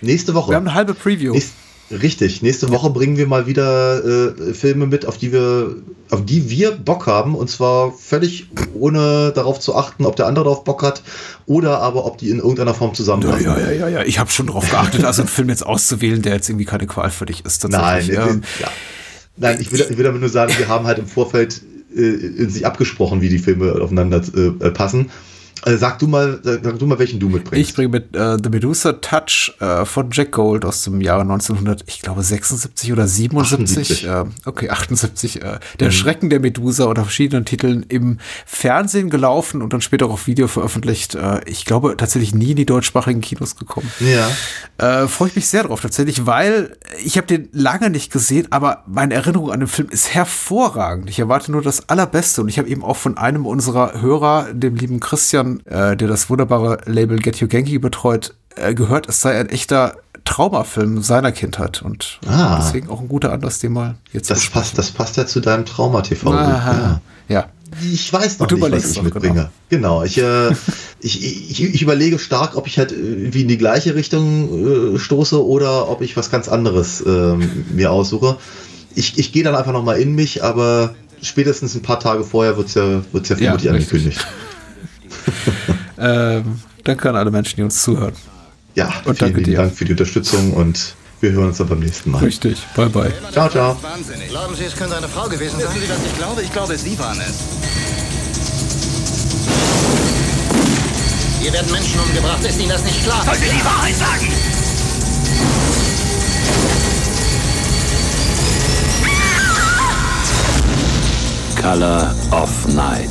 Nächste Woche. Wir haben eine halbe Preview. Nächst, richtig. Nächste Woche bringen wir mal wieder äh, Filme mit, auf die wir, auf die wir Bock haben. Und zwar völlig ohne darauf zu achten, ob der andere darauf Bock hat oder aber ob die in irgendeiner Form Ja, zusammenpassen. ja, ja, ja, ja. Ich habe schon darauf geachtet, also einen Film jetzt auszuwählen, der jetzt irgendwie keine Qual für dich ist. Nein, Ähm, ja. Nein, ich will, ich will damit nur sagen, wir haben halt im Vorfeld äh, in sich abgesprochen, wie die Filme aufeinander äh, passen. Äh, sag du mal, sag, du mal, welchen du mitbringst. Ich bringe mit äh, The Medusa Touch äh, von Jack Gold aus dem Jahre 1900, ich glaube 76 oder 77. 78. Äh, okay, 78. Äh, der Schrecken der Medusa unter verschiedenen Titeln im Fernsehen gelaufen und dann später auch auf Video veröffentlicht. Äh, ich glaube tatsächlich nie in die deutschsprachigen Kinos gekommen. ja. Äh, Freue ich mich sehr drauf tatsächlich, weil ich habe den lange nicht gesehen, aber meine Erinnerung an den Film ist hervorragend. Ich erwarte nur das Allerbeste und ich habe eben auch von einem unserer Hörer, dem lieben Christian, äh, der das wunderbare Label Get You Genki betreut, äh, gehört, es sei ein echter Traumafilm seiner Kindheit und äh, Ah. deswegen auch ein guter Anlass, den mal jetzt Das passt, das passt ja zu deinem Trauma-TV. Aha. Ja. Ich weiß noch du nicht, was ich mitbringe. Genau, ich, äh, (laughs) ich, ich, ich überlege stark, ob ich halt äh, wie in die gleiche Richtung äh, stoße oder ob ich was ganz anderes ähm, mir aussuche. Ich, ich gehe dann einfach noch mal in mich, aber spätestens ein paar Tage vorher wird's ja, wird's ja Ja, vermutlich richtig. angekündigt. (laughs) Ähm, danke an alle Menschen, die uns zuhören. Ja, Und vielen dir. Dank für die Unterstützung und wir hören uns dann beim nächsten Mal. Richtig. Bye bye. Ciao, ciao. Wahnsinnig. Glauben Sie, es könnte eine Frau gewesen Wissen sein? Sie, was ich glaube? Ich glaube, Sie waren es. Hier werden Menschen umgebracht. Ist Ihnen das nicht klar? Sollte die Wahrheit sagen! Color of Night.